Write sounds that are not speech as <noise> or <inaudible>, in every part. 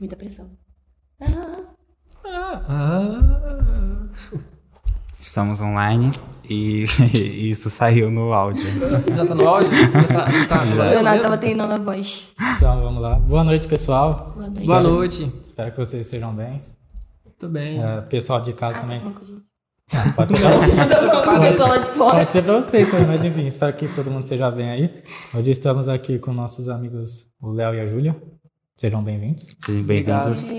Muita pressão. Ah. Estamos online e <laughs> isso saiu no áudio. Já tá no áudio? Já tá, já tá, Leonardo tava treinando a voz. Então vamos lá. Boa noite, pessoal. Boa noite. Boa noite. Espero que vocês estejam bem. Tudo bem. É, pessoal de casa também. Falando com a gente. Ah, pode ser pra <laughs> vocês. Fora. Pode ser pra vocês também, mas enfim, espero que todo mundo esteja bem aí. Hoje estamos aqui com nossos amigos, o Léo e a Júlia. Sejam bem-vindos. Sejam bem-vindos.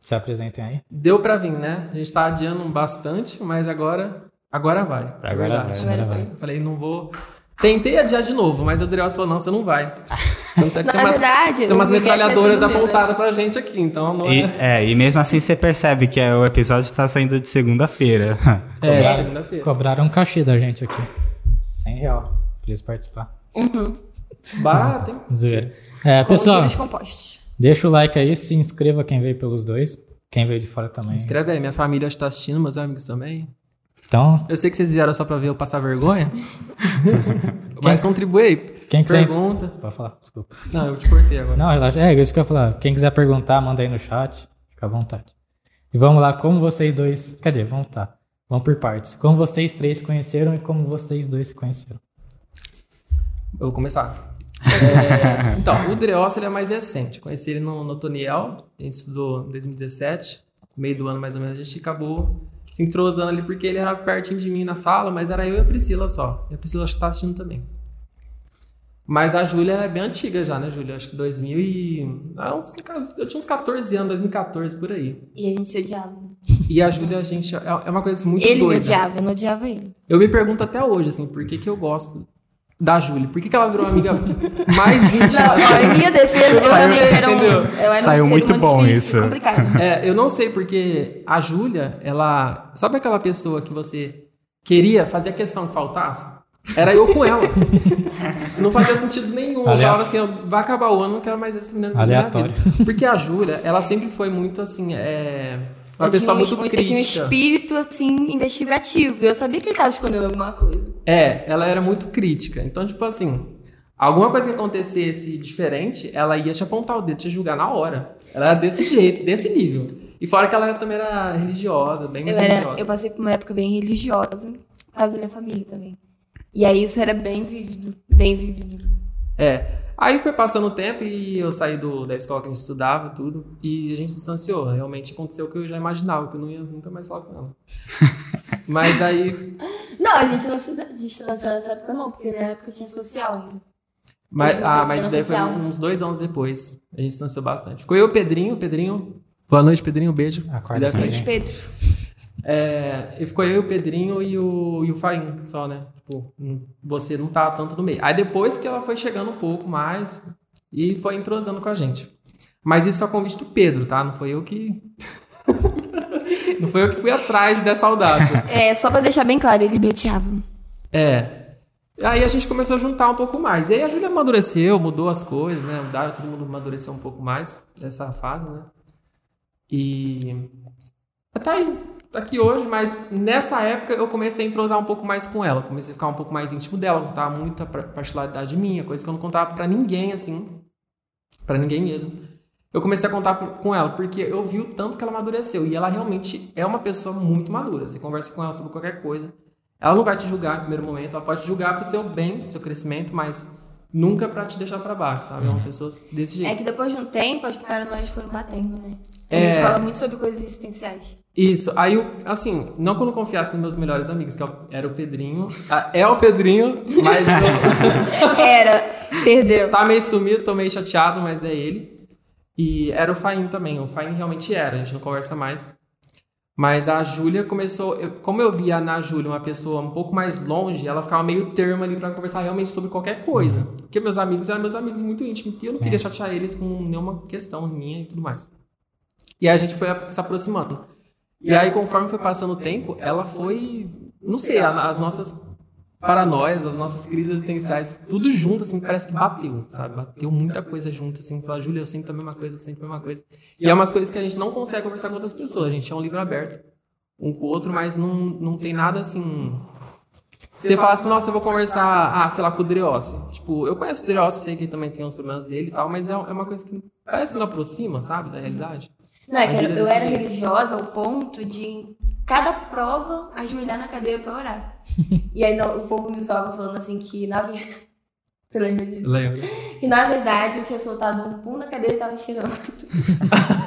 Se apresentem aí. Deu pra vir, né? A gente tá adiando bastante, mas agora, agora vai. É Agora verdade. vai. Agora vai. Eu falei, não vou. Tentei adiar de novo, mas o Adriel falou: não, você não vai. Tanto é que tem é umas, verdade, tem umas metralhadoras apontadas pra gente aqui, então não E, é. é, e mesmo assim você percebe que é, o episódio tá saindo de segunda-feira. É, Cobraram- segunda-feira. Cobraram um cachê da gente aqui. 100 real. Pra eles participar. Batem. Zoeira. É, pessoal. Deixa o like aí, se inscreva quem veio pelos dois. Quem veio de fora também. Escreve aí, minha família está assistindo, meus amigos também. Então, Eu sei que vocês vieram só pra ver eu passar vergonha. <laughs> mas contribui aí. Quem quiser- Pergunta. pode falar, desculpa. Não, eu te cortei agora. Não, relaxa. É isso que eu ia falar. Quem quiser perguntar, manda aí no chat. Fica à vontade. E vamos lá, como vocês dois. Cadê? Vamos tá. Vamos por partes. Como vocês três se conheceram e como vocês dois se conheceram. Eu vou começar. É, então, o Dreossa ele é mais recente. Conheci ele no, no Toniel, a gente estudou em 2017, meio do ano mais ou menos, a gente acabou se entrosando ali porque ele era pertinho de mim na sala, mas era eu e a Priscila só. E a Priscila acho que tá assistindo também. Mas a Júlia é bem antiga já, né, Júlia? Acho que 2000 e... ah, Eu tinha uns 14 anos, 2014, por aí. E a gente se odiava. E a Júlia, a gente... É é uma coisa muito ele me doida. odiava, eu não odiava ele. Eu me pergunto até hoje, assim, por que, que eu gosto da Júlia? Por que, que ela virou amiga <laughs> mais íntima? Não, ó, em minha defesa, eu Saiu- também era um, eu era um Saiu ser muito bom difícil, isso. complicado. É, eu não sei porque a Júlia, ela. Sabe aquela pessoa que você queria fazer a questão que faltasse? Era eu com ela. <laughs> não fazia sentido nenhum. Eu falava assim, ó, vai acabar o ano, não quero mais esse menino Aleatório. vida. Porque a Júlia, ela sempre foi muito assim, é. Uma Eu pessoa tinha, um, muito eu tinha um crítica. espírito, assim, investigativo. Eu sabia que ele tava escondendo alguma coisa. É, ela era muito crítica. Então, tipo assim, alguma coisa que acontecesse diferente, ela ia te apontar o dedo, te julgar na hora. Ela era desse jeito, <laughs> desse nível. E fora que ela também era religiosa, bem mais Eu, era, religiosa. eu passei por uma época bem religiosa, por causa da minha família também. E aí isso era bem vívido, bem vívido. É. Aí foi passando o tempo e eu saí do, da escola que a gente estudava e tudo. E a gente distanciou. Realmente aconteceu o que eu já imaginava, que eu não ia nunca mais falar com ela. <laughs> Mas aí. Não, a gente não se distanciou nessa época não, porque na época tinha social ainda. Mas, ah, mas daí na foi social? uns dois anos depois. A gente distanciou bastante. Ficou eu e o Pedrinho. Pedrinho. Boa noite, Pedrinho. Beijo. Acorda, Pedrinho. estar aí. Pedro. É, e ficou eu, o Pedrinho e o, e o Faim só, né? Tipo, você não tá tanto no meio. Aí depois que ela foi chegando um pouco mais e foi entrosando com a gente. Mas isso é convite do Pedro, tá? Não foi eu que. <laughs> não foi eu que fui atrás dessa audácia. É, só pra deixar bem claro, ele me odiava. É. Aí a gente começou a juntar um pouco mais. E aí a Júlia amadureceu, mudou as coisas, né? Mudaram, todo mundo amadureceu um pouco mais nessa fase, né? E. Tá aí. Tá aqui hoje, mas nessa época eu comecei a entrosar um pouco mais com ela. Comecei a ficar um pouco mais íntimo dela, contar muita particularidade minha, coisa que eu não contava pra ninguém, assim. Pra ninguém mesmo. Eu comecei a contar por- com ela, porque eu vi o tanto que ela amadureceu. E ela realmente é uma pessoa muito madura. Você conversa com ela sobre qualquer coisa. Ela não vai te julgar no primeiro momento, ela pode te julgar pro seu bem, pro seu crescimento, mas nunca pra te deixar pra baixo, sabe? É uma pessoa desse jeito. É que depois de um tempo, as paranoias foram batendo, né? A É. gente fala muito sobre coisas existenciais. Isso, aí, eu, assim, não que eu não confiasse nos meus melhores amigos, que é era o Pedrinho. Ah, É o Pedrinho, mas eu- <laughs> Era, perdeu. tá meio sumido, tô meio chateado, mas é ele. E era o Faim também, o Faim realmente era, a gente não conversa mais. Mas a Júlia começou, eu- como eu via na Júlia uma pessoa um pouco mais longe, ela ficava meio termo ali pra conversar realmente sobre qualquer coisa. Porque meus amigos eram meus amigos muito íntimos, e eu não queria chatear eles com nenhuma questão minha e tudo mais. E aí a gente foi se aproximando. E aí, conforme foi passando o tempo, ela foi, não sei, as nossas paranoias, as nossas crises existenciais, tudo junto, assim, parece que bateu, sabe? Bateu muita coisa junto, assim. Falar, Júlia, eu sinto a mesma coisa, eu sinto a mesma coisa. E é umas coisas que a gente não consegue conversar com outras pessoas. A gente é um livro aberto, um com o outro, mas não, não tem nada, assim... Você fala assim, nossa, eu vou conversar, ah, sei lá, com o Driossi. Tipo, eu conheço o Driossi, sei que ele também tem os problemas dele e tal, mas é é uma coisa que parece que não aproxima, sabe, da realidade. Não, é que Ajuda eu era religiosa ao ponto de cada prova ajoelhar na cadeira pra orar. e aí não, o povo me zoava falando assim que na verdade. <laughs> Você lembra disso? Lembra? Que na verdade eu tinha soltado um pum na cadeira e tava cheirando. <laughs>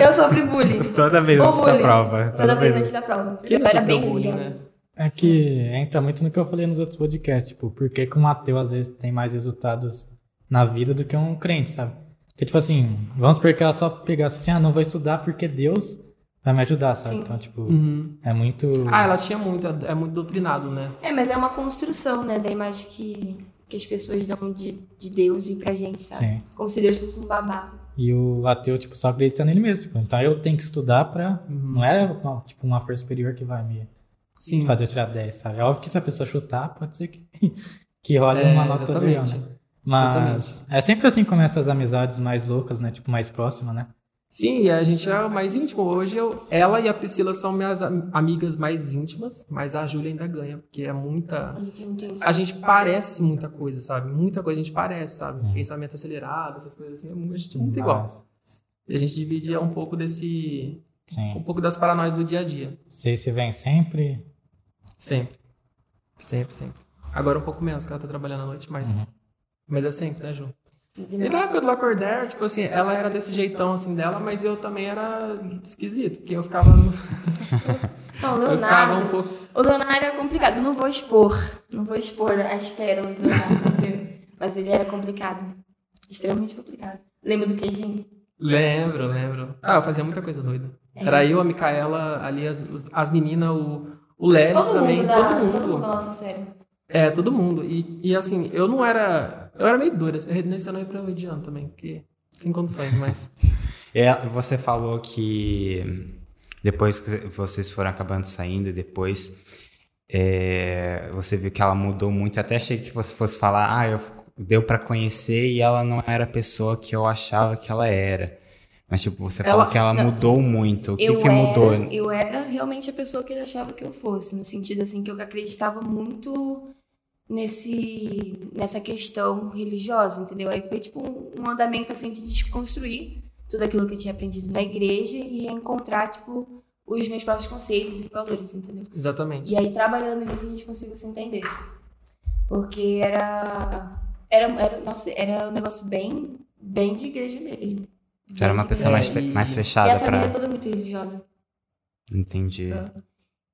eu sofri bullying. Toda vez antes da prova. Toda vez antes da prova. Quem eu era bem bullying, religiosa. né? É que entra muito no que eu falei nos outros podcasts, tipo, por que, que um ateu às vezes tem mais resultados na vida do que um crente, sabe? Porque, tipo assim, vamos supor que ela só pegasse assim, ah, não vou estudar porque Deus vai me ajudar, sabe? Sim. Então, tipo, Uhum. é muito. Ah, ela tinha muito, é muito doutrinado, né? É, mas é uma construção, né, da imagem que, que as pessoas dão de, de Deus e pra gente, sabe? Sim. Como se Deus fosse um babaca. E o ateu, tipo, só acredita nele mesmo. Tipo, então eu tenho que estudar pra. Uhum. Não é uma- tipo uma força superior que vai me Sim. fazer eu tirar 10, sabe? É óbvio que se a pessoa chutar, pode ser que, <laughs> que role É, uma nota legal, exatamente. né? Mas é sempre assim com essas amizades mais loucas, né? Tipo, mais próximas, né? Sim, e a gente é mais íntimo. Hoje eu, ela e a Priscila são minhas am- amigas mais íntimas, mas a Júlia ainda ganha, porque é muita. A gente tem. A gente parece muita coisa, sabe? Muita coisa a gente parece, sabe? Hum. Pensamento acelerado, essas coisas assim, a gente é muito igual. E a gente divide um pouco desse. um Sim. pouco das paranoias do dia a dia. Vocês se veem sempre. Sempre. Sempre, sempre. Agora um pouco menos, que ela tá trabalhando à noite, mas. Uhum. Mas é sempre, né, Ju? E na época do Lacordaire, tipo assim, ela era desse jeitão assim dela, mas eu também era esquisito, porque eu ficava. no- <laughs> Não, Eu ficava um Leonardo. pouco. O Leonardo era complicado. Eu não vou expor. Não vou expor as pérolas do Leonardo? <laughs> Mas ele era complicado. Extremamente complicado. Lembra do queijinho? Lembro, lembro. Ah, eu fazia muita coisa doida. É. Era eu, a Micaela, ali as, as meninas, o, o Lelis Todo também, mundo, da, todo todo mundo. mundo da nossa série. É, todo mundo. E, e assim, eu não era. Eu era meio doida. Nesse ano eu ia pra Mediano também, porque tem condições, mas. <laughs> É, você falou que depois que vocês foram acabando saindo, depois é, você viu que ela mudou muito. Até achei que você fosse falar, ah, eu, deu pra conhecer e ela não era a pessoa que eu achava que ela era. Mas, tipo, você Ela- falou que ela não. mudou muito. O que, que mudou? Era, eu era realmente a pessoa que ele achava que eu fosse. No sentido, assim, que eu acreditava muito nesse, nessa questão religiosa, entendeu? Aí foi, tipo, um andamento, assim, de desconstruir tudo aquilo que eu tinha aprendido na igreja e reencontrar, tipo, os meus próprios conceitos e valores, entendeu? Exatamente. E aí, trabalhando nisso, a gente conseguiu se entender. Porque era. Era, era, nossa, era um negócio bem, bem de igreja mesmo. Você era uma pessoa mais, É, fe- mais E a fechada família é pra. toda muito religiosa. Entendi.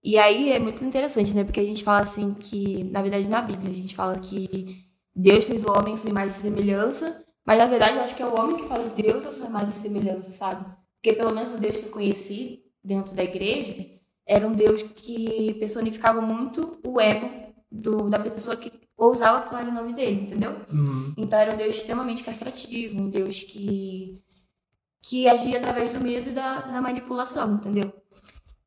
E aí é muito interessante, né? Porque a gente fala assim que, na verdade, na Bíblia, a gente fala que Deus fez o homem sua imagem e semelhança, mas na verdade eu acho que é o homem que faz Deus à sua imagem e semelhança, sabe? Porque pelo menos o Deus que eu conheci dentro da igreja era um Deus que personificava muito o ego do, da pessoa que ousava falar o nome dele, entendeu? Uhum. Então era um Deus extremamente castrativo, um Deus que, que agia através do medo e da, da manipulação, entendeu?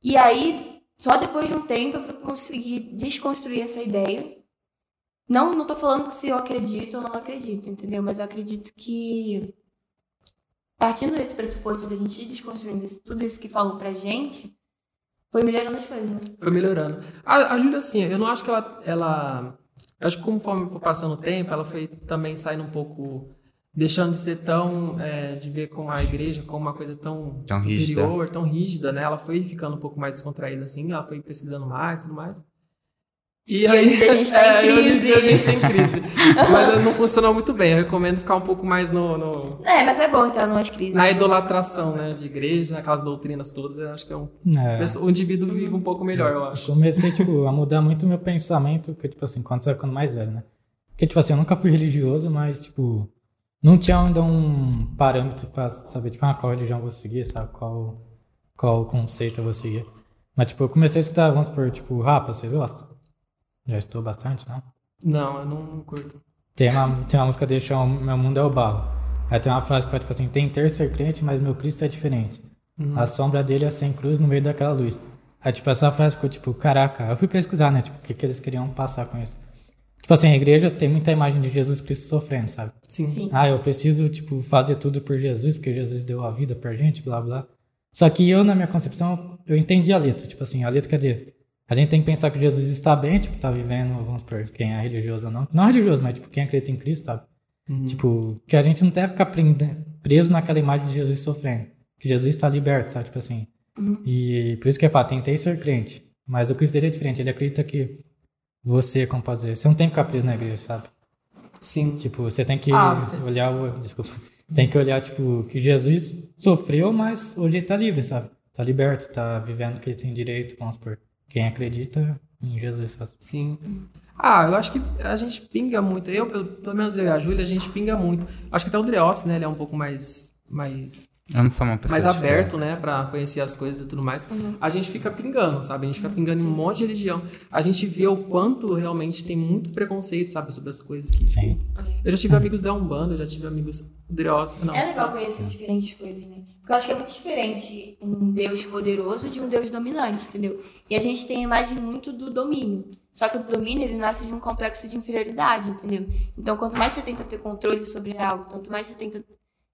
E aí, só depois de um tempo, eu fui conseguir desconstruir essa ideia. Não, não tô falando se eu acredito ou não acredito, entendeu? Mas eu acredito que, partindo desse pressuposto da gente ir desconstruindo tudo isso que falam pra gente, foi melhorando as coisas, né? Foi melhorando. A, a Júlia, assim, eu não acho que ela. ela acho que conforme for passando o tempo, ela foi também saindo um pouco. Deixando de ser tão. é, de ver com a igreja como uma coisa tão, Tão superior, tão rígida, né? Ela foi ficando um pouco mais descontraída, assim, ela foi pesquisando mais e tudo mais. E, hoje em dia a gente tá <laughs> em é, e hoje em dia a crise. gente tem crise. Mas não funcionou muito bem. Eu recomendo ficar um pouco mais no, no- É, mas é bom entrar numas crises. na idolatração, né? De igreja, aquelas doutrinas todas. Eu acho que é um, É. o indivíduo vive um pouco melhor, eu acho. Eu comecei, tipo, a mudar muito o meu pensamento, porque, tipo assim, quando você vai ficando mais velho, né? Porque, tipo assim, eu nunca fui religioso, mas, tipo, não tinha ainda um parâmetro pra saber, tipo, ah, qual religião eu vou seguir, sabe? Qual, qual conceito eu vou seguir. Mas, tipo, eu comecei a escutar, vamos supor, tipo, rapa, vocês gostam? Já estou bastante, não? Não, eu não curto. Tem uma, tem uma música dele que chama Meu Mundo é o Barro. Aí tem uma frase que fala, tipo assim, tentei ser crente, mas meu Cristo é diferente. A sombra dele é sem cruz no meio daquela luz. Aí, tipo, essa frase ficou, tipo, caraca. Eu fui pesquisar, né? Tipo, o que, que eles queriam passar com isso. Tipo assim, a igreja tem muita imagem de Jesus Cristo sofrendo, sabe? Sim. Sim. Ah, eu preciso, tipo, fazer tudo por Jesus, porque Jesus deu a vida pra gente, blá, blá. Só que eu, na minha concepção, eu entendi a letra. Tipo assim, a letra quer dizer, a gente tem que pensar que Jesus está bem, tipo, tá vivendo, vamos por quem é religioso ou não. Não religioso, mas tipo, quem acredita em Cristo, sabe? Uhum. Tipo, que a gente não deve ficar preso naquela imagem de Jesus sofrendo. Que Jesus está liberto, sabe? Tipo assim. E por isso que eu falo, tentei ser crente. Mas o Cristo dele é diferente. Ele acredita que você, como pode dizer, você não tem que ficar preso na igreja, sabe? Sim. Tipo, você tem que Ah. olhar o. Desculpa. Tem que olhar, tipo, que Jesus sofreu, mas hoje ele tá livre, sabe? Tá liberto, tá vivendo o que ele tem direito, vamos supor. Quem acredita em Jesus, sabe? Sim. Ah, eu acho que a gente pinga muito. Eu, pelo, pelo menos eu e a Júlia, a gente pinga muito. Acho que até o Dreossi, né? Ele é um pouco mais, mais, Eu não sou uma pessoa mais aberto, né? Pra conhecer as coisas e tudo mais. A gente fica pingando, sabe? A gente fica pingando em um monte de religião. A gente vê o quanto realmente tem muito preconceito, sabe? Sobre as coisas que... Sim. Eu já tive amigos da Umbanda, eu já tive amigos Dreossi. Não, É legal conhecer diferentes coisas, né? Porque eu acho que é muito diferente um Deus poderoso de um Deus dominante, entendeu? E a gente tem a imagem muito do domínio. Só que o domínio, ele nasce de um complexo de inferioridade, entendeu? Então, quanto mais você tenta ter controle sobre algo, quanto mais você tenta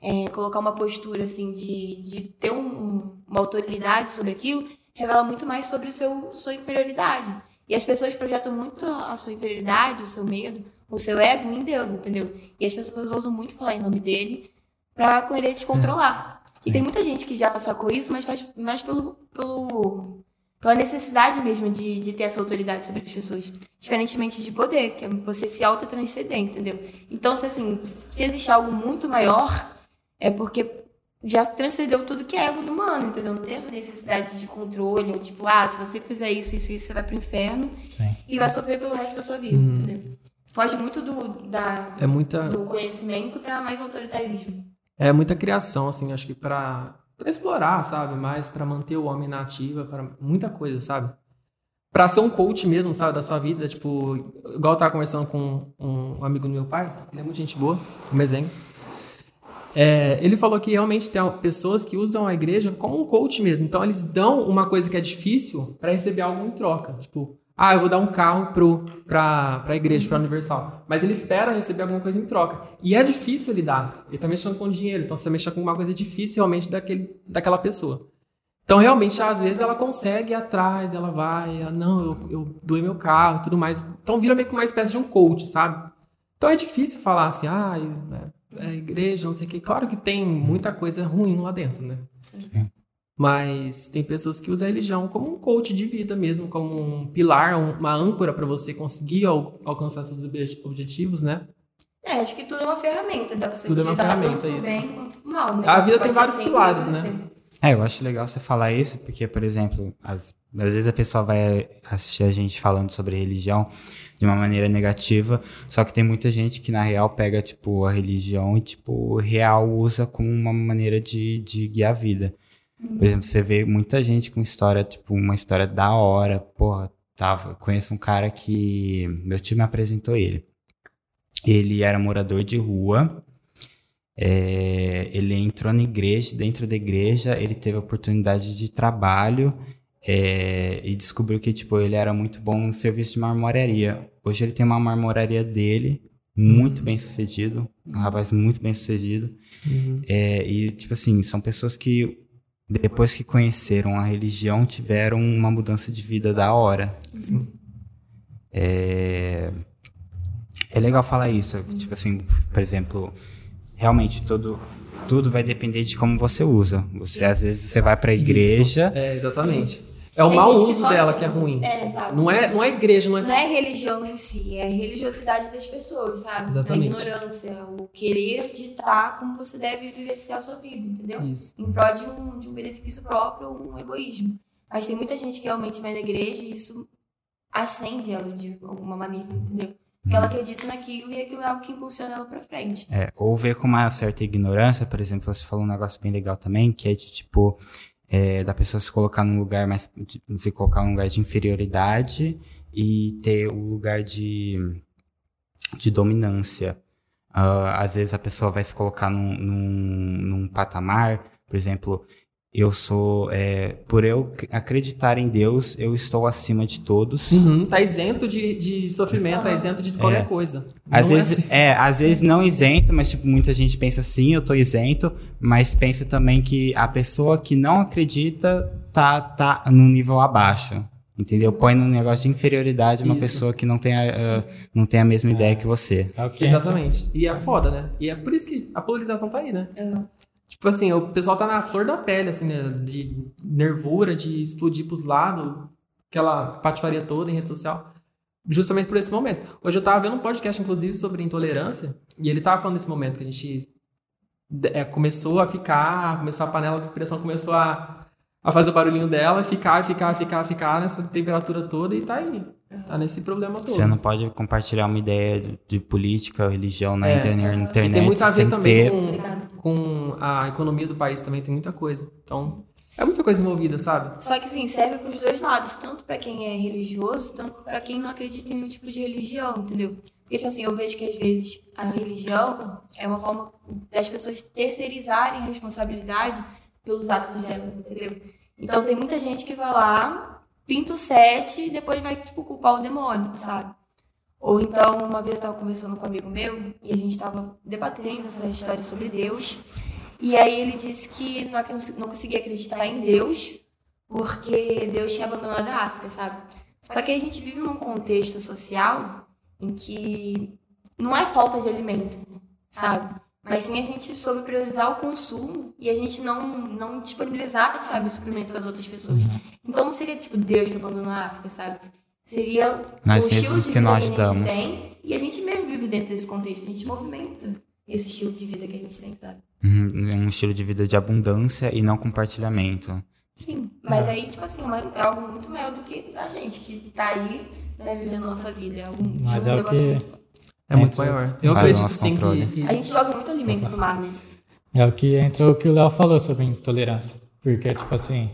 é, colocar uma postura, assim, de, de ter um- uma autoridade sobre aquilo, revela muito mais sobre seu, sua inferioridade. E as pessoas projetam muito a sua inferioridade, o seu medo, o seu ego em Deus, entendeu? E as pessoas ousam muito falar em nome dele pra querer te controlar. E tem muita gente que já sacou isso, mas faz mais pelo, pelo, pela necessidade mesmo de, de ter essa autoridade sobre as pessoas. Diferentemente de poder, que é você se autotranscender, entendeu? Então, se assim, se existe algo muito maior, é porque já transcendeu tudo que é ego do humano, entendeu? Não tem essa necessidade de controle, ou tipo, ah, se você fizer isso, isso, isso, você vai pro inferno Sim. e vai sofrer pelo resto da sua vida, entendeu? Foge muito do, da, É muita... do conhecimento para mais autoritarismo. É muita criação, assim, acho que pra, pra explorar, sabe? Mais pra manter o homem na ativa, pra muita coisa, sabe? Pra ser um coach mesmo, sabe? Da sua vida, tipo, igual eu tava conversando com um amigo do meu pai, ele é muito gente boa, o Mezenho. É, ele falou que realmente tem pessoas que usam a igreja como um coach mesmo. Então, eles dão uma coisa que é difícil pra receber algo em troca. Tipo, ah, eu vou dar um carro pro, pra, pra igreja, pra Universal. Mas ele espera receber alguma coisa em troca. E é difícil ele dar. Ele tá mexendo com dinheiro. Então, você mexe com uma coisa difícil realmente daquele, daquela pessoa. Então, realmente, às vezes, ela consegue ir atrás, ela vai, ah, não, eu, eu doei meu carro e tudo mais. Então, vira meio que uma espécie de um coach, sabe? Então, é difícil falar assim, ah, é, igreja, não sei o quê. Claro que tem muita coisa ruim lá dentro, né? Mas tem pessoas que usam a religião como um coach de vida mesmo, como um pilar, um- uma âncora para você conseguir al- alcançar seus obje- objetivos, né? É, acho que tudo é uma ferramenta, dá pra você Tudo é uma utilizar ferramenta, tanto isso. bem quanto mal, né? A vida tem ser vários pilares, você. né? É, eu acho legal você falar isso, porque, por exemplo, às, às vezes a pessoa vai assistir a gente falando sobre religião de uma maneira negativa, só que tem muita gente que, na real, pega, tipo, a religião e, tipo, real usa como uma maneira de, de guiar a vida. Por exemplo, você vê muita gente com história, tipo, uma história da hora, porra, tava, conheço um cara que, meu tio me apresentou ele. Ele era morador de rua, é, ele entrou na igreja, dentro da igreja, ele teve oportunidade de trabalho é, e descobriu que tipo, ele era muito bom no serviço de marmoraria. Hoje ele tem uma marmoraria dele, muito bem sucedido, um rapaz muito bem sucedido. É, e, tipo assim, são pessoas que depois que conheceram a religião tiveram uma mudança de vida da hora. Sim. É, é legal falar isso. Tipo assim, por exemplo, realmente tudo, tudo vai depender de como você usa. Você às vezes você vai pra igreja. É, exatamente. É o Tem mau que uso dela que é ruim. É, exato. Não é, não é igreja, não Não é. é religião em si, é a religiosidade das pessoas, sabe? Exatamente. A ignorância, o querer ditar como você deve vivenciar a sua vida, entendeu? Isso. Em prol de um, de um benefício próprio ou um egoísmo. Mas tem muita gente que realmente vai na igreja e isso acende ela de alguma maneira, entendeu? Porque ela acredita naquilo e aquilo é algo que impulsiona ela pra frente. É, ou ver com uma certa ignorância, por exemplo, você falou um negócio bem legal também, que é de tipo, é, da pessoa se colocar num lugar mais. se colocar num lugar de inferioridade e ter o lugar de, de dominância. Ah, às vezes a pessoa vai se colocar num, num, num patamar, por exemplo, eu sou. é, por eu acreditar em Deus, eu estou acima de todos. Uhum, tá isento de, de sofrimento, tá isento de qualquer É. coisa. Às Não é vezes, assim. é, às vezes não isento, mas tipo, muita gente pensa assim, eu tô isento, mas pensa também que a pessoa que não acredita tá, tá num nível abaixo. Entendeu? Põe num negócio de inferioridade uma Isso. pessoa que não tem a, a- não tem a mesma ideia que você. É o que Exatamente. E é foda, né? E é por isso que a polarização tá aí, né? Tipo assim, o pessoal tá na flor da pele, assim, né? De nervura, de explodir pros lados, aquela patifaria toda em rede social. Justamente por esse momento. Hoje eu tava vendo um podcast, inclusive, sobre intolerância, e ele tava falando desse momento que a gente é, começou a ficar, começou a panela de pressão, começou a, a fazer o barulhinho dela, ficar, ficar, ficar, ficar nessa temperatura toda e tá aí. Tá nesse problema todo. Você não pode compartilhar uma ideia de, de política ou religião na É. internet, na E internet tem muito a ver também ter. com, com a economia do país também, tem muita coisa. Então, é muita coisa envolvida, sabe? Só que assim, serve para os dois lados, tanto para quem é religioso, tanto para quem não acredita em nenhum tipo de religião, entendeu? Porque, tipo assim, eu vejo que às vezes a religião é uma forma das pessoas terceirizarem a responsabilidade pelos atos delas, entendeu? Então tem muita gente que vai lá, pinta o sete e depois vai, tipo, culpar o demônio, sabe? Ou então, uma vez eu tava conversando com um amigo meu e a gente tava debatendo essa história sobre Deus. E aí ele disse que não, não conseguia acreditar em Deus porque Deus tinha abandonado a África, sabe? Só que a gente vive num contexto social em que não é falta de alimento, sabe? Mas sim a gente soube priorizar o consumo e a gente não, não disponibilizar, sabe, o suprimento para as outras pessoas. Então não seria tipo Deus que abandonou a África, sabe? Seria Nós o estilo de que vida nós que a gente damos. tem e a gente mesmo vive dentro desse contexto, a gente movimenta esse estilo de vida que a gente tem, sabe? Uhum, um estilo de vida de abundância e não compartilhamento. Sim, mas aí, tipo assim, é uma- é algo muito maior do que a gente que tá aí, né, vivendo a nossa vida. É algo Mas um é o negócio que- muito- É muito maior. Eu acredito nosso sim controle. que. A gente joga muito alimento no mar, né? É o que entra o que o Léo falou sobre intolerância. Porque, tipo assim,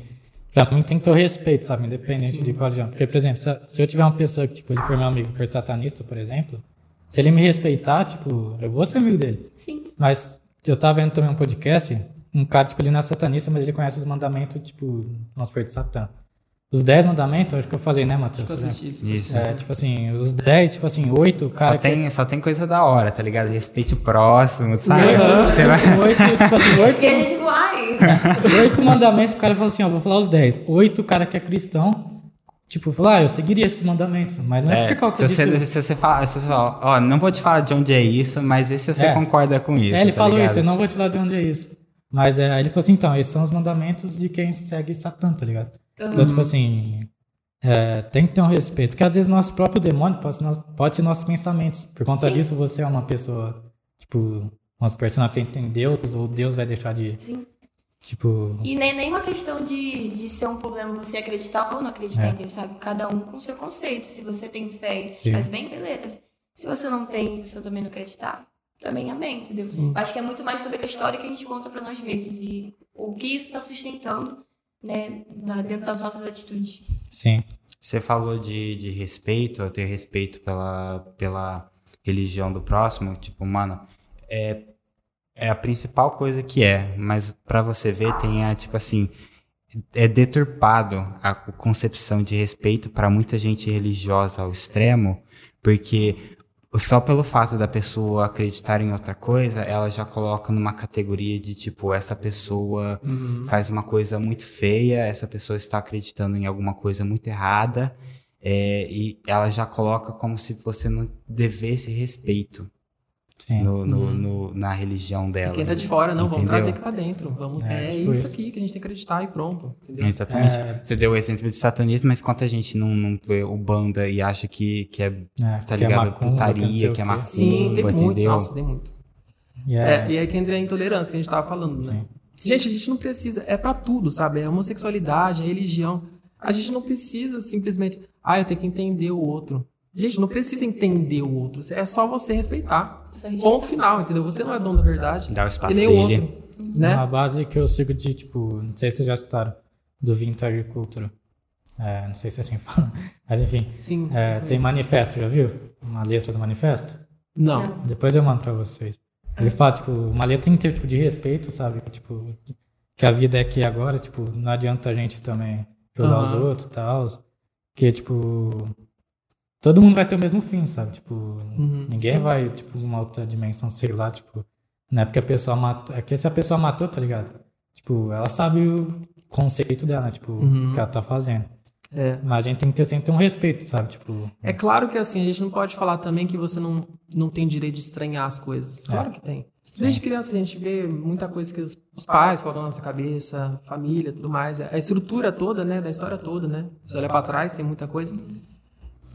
pra mim tem que ter o respeito, sabe? Independente de qual religião. Porque, por exemplo, se eu tiver uma pessoa que, tipo, ele for meu amigo e for satanista, por exemplo, se ele me respeitar, tipo, eu vou ser amigo dele. Sim. Mas eu tava vendo também um podcast, um cara, tipo, ele não é satanista, mas ele conhece os mandamentos, tipo, vamos supor, de Satã. Os 10 mandamentos, acho que eu falei, né, Matheus? Isso. Isso. É, tipo assim, os 10, tipo assim, 8, o cara Só tem, só tem coisa da hora, tá ligado? Respeite o próximo, sabe? Aham. Você vai... Oito, tipo assim, oito, E a gente, uai! <laughs> oito mandamentos, o cara falou assim, ó, vou falar os 10. Oito, o cara que é cristão, tipo, falou, ah, eu seguiria esses mandamentos, mas não é, É, por causa se, disso. você, se você fala, se você fala, ó, não vou te falar de onde é isso, mas vê se você É. concorda com isso. É, ele tá falou ligado? isso, eu não vou te falar de onde é isso. Mas é, aí ele falou assim, então, esses são os mandamentos de quem segue Satã, tá ligado? Então, tipo assim, é, tem que ter um respeito. Porque às vezes nosso próprio demônio pode ser, nosso- pode ser nossos pensamentos. Por conta Sim. disso, você é uma pessoa, tipo, uma pessoa que tem Deus, ou Deus vai deixar de, Sim. tipo... E nem, nem uma questão de, de ser um problema você acreditar ou não acreditar É. em Deus, sabe? Cada um com seu conceito. Se você tem fé e Sim. faz bem, beleza. Se você não tem e você também não acreditar, também amém, entendeu? Acho que é muito mais sobre a história que a gente conta pra nós mesmos e o que isso tá sustentando, né, na- dentro das nossas atitudes. Sim. Você falou de, de respeito, ter respeito pela, pela religião do próximo. Tipo, mano, é, é a principal coisa que é. Mas pra você ver, tem a, tipo assim, é deturpado a concepção de respeito pra muita gente religiosa ao extremo, porque só pelo fato da pessoa acreditar em outra coisa, ela já coloca numa categoria de tipo, essa pessoa Uhum. faz uma coisa muito feia, essa pessoa está acreditando em alguma coisa muito errada, é, e ela já coloca como se você não devesse respeito. No, no- Uhum. no- na religião E dela. quem tá de fora, não, vamos Entendeu? trazer aqui pra dentro. Vamos, É, é, tipo isso isso. aqui que a gente tem que acreditar e pronto. Entendeu? Exatamente. É. Você deu o exemplo de satanismo, mas quanta gente não, não vê o banda e acha que, que é, É, tá que é ligado? macumba, que não Putaria, que é macumba, Sim, tem muito. entendeu? Nossa, tem muito. E É, é, e aí que entra a intolerância que a gente tava falando, né? Gente, a gente não precisa, é pra tudo, sabe? É homossexualidade, é religião. A gente não precisa simplesmente, ah, eu tenho que entender o outro. Gente, não precisa entender o outro. É só você respeitar. Ponto final, entendeu? Você não é dono da verdade. Dá o espaço e nem o dele. outro. Né? uma base que eu sigo de, tipo, não sei se vocês já escutaram, do Vintage Culture. É, não sei se é assim que fala, <laughs> mas enfim. Sim. É, tem manifesto, já viu? Uma letra do manifesto? Não. Depois eu mando pra vocês. Ele fala, tipo, uma letra inteira tipo, de respeito, sabe? Tipo, que a vida é aqui agora, tipo, não adianta a gente também jogar os Aham. outros e tal. Que, tipo, todo mundo vai ter o mesmo fim, sabe? Tipo, Uhum. ninguém vai, tipo, uma outra dimensão, sei lá, tipo, não é porque a pessoa matou, é que se a pessoa matou, tá ligado? Tipo, ela sabe o conceito dela, né? Tipo, Uhum. o que ela tá fazendo. É. Mas a gente tem que ter sempre um respeito, sabe? Tipo, É claro que assim, a gente não pode falar também que você não, não tem direito de estranhar as coisas. Claro que tem. Desde criança a gente vê muita coisa que os os pais colocam na nossa cabeça, família, tudo mais. A estrutura toda, né, da história toda, né? Se olhar pra trás, tem muita coisa.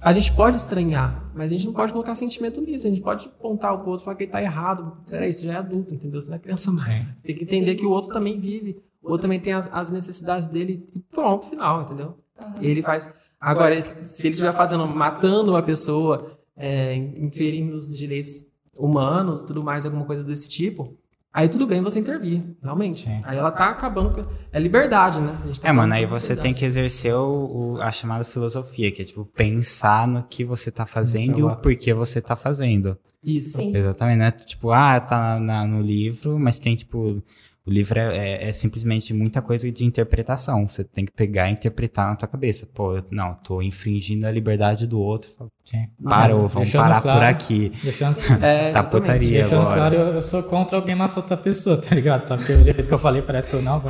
A gente pode estranhar, mas a gente não pode colocar sentimento nisso. A gente pode apontar o outro e falar que ele tá errado. Peraí, você já é adulto, entendeu? Você não é criança mais. Tem que entender que o outro também vive. O outro também tem as, as necessidades dele e pronto, final, entendeu? Ele faz. Agora, se ele estiver fazendo, matando uma pessoa, é, inferindo os direitos humanos, tudo mais, alguma coisa desse tipo, aí tudo bem você intervir, realmente. Sim. Aí ela tá acabando com. É liberdade, né? A gente tá É, mano, aí você tem que exercer o, o- a chamada filosofia, que é tipo pensar no que você tá fazendo e o porquê você tá fazendo. Isso. Sim. Exatamente, né? Tipo, ah, tá na- no livro, mas tem tipo. O livro é, é- é simplesmente muita coisa de interpretação. Você tem que pegar e interpretar na tua cabeça. Pô, eu- não, tô infringindo a liberdade do outro. Parou, vamos Deixando parar por claro. aqui. Deixando, <laughs> É, Tá putaria deixando agora. claro, eu, eu sou contra alguém matar outra pessoa, tá ligado? Só que o jeito que eu falei parece que eu não.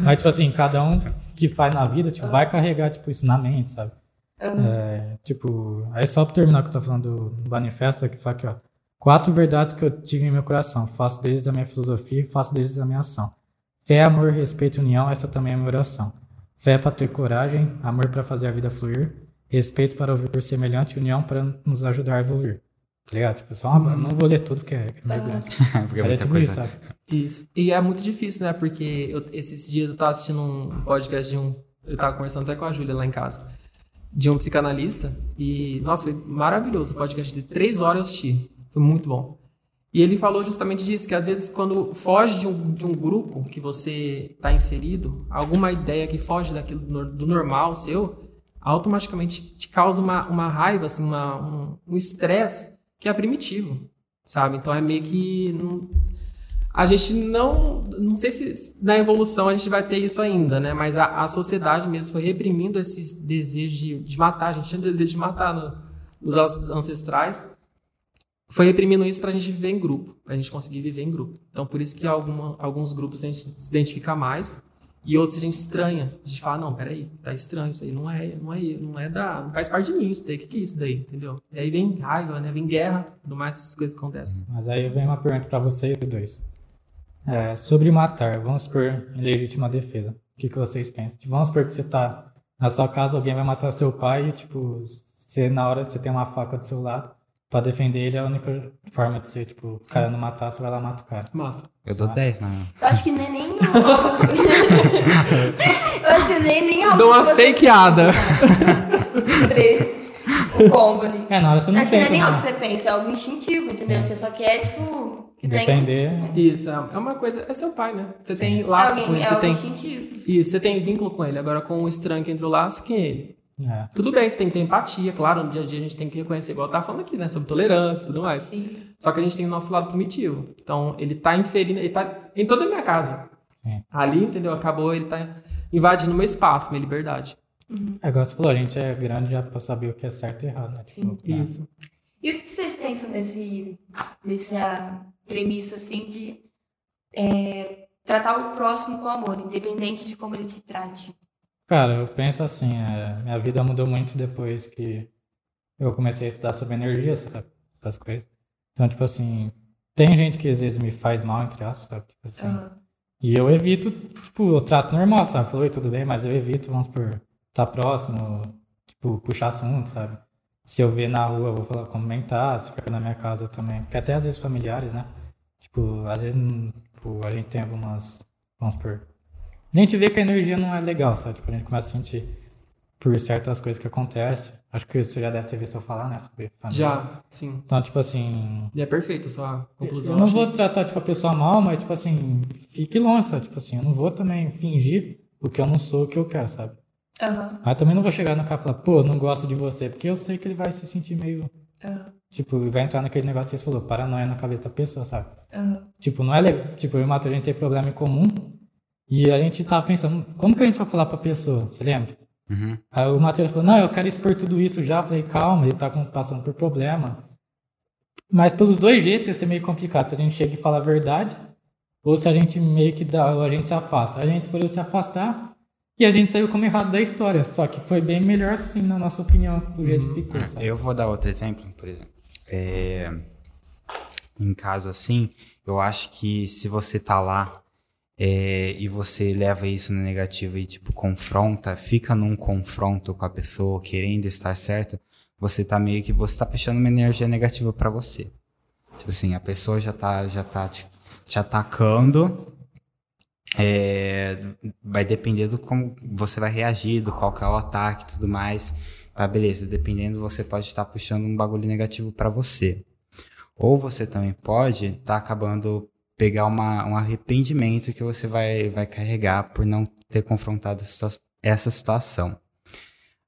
Mas, tipo assim, cada um que faz na vida, tipo, vai carregar, tipo, isso na mente, sabe? É, tipo, aí só pra terminar o que eu tô falando do manifesto, aqui fala aqui, ó. Quatro verdades que eu tive em meu coração. Faço deles a minha filosofia e faço deles a minha ação. Fé, amor, respeito e união, essa também é a minha oração. Fé para ter coragem, amor para fazer a vida fluir, respeito para ouvir o semelhante e união para nos ajudar a evoluir. Tá ligado? Tipo, só uma, não vou ler tudo porque é, é meio grande. <laughs> Porque é é muita tipo coisa. isso, sabe? Isso. E é muito difícil, né? Porque eu- esses dias eu tava assistindo um podcast de um. Eu tava conversando até com a Júlia lá em casa. De um psicanalista. E, nossa, foi maravilhoso. O podcast de três horas eu assisti. Foi muito bom. E ele falou justamente disso, que às vezes quando foge de um, de um grupo que você está inserido, alguma ideia que foge daquilo do nor- do normal seu, automaticamente te causa uma, uma raiva, assim, uma- um estresse que é primitivo, sabe? Então é meio que... não- a gente não. Não sei se na evolução a gente vai ter isso ainda, né? Mas a, a sociedade mesmo foi reprimindo esses desejos de, de matar. A gente tinha desejo de matar no- nos an- ancestrais. Foi reprimindo isso pra gente viver em grupo, pra gente conseguir viver em grupo. Então por isso que alguma, alguns grupos a gente se identifica mais e outros a gente estranha. A gente fala, não, peraí, tá estranho isso aí, não é, não é, não é da. Não faz parte de mim isso daí. O que, que é isso daí? Entendeu? E aí vem raiva, né? Vem guerra, tudo mais, essas coisas que acontecem. Mas aí vem uma pergunta pra vocês dois. É, sobre matar, vamos supor, em legítima defesa. O que, que vocês pensam? Tipo, vamos supor que você tá na sua casa, alguém vai matar seu pai e, tipo, você na hora você tem uma faca do seu lado pra defender ele, é a única forma de você, tipo, o cara não matar, você vai lá e mata o cara. Mata. Eu dou 10, não. Eu acho que nem nem. <laughs> <laughs> eu acho que nem nem algo Dou uma fakeada. O combo ali. É, na hora você não acho que não é pensa, nem algo que não. você pensa, é algo instintivo, entendeu? Você só quer, tipo. Tem- Defender. Isso, é é uma coisa. É seu pai, né? Você tem É, laço com alguém, ele. é Você algo tem, instintivo. isso, você tem vínculo com ele. Agora, com o estranho que entrou lá, você quem é ele? É. Tudo bem, você tem que ter empatia, claro. No dia a dia a gente tem que reconhecer, igual eu tava falando aqui, né? Sobre tolerância e tudo mais. Sim. Só que a gente tem o nosso lado primitivo. Então, ele tá inferindo, ele tá em toda a minha casa. É. Ali, entendeu? Acabou, ele tá invadindo meu espaço, minha liberdade. É igual você falou, a gente é grande já pra saber o que é certo e errado, né? Sim. Tipo. Isso. E o que vocês pensam desse, dessa premissa, assim, de é, tratar o próximo com amor, independente de como ele te trate? Cara, eu penso assim, é, minha vida mudou muito depois que eu comecei a estudar sobre energia, sabe? Essas coisas. Então, tipo assim, tem gente que às vezes me faz mal, entre aspas, sabe? Tipo assim. Aham. E eu evito, tipo, eu trato normal, sabe? Falou, "Oi, tudo bem, mas eu evito, vamos por estar próximo, tipo, puxar assunto, sabe? Se eu ver na rua, eu vou falar, comentar, se for na minha casa eu também. Porque até às vezes familiares, né? Tipo, às vezes tipo, a gente tem algumas, vamos por. A gente vê que a energia não é legal, sabe? Tipo, a gente começa a sentir por certas coisas que acontecem. Acho que você já deve ter visto eu falar, né? Sobre família. Já, sim. Então, tipo assim, E é perfeito a sua conclusão. eu não vou tratar, tipo, a pessoa mal, mas, tipo assim, fique longe, sabe? Tipo assim, eu não vou também fingir o que eu não sou, o que eu quero, sabe? Aham. Mas também não vou chegar no cara e falar, pô, não gosto de você, porque eu sei que ele vai se sentir meio, Aham. tipo, vai entrar naquele negócio que você falou, paranoia na cabeça da pessoa, sabe? Aham. Tipo, não é legal, tipo, eu e o Matheus, a gente tem problema em comum, e a gente tava pensando, como que a gente vai falar pra pessoa, você lembra? Uhum. Aí o Matheus falou, não, eu quero expor tudo isso já. Eu falei, calma, ele tá passando por problema. Mas pelos dois jeitos ia ser meio complicado. Se a gente chega e fala a verdade, ou se a gente meio que dá, ou a gente se afasta. A gente escolheu se afastar E a gente saiu como errado da história, só que foi bem melhor sim, na nossa opinião, do jeito que ficou, sabe? Eu vou dar outro exemplo, por exemplo. É, em caso assim, eu acho que se você tá lá é, e você leva isso no negativo e, tipo, confronta, fica num confronto com a pessoa querendo estar certo, você tá meio que, você tá puxando uma energia negativa pra você. Tipo assim, a pessoa já tá, já tá te, te atacando, é, vai depender do como você vai reagir, do qual que é o ataque e tudo mais. Ah, beleza, dependendo, você pode estar puxando um bagulho negativo pra você. Ou você também pode estar tá acabando pegar uma, um arrependimento que você vai, vai carregar por não ter confrontado essa situa- essa situação.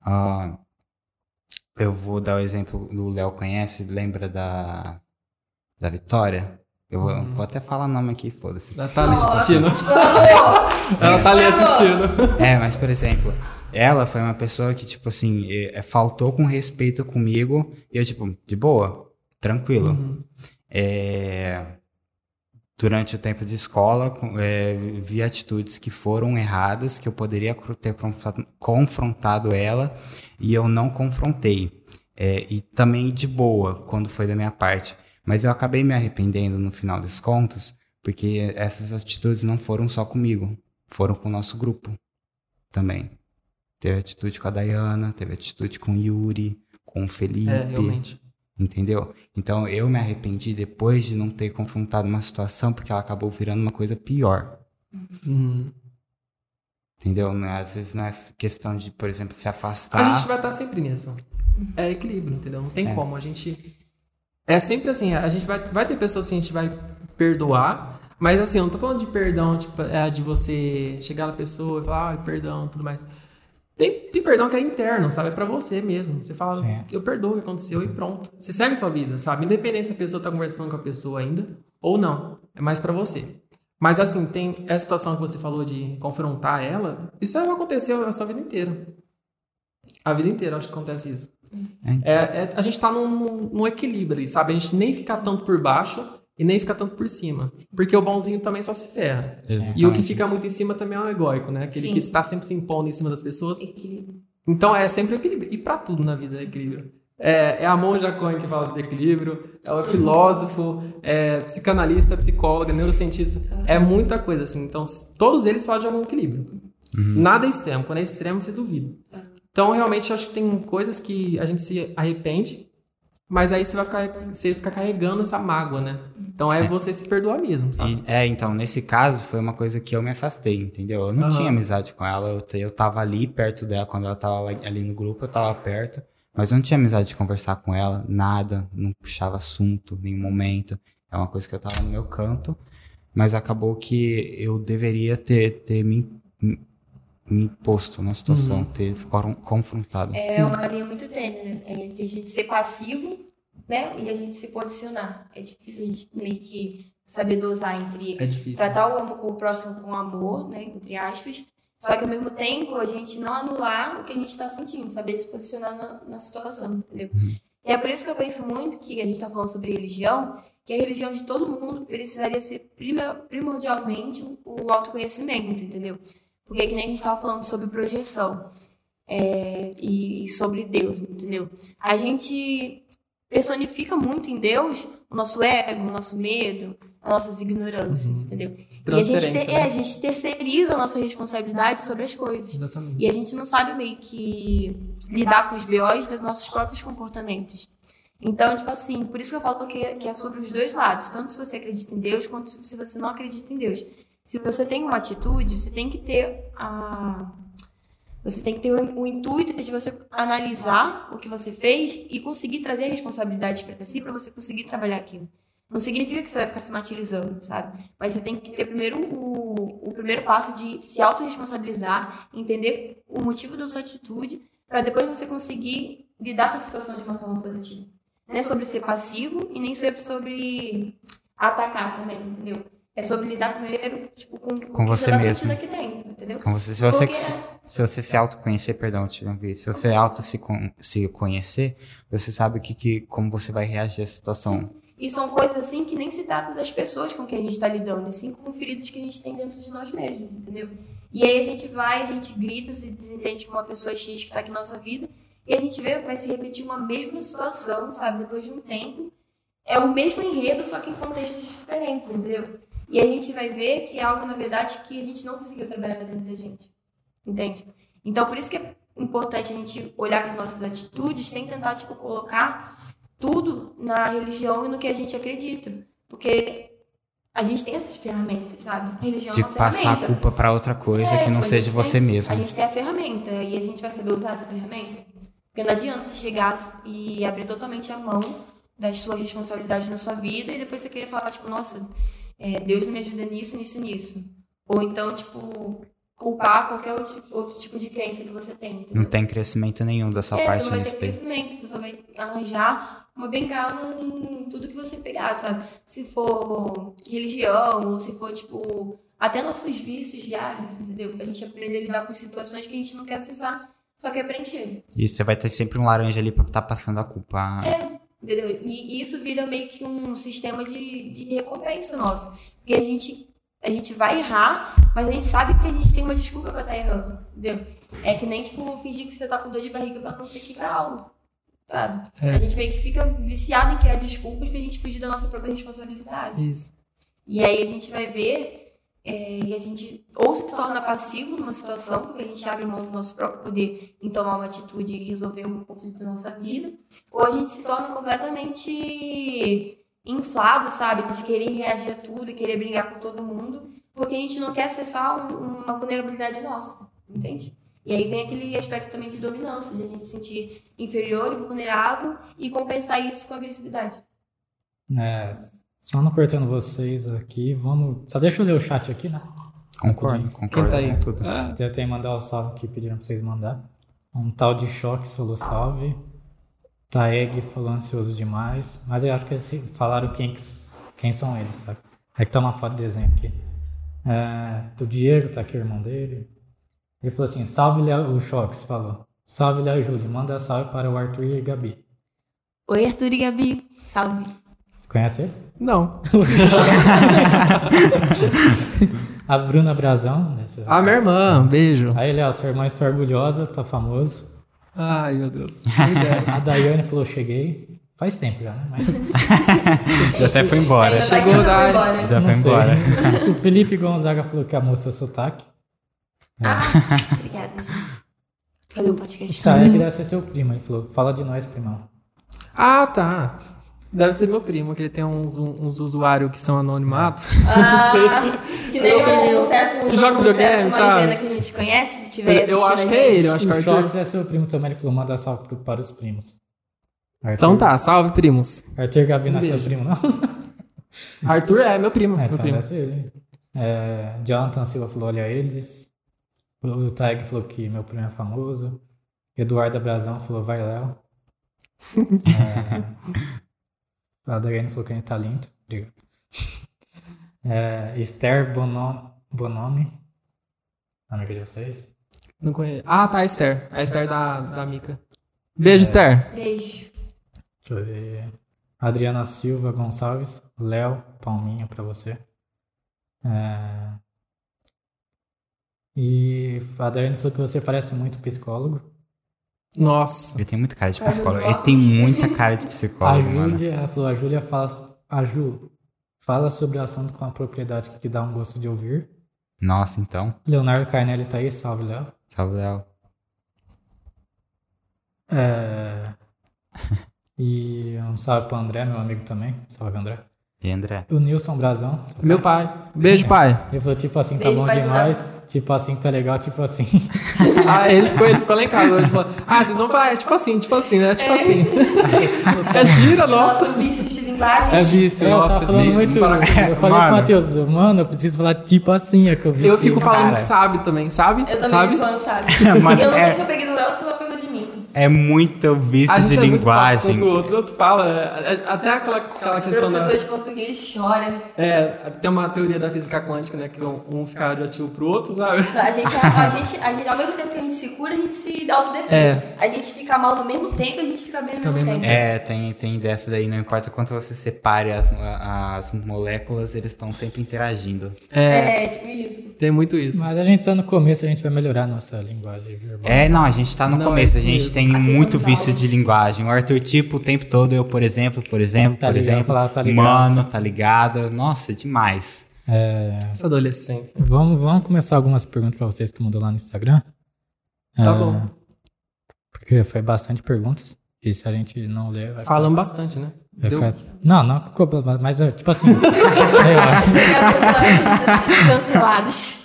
Ah, eu vou dar o exemplo do Léo conhece, lembra da, da Vitória? Eu vou, vou até falar nome aqui, foda-se. Ela tá ali assistindo. <laughs> Ela tá ali assistindo. É, mas por exemplo, ela foi uma pessoa que, tipo assim, eh, faltou com respeito comigo e eu, tipo, de boa, tranquilo. Uhum. É, durante o tempo de escola, é, vi atitudes que foram erradas, que eu poderia ter confrontado, confrontado ela e eu não confrontei. É, e também de boa, quando foi da minha parte. Mas eu acabei me arrependendo no final das contas, porque essas atitudes não foram só comigo, foram com o nosso grupo também. Teve atitude com a Dayana, teve atitude com o Yuri, com o Felipe. É, realmente. Entendeu? Então eu me arrependi depois de não ter confrontado uma situação porque ela acabou virando uma coisa pior. Uhum. Entendeu? Não é- Às vezes não é questão de, por exemplo, se afastar. A gente vai estar sempre nisso. É equilíbrio, entendeu? Não tem É. como. A gente. É sempre assim, a gente vai, vai ter pessoas que a gente vai perdoar, mas assim, eu não tô falando de perdão, tipo, é de você chegar na pessoa e falar, ah, perdão, tudo mais. Tem, tem perdão que é interno, sabe? É pra você mesmo. Você fala, Sim. eu perdoo o que aconteceu e pronto. Você segue a sua vida, sabe? Independente se a pessoa tá conversando com a pessoa ainda ou não. É mais pra você. Mas assim, tem essa situação que você falou de confrontar ela, isso vai acontecer a sua vida inteira. A vida inteira, acho que acontece isso. É, é- a gente tá num, num equilíbrio sabe? A gente nem fica tanto por baixo e nem fica tanto por cima. Porque o bonzinho também só se ferra. E o que Exatamente. fica muito em cima também é o egóico, né? Aquele Sim. que está sempre se impondo em cima das pessoas. Equilíbrio. Então é sempre equilíbrio. E pra tudo na vida é equilíbrio. É, é a Monja Cohen que fala de equilíbrio, é o filósofo, é psicanalista, psicóloga, neurocientista. É muita coisa, assim. Então, todos eles falam de algum equilíbrio. Nada é extremo. Quando é extremo, você duvida. Então, realmente, eu acho que tem coisas que a gente se arrepende, mas aí você vai ficar, você fica carregando essa mágoa, né? Então, é você se perdoar mesmo, sabe? E- é, então, nesse caso, foi uma coisa que eu me afastei, entendeu? Eu não Aham. tinha amizade com ela, eu, eu tava ali perto dela, quando ela tava ali no grupo, eu tava perto, mas eu não tinha amizade de conversar com ela, nada, não puxava assunto, nenhum momento. É uma coisa que eu tava no meu canto, mas acabou que eu deveria ter, ter me, me, me posto na situação, Uhum. ter ficado confrontado. É uma linha muito tênue, né? A gente, gente ser passivo, né? E a gente se posicionar. É difícil a gente meio que saber dosar entre É tratar o, o próximo com amor, né? Entre aspas. Só que ao mesmo tempo a gente não anular o que a gente está sentindo, saber se posicionar na, na situação, entendeu? E é por isso que eu penso muito que a gente está falando sobre religião, que a religião de todo mundo precisaria ser primordialmente o autoconhecimento, entendeu? Porque que nem a gente estava falando sobre projeção é, e, e sobre Deus, entendeu? A gente personifica muito em Deus o nosso ego, o nosso medo, as nossas ignorâncias, entendeu? E a gente, Transferência, te- né? é, a gente terceiriza a nossa responsabilidade sobre as coisas. Exatamente. E a gente não sabe meio que lidar com os BOs dos nossos próprios comportamentos. Então, tipo assim, por isso que eu falo que, que é sobre os dois lados. Tanto se você acredita em Deus, quanto se você não acredita em Deus. Se você tem uma atitude, você tem que ter a... Você tem que ter o, o intuito de você analisar o que você fez e conseguir trazer responsabilidades para si para você conseguir trabalhar aquilo. Não significa que você vai ficar se martirizando, sabe? Mas você tem que ter primeiro o, o primeiro passo de se autorresponsabilizar, entender o motivo da sua atitude, para depois você conseguir lidar com a situação de uma forma positiva. Não é sobre ser passivo e nem sobre, atacar também, entendeu? É sobre lidar primeiro tipo, com, Com que você tá mesmo. sentindo aqui dentro, entendeu? Com você, se você, Porque- se, se você se autoconhecer, perdão, te se você auto se, con- se conhecer, você sabe que, que, como você vai reagir à situação. E são coisas assim que nem se trata das pessoas com quem a gente está lidando, e sim com feridas que a gente tem dentro de nós mesmos, entendeu? E aí a gente vai, a gente grita, se desentende com uma pessoa X que tá aqui na nossa vida, e a gente vê que vai se repetir uma mesma situação, sabe? Depois de um tempo. É o mesmo enredo, só que em contextos diferentes, entendeu? E a gente vai ver que é algo, na verdade, que a gente não conseguiu trabalhar dentro da gente. Entende? Então, por isso que é importante a gente olhar para nossas atitudes sem tentar, tipo, colocar tudo na religião e no que a gente acredita. Porque a gente tem essas ferramentas, sabe? A religião De é uma passar a ferramenta. culpa pra outra coisa É, que não tipo, a seja você tem- mesmo. A gente tem a ferramenta e a gente vai saber usar essa ferramenta. Porque não adianta chegar e abrir totalmente a mão das suas responsabilidades na sua vida e depois você querer falar, tipo, nossa, é, Deus não me ajuda nisso, nisso, nisso. Ou então, tipo, culpar qualquer outro, outro tipo de crença que você tem. entendeu? Não tem crescimento nenhum da sua é, parte você não vai ter crescimento, você só vai arranjar uma bengala em tudo que você pegar, sabe? Se for religião, ou se for, tipo, até nossos vícios diários, entendeu? A gente aprender a lidar com situações que a gente não quer acessar, só que é preencher, E você vai ter sempre um laranja ali pra estar passando a culpa. É. entendeu? E isso vira meio que um sistema de, de recompensa nosso. Porque a gente, a gente vai errar, mas a gente sabe que a gente tem uma desculpa pra estar errando, entendeu? É que nem, tipo, fingir que você tá com dor de barriga pra não ter que ir pra aula, sabe? É. A gente meio que fica viciado em criar desculpas pra gente fugir da nossa própria responsabilidade. Isso. E aí a gente vai ver é, e a gente ou se torna passivo numa situação, porque a gente abre mão do nosso próprio poder em tomar uma atitude e resolver um conflito da nossa vida, ou a gente se torna completamente inflado, sabe? De querer reagir a tudo querer brigar com todo mundo, porque a gente não quer acessar um- uma vulnerabilidade nossa, entende? E aí vem aquele aspecto também de dominância, de a gente se sentir inferior e vulnerável e compensar isso com agressividade. É, só não cortando vocês aqui, vamos. Só deixa eu ler o chat aqui, né? Concordo, Quem concordo tá aí? com tudo. Ah, Tentei mandar o salve que pediram pra vocês mandar. Um tal de Choques falou salve. Taeg falou ansioso demais. Mas eu acho que eles falaram quem, que- quem são eles, sabe? É que tá uma foto de desenho aqui. É, do Diego, tá aqui o irmão dele. Ele falou assim: salve Léo, o Choques falou. Salve Léo e Júlio, manda salve para o Arthur e Gabi. Oi, Arthur e Gabi. Salve. Você conhece eles? Não. <laughs> A Bruna Brazão. né, vocês Ah, minha irmã, um beijo. Aí, Léo, sua irmã está orgulhosa, tá famoso. Ai, meu Deus. <laughs> A Daiane falou, cheguei. Faz tempo já, né? Mas Já até foi embora. Tá Chegou da- foi embora. Já foi embora. <laughs> O Felipe Gonzaga falou que amou seu sotaque. Ah, obrigada, gente. Fazer um podcast. Tá, é que deve ser seu primo. Ele falou, fala de nós, primão. Ah, tá. Deve ser meu primo, que ele tem uns, uns usuários que são anonimatos. Ah, <laughs> que nem priminho um certo joga um videogame, certo sabe? que a gente conhece, se tiver Eu acho que é ele, eu acho que é O o Arthur. É seu primo também. Ele falou, manda salve pro- para os primos. Arthur, Então tá, salve primos. Arthur Gavi não é seu primo, não? <laughs> Arthur é meu primo. É, meu então primo. deve ser ele. É, Jonathan Silva falou, olha eles. O Tag falou que meu primo é famoso. Eduardo Brazão falou, vai, Léo. <laughs> É, a Daiane falou que a gente tá lindo. Obrigado. <laughs> É, Esther Bono, Bonomi. Amiga de vocês. Não conheço. Ah, tá, a Esther. A Esther da, da Mica. Beijo, Esther. Beijo. Deixa eu ver. Adriana Silva Gonçalves. Léo, palminha pra você. É, E a Daiane falou que você parece muito psicólogo. Nossa. Ele tem muita cara de psicólogo. Ele tem muita cara de A psicólogo, mano. Júlia, ela falou, a Júlia fala, a Ju, fala sobre o assunto com a propriedade que dá um gosto de ouvir. Nossa, então. Leonardo Carnelli tá aí, salve, Léo. Salve, Léo. É... <laughs> E um salve pro André, meu amigo também. Salve, André. E André? O Nilson Brazão. Meu pai. Beijo, pai. Ele falou, tipo assim, tá Beijo, bom pai demais. Tipo assim, tá legal, tipo assim. <laughs> Ah, ele ficou, ele ficou lá em casa. Ele falou, ah, vocês vão falar, é tipo assim, tipo assim, né? Tipo assim. <laughs> É gira, nossa. Nosso vício de linguagem. É vício, É, eu nossa. tava falando vício, muito. com. Eu falei pro Mano. Matheus, mano, eu preciso falar tipo assim, é que eu vi. Eu fico falando Cara. sabe também, sabe? Eu também sabe? fico falando, sabe? <laughs> Eu não é- sei se eu peguei no Léo ou se ela pegou de. É muito vício A de é muito linguagem. um do outro, o outro fala. é, é, Até aquela, aquela Os questão da. professores de português choram. É, tem uma teoria da física quântica, né? Que um, fica radioativo pro outro, sabe? A gente, a, <laughs> gente, a gente, ao mesmo tempo que a gente se cura, a gente se autodepende. É. A gente fica mal no mesmo tempo, a gente fica bem no mesmo tempo. É, tem, tem dessa daí, não importa quanto você separe as, as moléculas, eles estão sempre interagindo. É, É, tipo isso. tem muito isso. Mas a gente tá no começo, a gente vai melhorar a nossa linguagem verbal. É, não, a gente tá no Não, começo, é a gente isso tem mesmo. muito vício de linguagem. O Arthur, tipo, o tempo todo, eu, por exemplo, por exemplo, Tá por ligado, exemplo, falar, tá ligado. mano, tá ligado? Nossa, demais. É, Essa adolescência. vamos, vamos começar algumas perguntas pra vocês que mandou lá no Instagram. Tá É, bom. Porque foi bastante perguntas. E se a gente não ler, vai Falamos bastante, né? Vai Deu- Não, não, mas é, tipo assim. <laughs> é, Cancelados.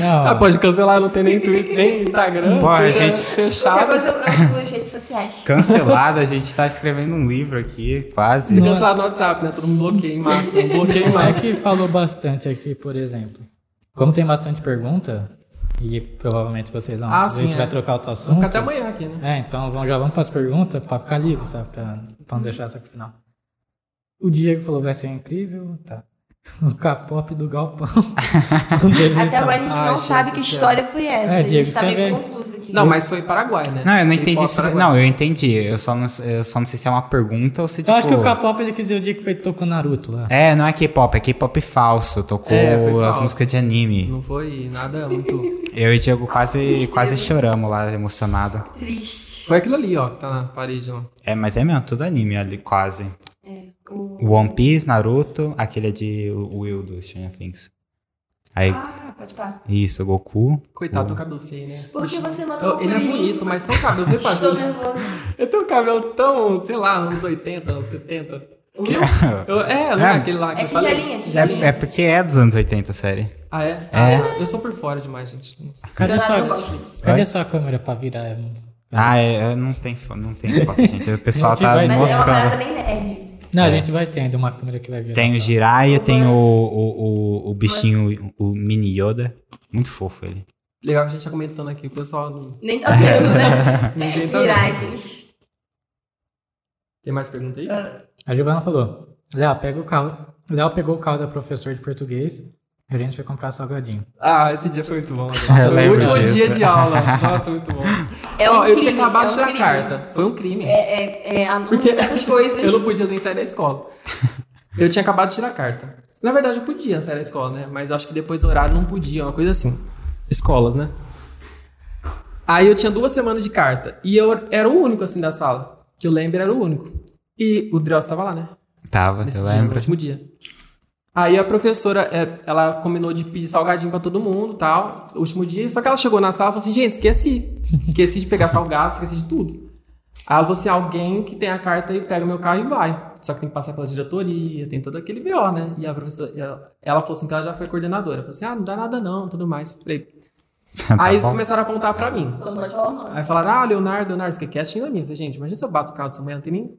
não, Ah, pode cancelar, não tem nem Twitter, nem Instagram. Pô, a é gente- fechado. coisa eu, eu excluo as redes sociais. Cancelado, a gente tá escrevendo um livro aqui, quase. Se cancelar no WhatsApp, né? Todo mundo bloqueia em massa. Um bloqueio em não é massa. que falou bastante aqui, por exemplo. Como tem bastante pergunta, e provavelmente vocês vão. Ah, a gente sim, vai é. trocar outro Vamos assunto. ficar até amanhã aqui, né? É, então vamos, já vamos para as perguntas pra ficar livre, sabe? Pra, pra não deixar essa pro final. O Diego falou vai ser incrível, tá. <laughs> O K-pop do Galpão. <laughs> Até agora a gente não sabe que céu. história foi essa. É, a Diego, gente tá você meio confuso. Não, mas foi Paraguai, né? Não, eu não K-pop entendi. se-. Não, eu entendi. Eu só não, eu só não sei se é uma pergunta ou se tipo. Eu acho que o K-pop ele quis dizer o dia que foi tocou Naruto lá. É, não é K-pop, é K-pop falso. Tocou É, as falso. músicas de anime. Não foi nada muito. <laughs> Eu e o Diego quase, quase choramos lá, emocionado. Triste. Foi aquilo ali, ó, que tá na parede, ó. É, mas é mesmo, tudo anime ali, quase. É, o... O One Piece, Naruto, aquele é de Will do Stranger Things. Aí, Ah, pode parar. isso, Goku. Coitado do cabelo feio, né? Esse Por que bicho- você mandou Eu- Ele é bonito, mas tem um cabelo. Vê pra Estou nervoso. Eu tenho um cabelo tão, sei lá, anos 80, anos 70. Que eu, <laughs> eu- é, não é, É. aquele lá que É tigelinha, tigelinha. É porque é dos anos 80, série. Ah, é? Ah, eu, eu sou por fora demais, gente. Nossa. Cadê Leonardo sua, cadê sua câmera pra virar? É, Ah, é, é, não tem, não tem foto, gente. O pessoal A gente tá vai- Mas é uma parada moscando. bem nerd. Não, a gente vai ter ainda uma câmera que vai virar. Tem o Jiraiya, tem o, o, o, o bichinho, o mini Yoda. Muito fofo ele. Legal que a gente tá comentando aqui, o pessoal não. Nem tá vendo, né? <laughs> Ninguém tá vendo. Miragens. Tem mais pergunta aí? A Giovana falou: Léo, pega o carro. Léo pegou o carro da professora de português a gente vai comprar salgadinho. Ah, esse dia foi muito bom. né? <laughs> Eu Foi o último disso. dia de aula. <laughs> Nossa, muito bom. É Ó, um eu crime, tinha acabado é de um tirar crime. carta. Foi um crime. É, é, é Porque dessas coisas. eu não podia nem sair da escola. <laughs> Eu tinha acabado de tirar carta. Na verdade, eu podia sair da escola, né? Mas eu acho que depois do horário não podia, uma coisa assim. Escolas, né? Aí eu tinha duas semanas de carta. E eu era o único, assim, da sala. Que eu lembro, era o único. E o Drios tava lá, né? Tava, Nesse eu dia, no lembro. último dia. Aí a professora, é, ela combinou de pedir salgadinho pra todo mundo e tal, último dia. Só que ela chegou na sala e falou assim, gente, esqueci. Esqueci de pegar salgado, esqueci de tudo. Aí ela falou assim, alguém que tem a carta aí pega meu carro e vai. Só que tem que passar pela diretoria, tem todo aquele BO, né? E a professora, e ela, ela falou assim que ela já foi coordenadora. Falou assim, ah, não dá nada não, tudo mais. Falei, <laughs> Tá aí eles bom. começaram a contar pra mim. Só não pode falar o nome. Aí falaram, ah, Leonardo, Leonardo, fiquei quietinho na minha. Falei, gente, imagina se eu bato o carro dessa manhã, não tem nem.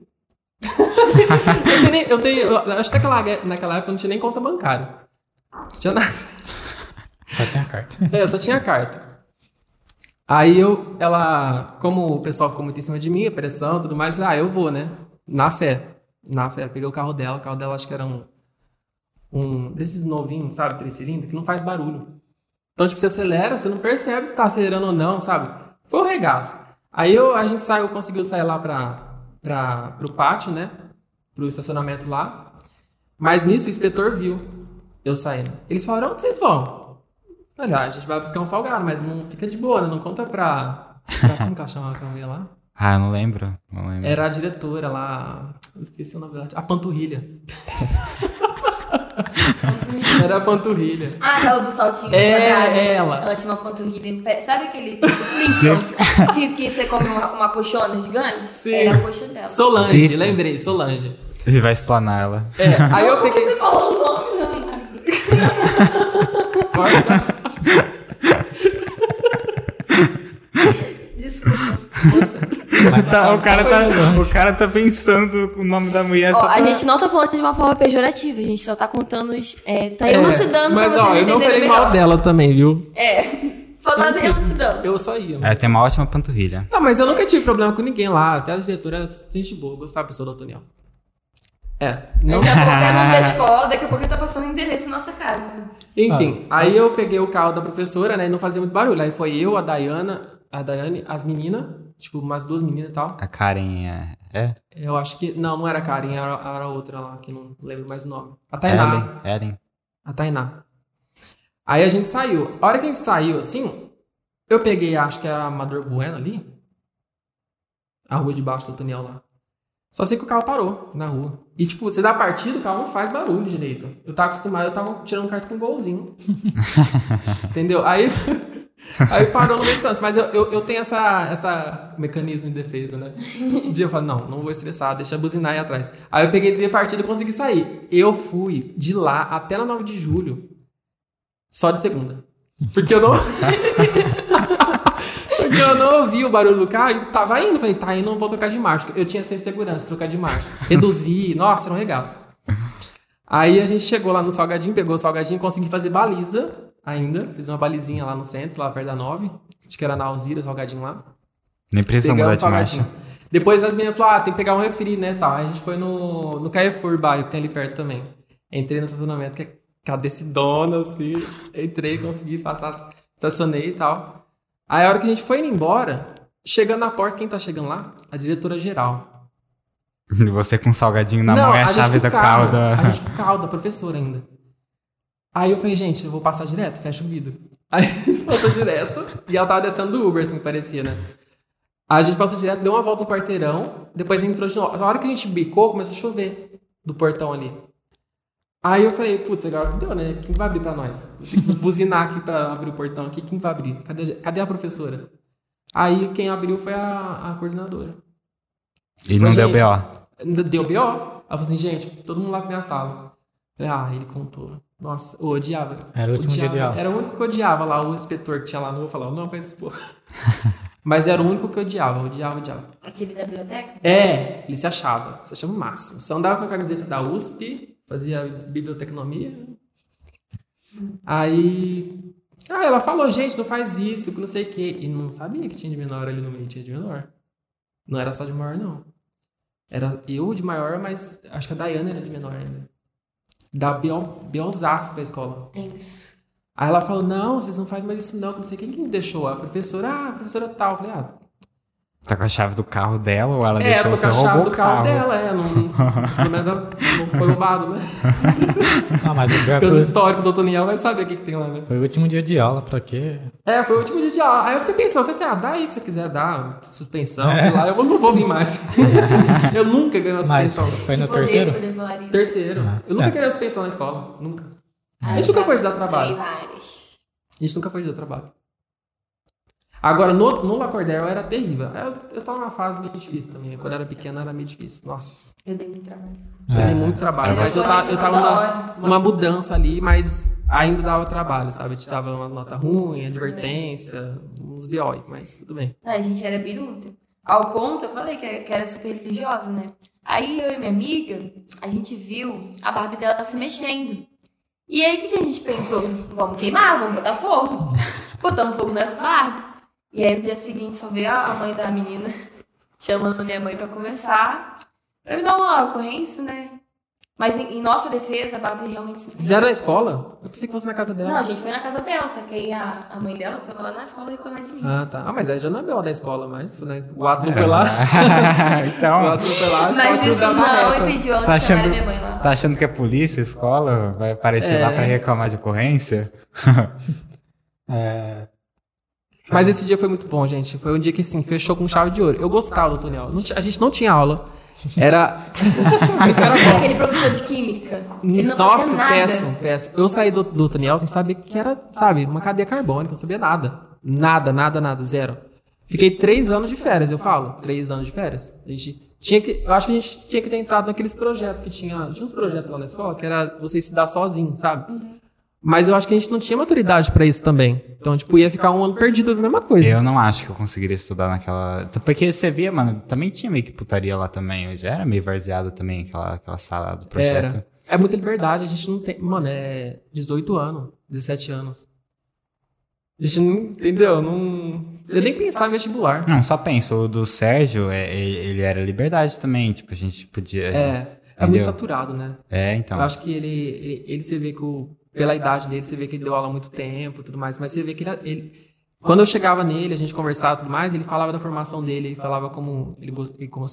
Eu tenho. Eu tenho. eu acho que naquela, naquela época eu não tinha nem conta bancária. Não tinha nada. Só tinha carta. É, só tinha carta. Aí eu, ela, como o pessoal ficou muito em cima de mim, a pressão e tudo mais, ah, eu vou, né? Na fé. Na fé. Peguei o carro dela, o carro dela acho que era um. Um desses novinhos, sabe? Três cilindros, que não faz barulho. Então, tipo, você acelera, você não percebe se tá acelerando ou não, sabe? Foi um regaço. Aí eu, a gente saiu, conseguiu sair lá pra, pra, pro pátio, né? Pro estacionamento lá. Mas nisso o inspetor viu eu saindo. Eles falaram, onde vocês vão? Olha, a gente vai buscar um salgado, mas não fica de boa, né? Não conta pra... pra como que ela chamava aquela mulher lá? <laughs> Ah, eu não lembro. Não lembro. Era a diretora lá... Esqueci o nome dela. A Panturrilha. <laughs> Era a Panturrilha. Ah, aquela do saltinho É, quadrado. é ela. Ela tinha uma panturrilha em pé. Sabe aquele Flintstones? <laughs> que, que você come uma, uma coxona gigante? Sim. Era a coxa dela. Solange, Bife. lembrei, Solange. Ele vai explanar ela. É, aí eu peguei... Você falou o nome, Leonardo. Corta. <laughs> Desculpa. Tá, o, cara tá, o cara tá pensando o nome da mulher Ó, só a pra... gente não tá falando de uma forma pejorativa, a gente só tá contando, os- é, tá É, elucidando Mas, pra ó, eu não falei mal dela também, viu? É. Só nada enfim, elucidando. Eu só ia. Ela tem uma ótima panturrilha. Não, mas eu nunca tive problema com ninguém lá. Até a diretora era gente boa, gostava da pessoa do Otoniel. É. Não... Daqui a pouco é nome da <laughs> escola, daqui a pouco ele tá passando endereço na nossa casa. Enfim, aí eu peguei o carro da professora, né? E não fazia muito barulho. Aí foi eu, a Dayana, a Daiane, as meninas, tipo, umas duas meninas e tal. A Karen é. É? Eu acho que. Não, não era a Karen, era, era outra lá, que não lembro mais o nome. A Tainá. Ellen. Ellen. A Tainá. Aí a gente saiu. A hora que a gente saiu, assim, eu peguei, acho que era a Amador Bueno ali. A rua de baixo do Daniel lá. Só sei que o carro parou na rua. E, tipo, você dá partida, o carro não faz barulho direito. Eu tava acostumado, eu tava tirando carta com um golzinho. <laughs> Entendeu? Aí, <laughs> aí parou no meio do trânsito. Mas eu, eu, eu tenho essa, essa mecanismo de defesa, né? <laughs> Um dia eu falo, não, não vou estressar, deixa buzinar aí atrás. Aí eu peguei de partida e consegui sair. Eu fui de lá até na 9 de julho, só de segunda. Porque eu não. <laughs> Porque eu não ouvi o barulho do carro e tava indo. Falei, tá indo, não vou trocar de marcha. Eu tinha sem segurança, trocar de marcha. Reduzir, nossa, era um regaço. Aí a gente chegou lá no Salgadinho, pegou o Salgadinho, consegui fazer baliza ainda. Fiz uma balizinha lá no centro, lá perto da 9. Acho que era na Alzira, Salgadinho lá. Nem precisa mudar de marcha. Depois as meninas falaram, ah, tem que pegar um refri, né, tal. Aí a gente foi no, no Carrefour Bairro, que tem ali perto também. Entrei no estacionamento, que é aquela decidona, assim. Entrei, consegui passar, estacionei e tal. Aí a hora que a gente foi indo embora, chegando na porta, quem tá chegando lá? A diretora geral. E você com um salgadinho na Não, mão e a, gente chave da. A gente com o carro da professora ainda. Aí eu falei, gente, eu vou passar direto, fecha o vidro. <laughs> Aí a gente passou direto e ela tava descendo do Uber, assim, que parecia, né? Aí a gente passou direto, deu uma volta no quarteirão, depois entrou de novo. A hora que a gente bicou, começou a chover do portão ali. Aí eu falei, putz, agora deu, né? Quem vai abrir pra nós? Tem que buzinar aqui pra abrir o portão aqui. Quem vai abrir? Cadê, cadê a professora? Aí quem abriu foi a, a coordenadora. E Foi, não deu. BO. Deu B.O. Ela falou assim, gente, todo mundo lá pra minha sala. Falei, ah, ele contou. Nossa, eu odiava. Era o último dia Odiava. de aula. Era o único que eu odiava lá, o inspetor que tinha lá, não vou falar o nome pra esse porra. <laughs> Mas era o único que eu odiava, eu odiava, odiava. Aquele da biblioteca? É, ele se achava, se achava o máximo. Você andava com a camiseta da USP, fazia biblioteconomia. Aí. Ah, ela falou, gente, não faz isso, que não sei o quê. E não sabia que tinha de menor ali no meio, tinha de menor. Não era só de maior, não. Era eu de maior, mas acho que a Dayana era de menor ainda. Da Belzaço pra escola. É isso. Aí ela falou, não, vocês não fazem mais isso não, não sei quem que me deixou. A professora, ah, a professora tal. Eu falei, ah, Tá com a chave do carro dela ou ela é, deixou tô você com a chave do carro, carro? dela, é. Não, pelo menos ela não foi roubado, né? <laughs> Ah, mas o é que históricos do Toniel vai saber o que, que tem lá, né? foi o último dia de aula, pra quê? É, foi o último dia de aula. Aí eu fiquei pensando, eu falei assim, ah, dá aí que você quiser dar, suspensão, sei lá, eu não vou vir mais. <laughs> eu nunca ganhei uma Mas suspensão. foi no Poder, terceiro? poder. Terceiro. Ah, eu nunca certo. ganhei uma suspensão na escola, nunca. Ah, A gente nunca foi de dar trabalho. A gente nunca foi de dar trabalho. Agora, no, no Lacordaire eu era terrível. Eu, eu tava numa fase meio difícil também. Quando eu era pequeno era meio difícil. Nossa, Eu dei muito trabalho. eu É. dei muito trabalho. Era Mas eu tava, eu tava numa, mudança ali, mas ainda dava trabalho, sabe? A gente dava uma nota ruim, advertência, uns BO, mas tudo bem. Ah, a gente era biruta. Ao ponto, eu falei que era, que era super religiosa, né? Aí eu e minha amiga, a gente viu a Barbie dela se mexendo. E aí o que, que a gente pensou? Vamos queimar, vamos botar fogo. Botamos fogo nessa Barbie. E aí no dia seguinte só veio a mãe da menina <laughs> chamando minha mãe pra conversar. Pra me dar uma ocorrência, né? Mas em, em nossa defesa, a Barbie realmente se. Fizeram na escola? Eu pensei que fosse na casa dela. Não, a gente foi na casa dela, só que aí a, a mãe dela foi lá na escola reclamar de mim. Ah, tá. Ah, mas aí já não é BO da escola, mas né? o ato não foi lá. <laughs> o então, ato não foi lá. Mas isso não impediu ela de Tá chamar achando- minha mãe lá. tá achando que é polícia, escola? Vai aparecer É. lá pra reclamar de ocorrência? <laughs> É, Mas esse dia foi muito bom, gente. Foi um dia que, assim, fechou com chave de ouro. Eu gostava do Toniel. A gente não tinha aula. Era... <laughs> Isso era bom. Aquele professor de química. Nossa, péssimo, péssimo. Eu saí do, do Toniel sem saber que era, sabe, uma cadeia carbônica. Eu não sabia nada. Nada, nada, nada. Zero. Fiquei três anos de férias, eu falo. Três anos de férias. A gente tinha que... Eu acho que a gente tinha que ter entrado naqueles projetos que tinha... Tinha uns projetos lá na escola que era você estudar sozinho, sabe? Mas eu acho que a gente não tinha maturidade pra isso também. Então, tipo, ia ficar um ano perdido na mesma coisa. Eu não acho que eu conseguiria estudar naquela. Porque você via, mano, também tinha meio que putaria lá também. Eu já era meio varzeado também, aquela, aquela sala do projeto. Era. É muita liberdade, a gente não tem. Mano, é 18 anos, 17 anos. A gente não, entendeu? Não. Eu nem pensava em vestibular. Não, só penso, o do Sérgio, é, é- ele era liberdade também, tipo, a gente podia... É. É muito Entendeu? saturado, né? É, então. Eu acho que ele, ele, ele você vê que o, pela idade dele, você vê que ele deu aula há muito tempo e tudo mais, mas você vê que ele, ele- quando eu chegava nele, a gente conversava e tudo mais, ele falava da formação dele, ele falava como ele, gos- ele, como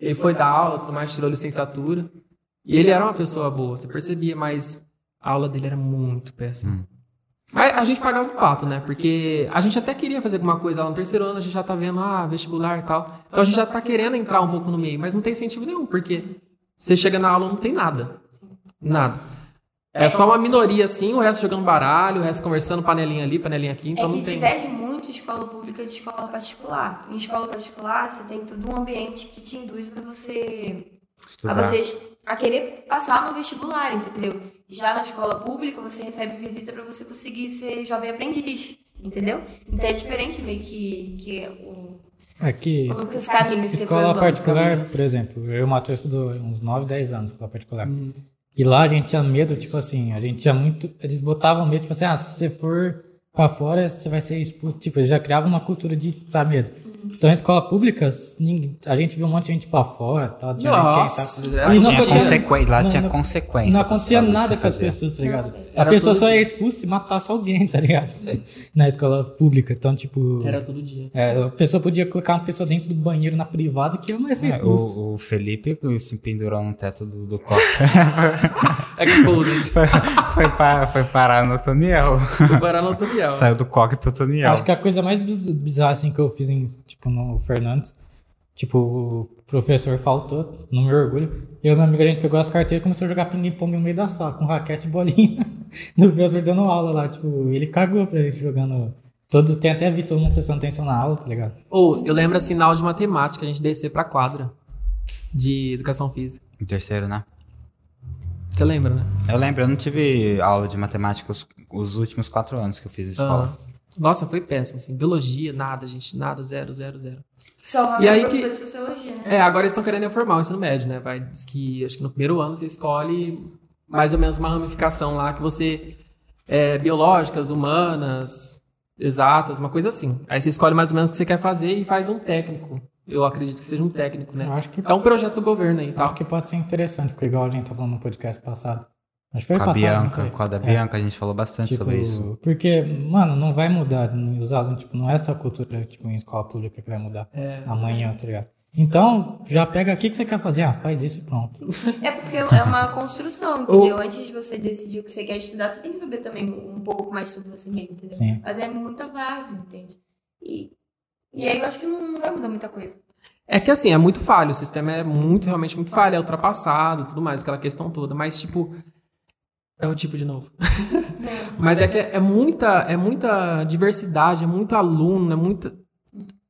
ele foi dar aula, tudo mais, tirou licenciatura, e ele era uma pessoa boa, você percebia, mas a aula dele era muito péssima. Hum. Mas a gente pagava o pato, né? Porque a gente até queria fazer alguma coisa lá no terceiro ano, a gente já tá vendo, ah, vestibular e tal. Então a gente já tá querendo entrar um pouco no meio, mas não tem incentivo nenhum, porque você chega na aula não tem nada. Nada. É só uma minoria assim, o resto jogando baralho, o resto conversando, panelinha ali, panelinha aqui, então é que não tem. diverge muito escola pública de escola particular. Em escola particular, você tem todo um ambiente que te induz a você a Estudar. você a querer passar no vestibular, entendeu? Já na escola pública, você recebe visita para você conseguir ser jovem aprendiz, entendeu? Então é diferente meio que, que o, Aqui, os caminhos que as escola particular, por exemplo, eu e o Matheus estudou uns 9, 10 anos escola particular. Hum. E lá a gente tinha medo, tipo assim, a gente tinha muito. Eles botavam medo, tipo assim, ah, se você for pra fora, você vai ser expulso. Tipo, eles já criavam uma cultura de, sabe, medo. Então, em escola pública, a gente viu um monte de gente pra fora, tal, Nossa, gente que era E não Tinha acontecia- consequ... Lá não, tinha não- consequência. não acontecia nada com as pessoas, tá ligado? Não, A pessoa só ia expulsa se matasse alguém, tá ligado? <laughs> Na escola pública. Então, tipo. Era todo dia. é, a pessoa podia colocar uma pessoa dentro do banheiro na privada que eu não ia ser É, expulso. o, o Felipe se pendurou no teto do, do <laughs> copo. <laughs> Exposed. foi, foi, pa- foi parar no Toniel. O Barão Tubiel. Saiu do coque pro Toniel. Acho que a coisa mais biz- bizarra assim que eu fiz em, tipo, no Fernandes, tipo, o professor faltou, no meu orgulho. Eu e meu amigo, a gente pegou as carteiras e começou a jogar ping-pong no meio da sala, com raquete e bolinha. <laughs> no professor dando aula lá, tipo, ele cagou pra gente jogando. Todo, tem até vi todo mundo prestando atenção na aula, tá ligado? Ou, eu lembro assim, na aula de matemática, a gente descer pra quadra de educação física. Em terceiro, né? Você lembra, né? Eu lembro, eu não tive aula de matemática os, os últimos quatro anos que eu fiz de escola. Ah. Nossa, foi péssimo, assim. Biologia, nada, gente. Nada, zero, zero, zero. Só uma E aí professor que- de sociologia, né? É, agora eles estão querendo reformar o ensino médio, né? Vai, diz que acho que no primeiro ano você escolhe mais ou menos uma ramificação lá que você. É, biológicas, humanas, exatas, uma coisa assim. Aí você escolhe mais ou menos o que você quer fazer e faz um técnico. Eu acredito que seja um técnico, né? Eu acho que, É um projeto do governo aí, tá? acho que pode ser interessante, porque igual a gente tá falando no podcast passado. Acho que foi Com a passado, não Bianca, foi? com a da É. Bianca, a gente falou bastante Tipo, sobre isso. Porque, mano, não vai mudar. Os alunos, tipo, não é essa cultura, tipo, em escola pública que vai mudar É. amanhã, tá ligado? Então, já pega aqui que você quer fazer. Ah, faz isso e pronto. É porque é uma construção, entendeu? Antes de você decidir o que você quer estudar, você tem que saber também um pouco mais sobre você mesmo, entendeu? Sim. Mas é muita base, entende? E, e aí eu acho que não vai mudar muita coisa. É que assim, é muito falho, o sistema é muito, realmente muito falho, é ultrapassado, tudo mais, aquela questão toda, mas tipo, é o tipo de novo. <laughs> mas é que é muita, é muita diversidade, é muito aluno, é muita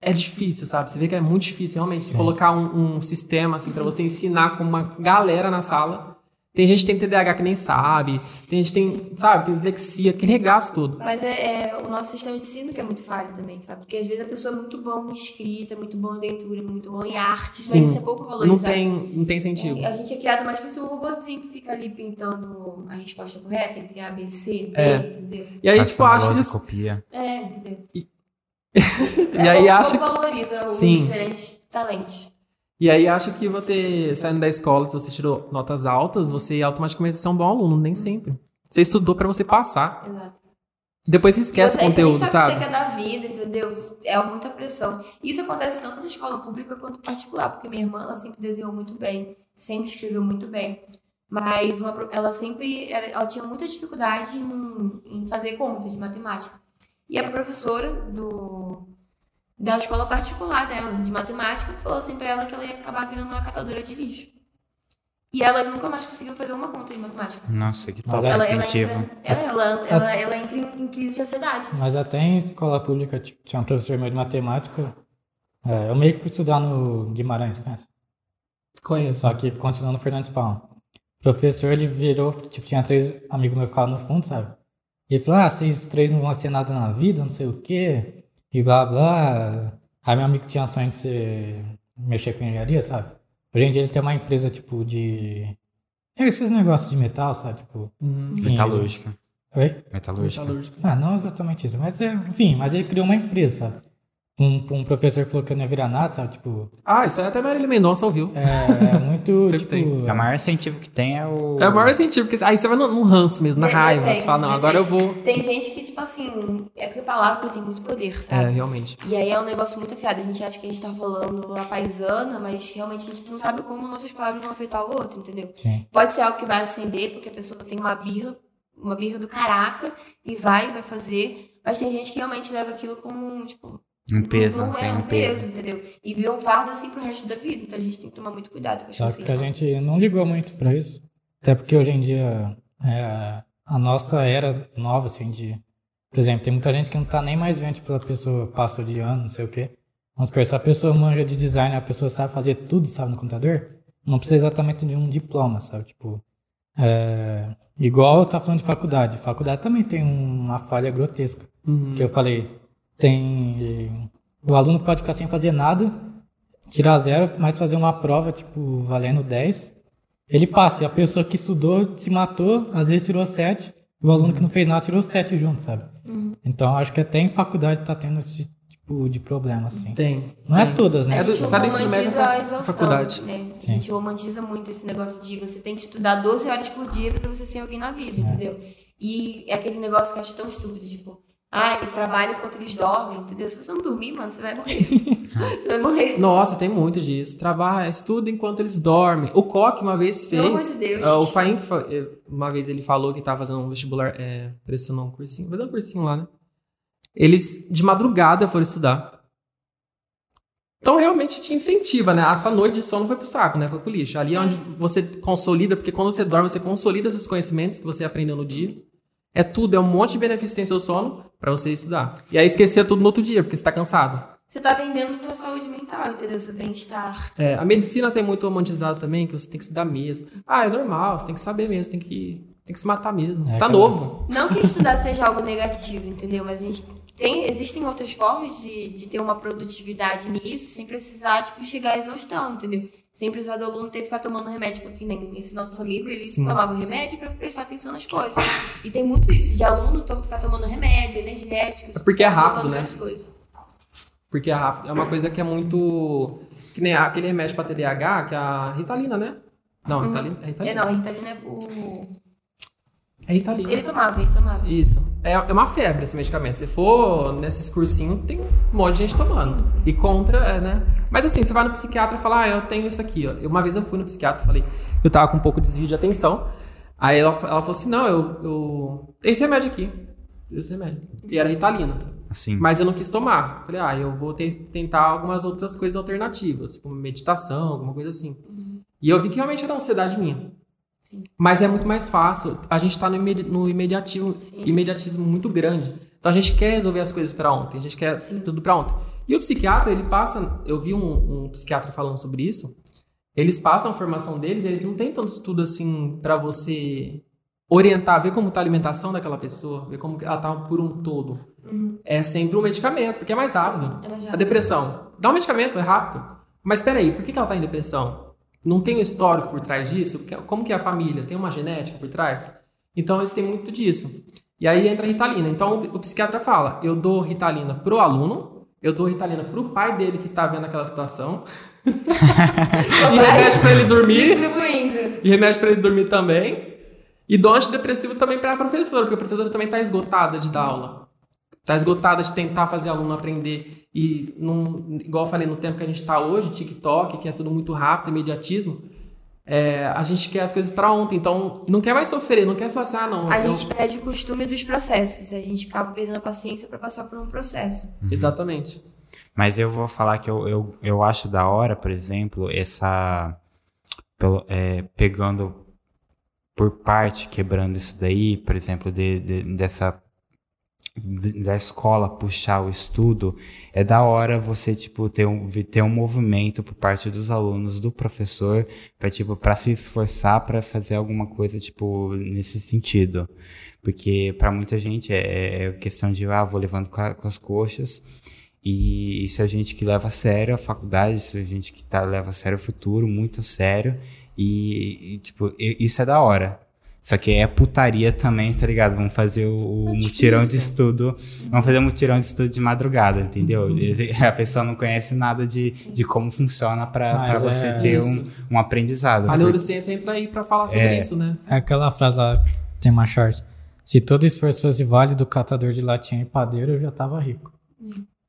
é difícil, sabe? Você vê que é muito difícil realmente colocar um, um sistema assim para você ensinar com uma galera na sala. Tem gente que tem TDAH que nem sabe, tem gente que tem, sabe, tem dislexia, que regaço tudo. Mas é, é o nosso sistema de ensino que é muito falho também, sabe? Porque às vezes a pessoa é muito boa em escrita, muito boa em leitura, muito boa em artes, Sim. mas isso é pouco valorizado. Não tem, não tem incentivo. É, A gente é criado mais pra ser um robôzinho que fica ali pintando a resposta correta entre A, B, C, D, É. entendeu? E aí, tipo, lousa, isso. copia. É, entendeu? E <laughs> aí pouco, acha pouco valoriza os Sim. diferentes talentos. E aí acha que você, saindo da escola, se você tirou notas altas, você automaticamente é um bom aluno. Nem sempre. Você estudou pra você passar. Exato. Depois você esquece você, o conteúdo, você sabe? sabe você quer da vida, entendeu? É muita pressão. Isso acontece tanto na escola pública quanto particular, porque minha irmã, ela sempre desenhou muito bem, sempre escreveu muito bem. Mas uma ela sempre era- ela tinha muita dificuldade em, em fazer conta de matemática. E a professora do, da escola particular dela, de matemática, falou assim pra ela que ela ia acabar virando uma catadora de lixo. E ela nunca mais conseguiu fazer uma conta de matemática. Nossa, que é- Ela, ela, entra, ela, ela, ela, ela entra em, em crise de ansiedade. Mas até em escola pública, tipo, tinha um professor meu de matemática. é, eu meio que fui estudar no Guimarães, conhece? Conheço. Só que continuando no Fernandes Palma. O professor, ele virou, tipo, tinha três amigos meus que ficavam no fundo, sabe? E ele falou, ah, vocês três não vão ser nada na vida, não sei o quê, e blá, blá. Aí meu amigo tinha sonho de ser, mexer com engenharia, sabe? Hoje em dia ele tem uma empresa, tipo, de... É esses negócios de metal, sabe? Tipo, Hum. enfim, Metalúrgica. Oi? Metalúrgica. Metalúrgica. Ah, não exatamente isso. Mas, é, enfim, mas ele criou uma empresa, sabe? Um, um professor que falou que eu não ia virar nada, sabe? Tipo, Ah, isso aí até Marília Mendonça ouviu. é, é <laughs> muito, tipo... tem. O maior científico que tem é o. É o maior incentivo, porque aí você vai no, no ranço mesmo, na Tem- raiva. tem- Você fala, não, agora eu vou. Tem gente que, tipo assim, é porque a palavra tem muito poder, É, sabe? realmente. E aí é um negócio muito afiado. A gente acha que a gente tá falando a paisana, mas realmente a gente não sabe como nossas palavras vão afetar o outro, entendeu? Sim. Pode ser algo que vai acender, porque a pessoa tem uma birra, uma birra do caraca, e vai, vai fazer. Mas tem gente que realmente leva aquilo como, tipo, Um peso, não tem é um um peso. peso, entendeu? E vira um fardo assim pro resto da vida. Então a gente tem que tomar muito cuidado com as Só coisas que a gente não ligou muito pra isso. Até porque hoje em dia é, a nossa era nova, assim, de. Por exemplo, tem muita gente que não tá nem mais vendo, tipo, a pessoa passou de ano, não sei o quê. Mas se a pessoa manja de design, a pessoa sabe fazer tudo, sabe, no computador, não precisa exatamente de um diploma, sabe? Tipo. É, igual tá falando de faculdade. Faculdade também tem uma falha grotesca. Uhum. Que eu falei, tem. O aluno pode ficar sem fazer nada, tirar zero, mas fazer uma prova, tipo, valendo 10. Ele passa, e a pessoa que estudou se matou, às vezes tirou 7, e o aluno que não fez nada tirou 7 junto, sabe? Então acho que até em faculdade tá tendo esse tipo de problema, assim. Tem. Não é tem. todas, né? É do- médio romantiza a exaustão, faculdade. né? A Sim. gente romantiza muito esse negócio de você tem que estudar 12 horas por dia pra você ser alguém na vida, entendeu? E é aquele negócio que eu acho tão estúpido, tipo, ah, eu trabalho enquanto eles dormem, entendeu? Se você não dormir, mano, você vai morrer. <laughs> você vai morrer. Nossa, tem muito disso. Trabalha, estuda enquanto eles dormem. O Coque uma vez Pelo amor fez. de Deus. ah, o Faim, eh, uma vez ele falou que tava fazendo um vestibular, é, um cursinho, fazendo um cursinho lá, né? Eles de madrugada foram estudar. Então realmente te incentiva, né? A sua noite de sono foi pro saco, né? Foi pro lixo. Ali é onde você consolida, porque quando você dorme, você consolida esses conhecimentos que você aprendeu no dia. É tudo, é um monte de benefício que tem seu sono pra você estudar. E aí esquecer tudo no outro dia, porque você tá cansado. Você tá vendendo sua saúde mental, entendeu? Seu bem-estar. É, a medicina tem muito romantizado também, que você tem que estudar mesmo. Ah, é normal, você tem que saber mesmo, tem que, tem que se matar mesmo. Você É tá aquela- novo. Não que estudar seja algo negativo, entendeu? Mas a gente tem, existem outras formas de, de ter uma produtividade nisso, sem precisar, tipo, chegar à exaustão, entendeu? Sem precisar do aluno ter que ficar tomando remédio, porque nem esse nosso amigo, ele Sim. tomava remédio pra prestar atenção nas coisas. E tem muito isso, de aluno ficar tomando remédio, energéticos. É porque é rápido, né? Porque é rápido. É uma coisa que é muito. Que nem aquele remédio pra TDAH, que é a Ritalina, né? Não, Ritalina. É É, Ritalina. não, a Ritalina é o... É Ritalina. Ele tomava, ele tomava. Isso. É, é uma febre esse medicamento. Se for nesses cursinhos, tem um monte de gente tomando. E contra, é, né? Mas assim, você vai no psiquiatra e fala, ah, eu tenho isso aqui, ó. Uma vez eu fui no psiquiatra e falei, eu tava com um pouco de desvio de atenção. Aí ela, ela falou assim, não, eu, eu... Tem esse remédio aqui. Esse remédio. E era Ritalina. Assim. Mas eu não quis tomar. Falei, ah, eu vou te- tentar algumas outras coisas alternativas, tipo meditação, alguma coisa assim. E eu vi que realmente era ansiedade minha. Sim. Mas é muito mais fácil. A gente tá no, imedi no imediativo, imediatismo muito grande. Então a gente quer resolver as coisas pra ontem, a gente quer tudo pra ontem. E o psiquiatra, ele passa. Eu vi um, um psiquiatra falando sobre isso. Eles passam a formação deles, eles não têm tanto estudo assim pra você orientar, ver como tá a alimentação daquela pessoa, ver como ela tá por um todo. É sempre um medicamento, porque é mais rápido. É mais A rápido. depressão. Dá um medicamento, é rápido. Mas peraí, por que que ela tá em depressão? Não tem um histórico por trás disso? Como que é a família? Tem uma genética por trás? Então eles têm muito disso. E aí entra a Ritalina. Então o psiquiatra fala: eu dou Ritalina pro aluno, eu dou Ritalina pro pai dele que tá vendo aquela situação, <laughs> e remédio pra ele dormir, Distribuindo. e remédio pra ele dormir também, e dou antidepressivo também pra professora, porque a professora também tá esgotada de dar aula. Tá esgotada de tentar fazer aluno aprender. E, num, igual eu falei, no tempo que a gente tá hoje, TikTok, que é tudo muito rápido, imediatismo, é, a gente quer as coisas pra ontem. Então, não quer mais sofrer, não quer falar assim, ah, não. A eu- gente perde o costume dos processos. A gente acaba perdendo a paciência pra passar por um processo. Exatamente. Mas eu vou falar que eu, eu, eu acho da hora, por exemplo, essa. pelo- é, pegando por parte, quebrando isso daí, por exemplo, de, de- dessa. Da escola puxar o estudo, é da hora você, tipo, ter um, ter um movimento por parte dos alunos, do professor, para tipo, pra se esforçar para fazer alguma coisa, tipo, nesse sentido. Porque para muita gente é, é questão de, ah, vou levando com, a- com as coxas. E isso é gente que leva a sério a faculdade, isso é gente que tá, leva a sério o futuro, muito a sério. E, e, tipo, isso é da hora. Só que é putaria também, tá ligado? Vamos fazer o, o É mutirão de estudo. Vamos fazer o mutirão de estudo de madrugada, entendeu? Uhum. Ele- <laughs> A pessoa não conhece nada de, de como funciona pra você é ter um, isso. um aprendizado. A neurociência entra aí pra falar sobre É. isso, né? É aquela frase lá, tem uma short. Se todo esforço fosse válido, catador de latinha e padeiro, eu já tava rico.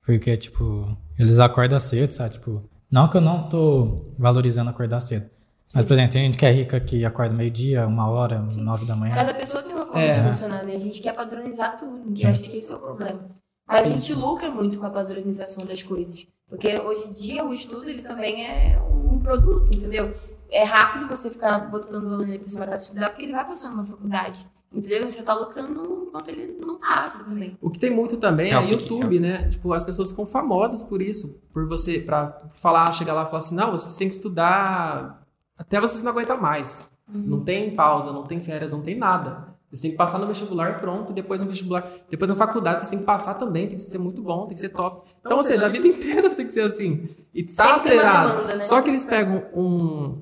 Porque, tipo, eles acordam cedo, sabe? Tipo, não que eu não tô valorizando acordar cedo. Mas, por exemplo, tem gente que é rica que acorda meio-dia, uma hora, nove da manhã. Cada pessoa tem uma forma É. de funcionar, né? A gente quer padronizar tudo, e acho que esse é o problema. Mas a gente lucra muito com a padronização das coisas. Porque hoje em dia o estudo ele também é um produto, entendeu? É rápido você ficar botando os alunos ali pra cima da estudar, porque ele vai passar numa faculdade. Entendeu? Você tá lucrando enquanto ele não passa também. O que tem muito também É é o YouTube, né? Tipo, as pessoas ficam famosas por isso. Por você, pra falar, chegar lá e falar assim, não, você tem que estudar até você não aguenta mais. Não tem pausa, não tem férias, não tem nada. Você tem que passar no vestibular pronto, e depois no vestibular, depois na faculdade você tem que passar também, tem que ser muito bom, tem que ser top. Então, ou seja, a vida inteira você tem que ser assim. E tá acelerado. né? Só que eles pegam um.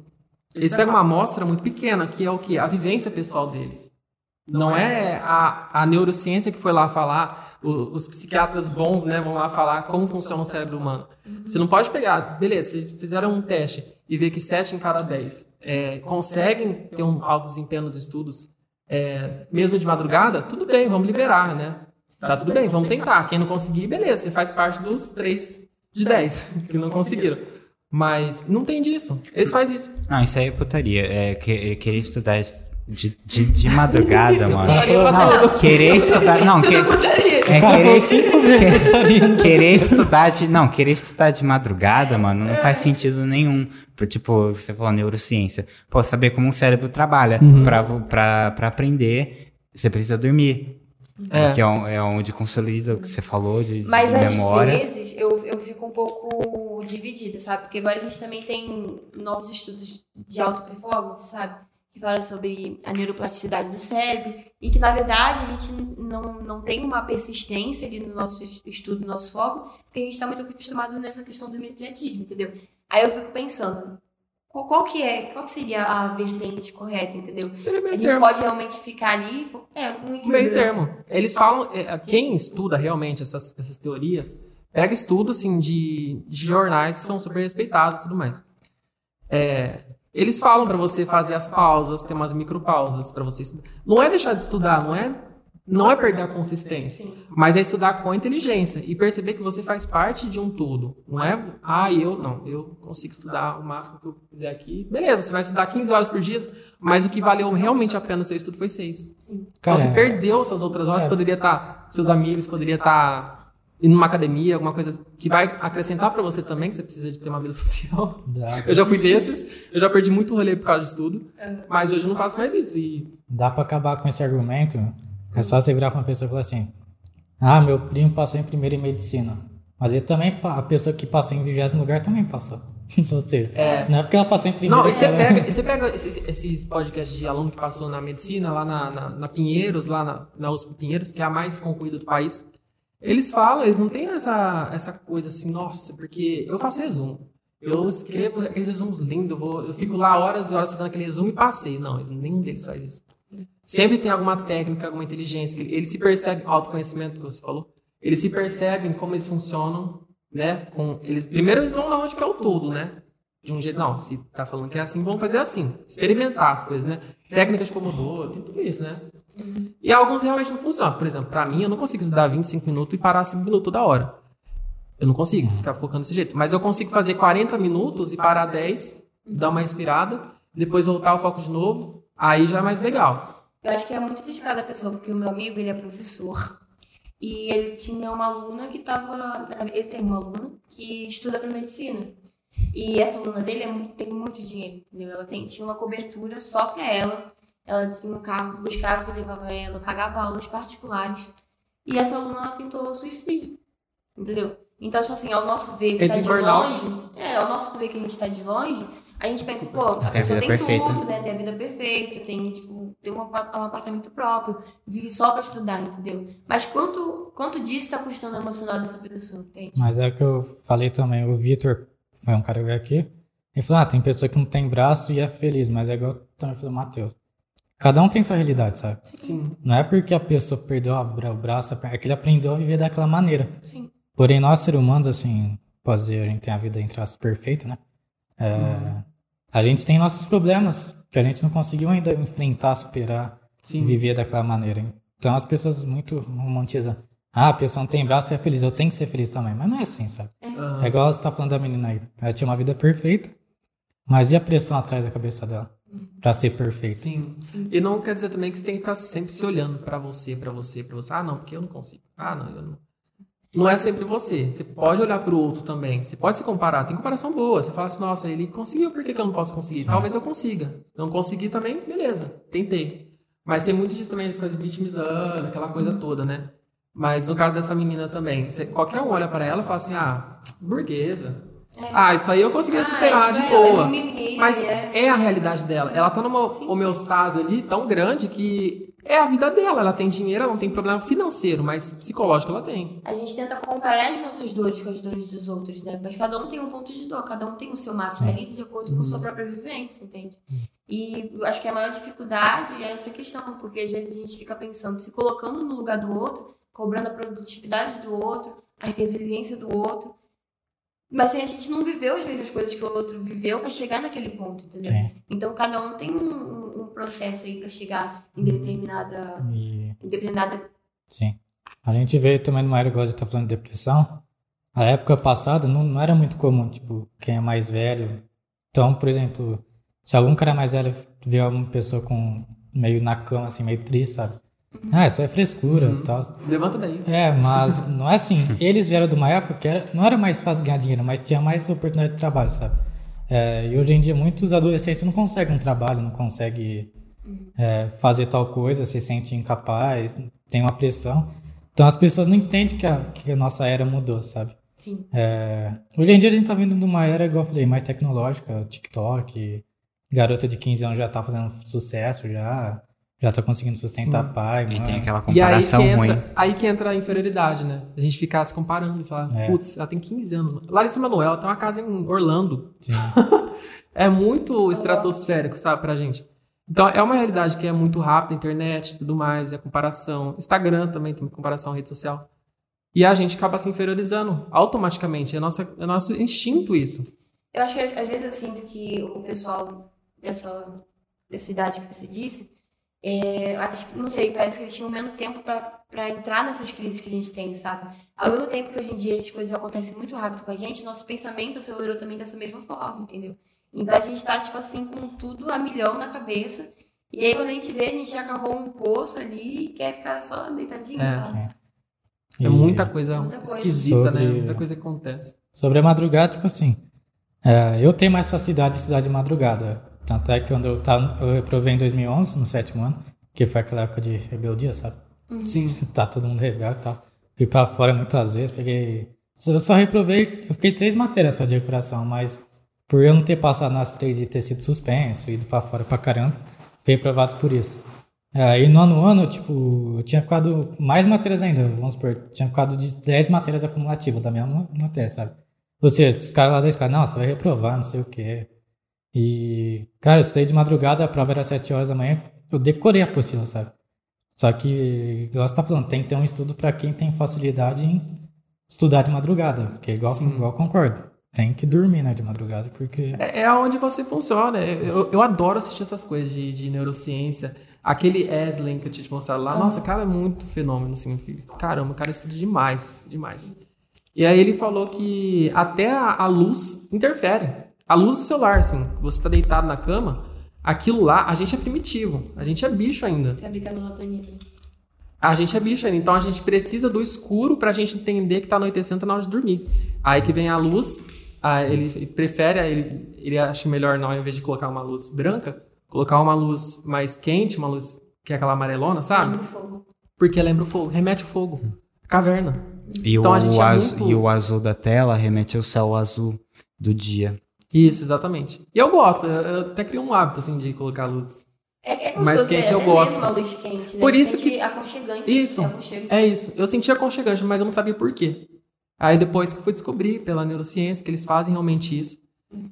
Eles pegam uma amostra muito pequena, que é o que? A vivência pessoal deles. Não é a, a neurociência que foi lá falar, o- os psiquiatras bons né, vão lá falar como funciona o cérebro humano. Você não pode pegar, beleza, vocês fizeram um teste e ver que 7 em cada 10 é, conseguem ter um alto desempenho nos estudos, é, mesmo de madrugada, tudo bem, vamos liberar, né? Tá tudo bem, vamos tentar. Quem não conseguir, beleza, você faz parte dos 3 de 10 <laughs> que não conseguiram. Mas não tem disso. Eles fazem isso. Não, isso aí é putaria. É que- querer estudar de, de, de madrugada, mano. Não, querer estudar. Não, que, é querer, que- querer estudar de. Não, querer estudar de madrugada, mano, não faz sentido nenhum. Por, Tipo, você falou neurociência. Pô, saber como o cérebro trabalha. Pra, vo- pra, pra aprender, você precisa dormir. É. Que é, é onde consolida o que você falou de, de Mas às memória. vezes eu, eu fico um pouco dividida, sabe? Porque agora a gente também tem novos estudos de alta performance, sabe? Que falam sobre a neuroplasticidade do cérebro e que, na verdade, a gente não, não tem uma persistência ali no nosso estudo, no nosso foco, porque a gente está muito acostumado nessa questão do imediatismo, entendeu? Aí eu fico pensando, qual, qual que é, qual que seria a vertente correta, entendeu? Seria A meio gente termo. pode realmente ficar ali, é, um equilíbrio. Meio termo. Eles falam, é, quem estuda realmente essas, essas teorias, pega estudo assim de, de jornais que são super respeitados e tudo mais. É, eles falam pra você fazer as pausas, ter umas micropausas pra você estudar. Não é deixar de estudar, não é não é perder a consistência, Sim. mas é estudar com inteligência e perceber que você faz parte de um todo. Não é, ah, eu não, eu consigo estudar o máximo que eu quiser aqui. Beleza, você vai estudar 15 horas por dia, mas o que valeu realmente a pena o seu estudo foi 6. Então você perdeu suas outras horas, é. poderia estar seus amigos, poderia estar indo numa academia, alguma coisa que vai acrescentar pra você também, que você precisa de ter uma vida <laughs> social. Dá, Eu já fui desses, eu já perdi muito rolê por causa de estudo, mas hoje eu não faço mais isso. E dá pra acabar com esse argumento. É só você virar pra uma pessoa e falar assim: Ah, meu primo passou em primeiro em medicina. Mas ele também, a pessoa que passou em vigésimo lugar também passou. <laughs> Então, ou seja, não é porque ela passou em primeiro. Não, e você ela- pega, e <laughs> você pega esses, esses podcasts de aluno que passou na medicina, lá na, na, na Pinheiros, lá na, na USP Pinheiros, que é a mais concorrida do país. Eles falam, eles não têm essa, essa coisa assim, nossa, porque eu faço resumo. Eu escrevo aqueles resumos lindos, eu, vou, eu fico lá horas e horas fazendo aquele resumo e passei. Não, nenhum deles faz isso. Sempre tem alguma técnica, alguma inteligência, que eles se percebem, autoconhecimento que você falou, eles se percebem como eles funcionam, né? Com, eles, primeiro eles vão lá onde que é o todo, né? de um jeito, não, se tá falando que é assim, vamos fazer assim. Experimentar as coisas, né? Técnicas de Pomodoro, tem tudo isso, né? E alguns realmente não funcionam. Por exemplo, pra mim, eu não consigo estudar 25 minutos e parar 5 minutos toda hora. Eu não consigo ficar focando desse jeito. Mas eu consigo fazer 40 minutos e parar 10, dar uma respirada, depois voltar ao foco de novo, aí já é mais legal. Eu acho que é muito de cada pessoa, porque o meu amigo, ele é professor. E ele tinha uma aluna que estava... Ele tem uma aluna que estuda para medicina. E essa aluna dele é muito- tem muito dinheiro, entendeu? Ela tem, tinha uma cobertura só para ela. Ela tinha um carro, buscava que levava ela, pagava aulas particulares. E essa aluna, ela tentou suicídio, entendeu? Então, tipo assim, ao nosso ver que Ele tá de burnout. longe... É, ao nosso ver que a gente tá de longe, a gente pensa, pô, a Tem a pessoa vida tem perfeita. tudo, né? Tem a vida perfeita, tem, tipo, tem um, apa- apartamento próprio, vive só pra estudar, entendeu? Mas quanto, quanto disso tá custando o emocional dessa pessoa, entende? Mas é o que eu falei também. O Vitor foi um cara que veio aqui. Ele falou: Ah, tem pessoa que não tem braço e é feliz, mas é igual também falou o Matheus. Cada um tem sua realidade, sabe? Sim. Não é porque a pessoa perdeu o braço, é que ele aprendeu a viver daquela maneira. Sim. Porém, nós, seres humanos, assim, pode dizer, a gente tem a vida entre aspas perfeita, né? É, A gente tem nossos problemas que a gente não conseguiu ainda enfrentar, superar, Sim. viver daquela maneira. Então, as pessoas muito romantizam. Ah, a pessoa não tem braço e é feliz, eu tenho que ser feliz também. Mas não é assim, sabe? Aham. É igual você tá falando da menina aí. Ela tinha uma vida perfeita, mas e a pressão atrás da cabeça dela? Pra ser perfeita? Sim. Sim. E não quer dizer também que você tem que ficar sempre se olhando pra você, pra você, pra você. Ah, não, porque eu não consigo. Ah, não, eu não. Não é sempre você. Você pode olhar pro outro também. Você pode se comparar. Tem comparação boa. Você fala assim, nossa, ele conseguiu, por que, que eu não posso conseguir? Talvez eu consiga. Não conseguir também, beleza. Tentei. Mas tem muito disso também, de ficar vitimizando, aquela coisa toda, né? Mas no caso dessa menina também, você- qualquer um olha pra ela e fala assim, ah, burguesa. Ah, isso aí eu conseguia Ah, superar é, de tipo, é boa. mimimi, Mas é. é a realidade dela. Ela tá numa homeostase ali tão grande que é a vida dela. Ela tem dinheiro, ela não tem problema financeiro, mas psicológico ela tem. A gente tenta comparar as nossas dores com as dores dos outros, né? Mas cada um tem um ponto de dor, cada um tem o seu máximo ali de acordo com a sua própria vivência, entende? E acho que a maior dificuldade é essa questão, porque às vezes a gente fica pensando, se colocando no lugar do outro, cobrando a produtividade do outro, a resiliência do outro. Mas assim, a gente não viveu as mesmas coisas que o outro viveu para chegar naquele ponto, entendeu? Sim. Então cada um tem um, um- processo aí para chegar em determinada, E, em determinada sim. A gente vê também numa era igual a gente tá falando de depressão. A época passada não, não era muito comum, tipo, quem é mais velho. Então, por exemplo, se algum cara mais velho vê uma pessoa com meio na cama, assim, meio triste, sabe? Ah, isso é frescura e tal. Levanta daí. É, mas <laughs> não é assim. Eles vieram de uma época que era, não era mais fácil ganhar dinheiro, mas tinha mais oportunidade de trabalho, sabe? É, e hoje em dia muitos adolescentes não conseguem um trabalho, não conseguem é, fazer tal coisa, se sente incapaz, tem uma pressão. Então as pessoas não entendem que a, que a nossa era mudou, sabe? sim, É, hoje em dia a gente tá vindo de uma era, igual eu falei, mais tecnológica, TikTok, garota de 15 anos já tá fazendo sucesso, já, já tá conseguindo sustentar pai, E mãe. tem aquela E aí que, comparação ruim. entra, aí que entra a inferioridade, né? A gente ficar se comparando e falar, É. putz, ela tem 15 anos. Larissa Manoela tem uma casa em Orlando. Sim. <laughs> É muito estratosférico, sabe, pra gente. Então, é uma realidade que é muito rápida, internet e tudo mais, é comparação. Instagram também tem comparação, rede social. E a gente acaba se inferiorizando automaticamente. É, nossa, é nosso instinto isso. Eu acho que às vezes eu sinto que o pessoal dessa, dessa idade que você disse, é, acho que, não sei, parece que eles tinham menos tempo pra pra entrar nessas crises que a gente tem, sabe? Ao mesmo tempo que hoje em dia as coisas acontecem muito rápido com a gente, nosso pensamento acelerou também dessa mesma forma, entendeu? Então a gente tá, tipo assim, com tudo a milhão na cabeça. E aí quando a gente vê, a gente já cavou um poço ali e quer ficar só deitadinho, É. sabe? É E muita coisa Muita coisa. esquisita, né? Sobre- Muita coisa que acontece. Sobre a madrugada, tipo assim, é, eu tenho mais facilidade de estudar de madrugada. Tanto é que quando eu, tava, eu reprovei em 2011, no sétimo ano, que foi aquela época de rebeldia, sabe? Sim. <laughs> tá todo mundo rebelde e tal. Fui pra fora muitas vezes, peguei. Eu só reprovei, eu fiquei três matérias só de recuperação, mas por eu não ter passado nas três e ter sido suspenso, ido pra fora pra caramba, fui reprovado por isso. Aí no ano ano, tipo, eu tinha ficado mais matérias ainda, vamos supor, tinha ficado de 10 matérias acumulativas da mesma matéria, sabe? Ou seja, os caras lá da escola, não, você vai reprovar, não sei o quê. E, cara, eu estudei de madrugada, a prova era 7 horas da manhã, eu decorei a apostila, sabe? Só que, igual você tá falando, tem que ter um estudo para quem tem facilidade em estudar de madrugada. Porque igual, igual eu concordo. Tem que dormir, né, de madrugada, porque. É, é onde você funciona. Eu, eu adoro assistir essas coisas de, de neurociência. Aquele Eslen que eu tinha te mostrado lá, nossa, o cara é muito fenômeno, assim. Caramba, o cara estuda demais, demais. E aí ele falou que até a, a luz interfere. A luz do celular, assim, você tá deitado na cama, aquilo lá, a gente é primitivo, a gente é bicho ainda. Melatonina. A gente é bicho ainda, então a gente precisa do escuro pra gente entender que tá anoitecendo, tá na hora de dormir. Aí que vem a luz, ele prefere, ele, ele acha melhor, não, ao invés de colocar uma luz branca, colocar uma luz mais quente, uma luz que é aquela amarelona, sabe? Lembra o fogo. Porque lembra o fogo, remete o fogo. Caverna. E, Então o a gente é muito- e o azul da tela remete ao céu azul do dia. Isso, exatamente. E eu gosto, eu, eu até criei um hábito, assim, de colocar luz. É, é Mais quente é, eu é gosto. mesmo a luz quente, né? Por isso que- aconchegante. Isso. É. É isso. Eu sentia aconchegante, mas eu não sabia por quê. Aí depois que fui descobrir pela neurociência que eles fazem realmente isso.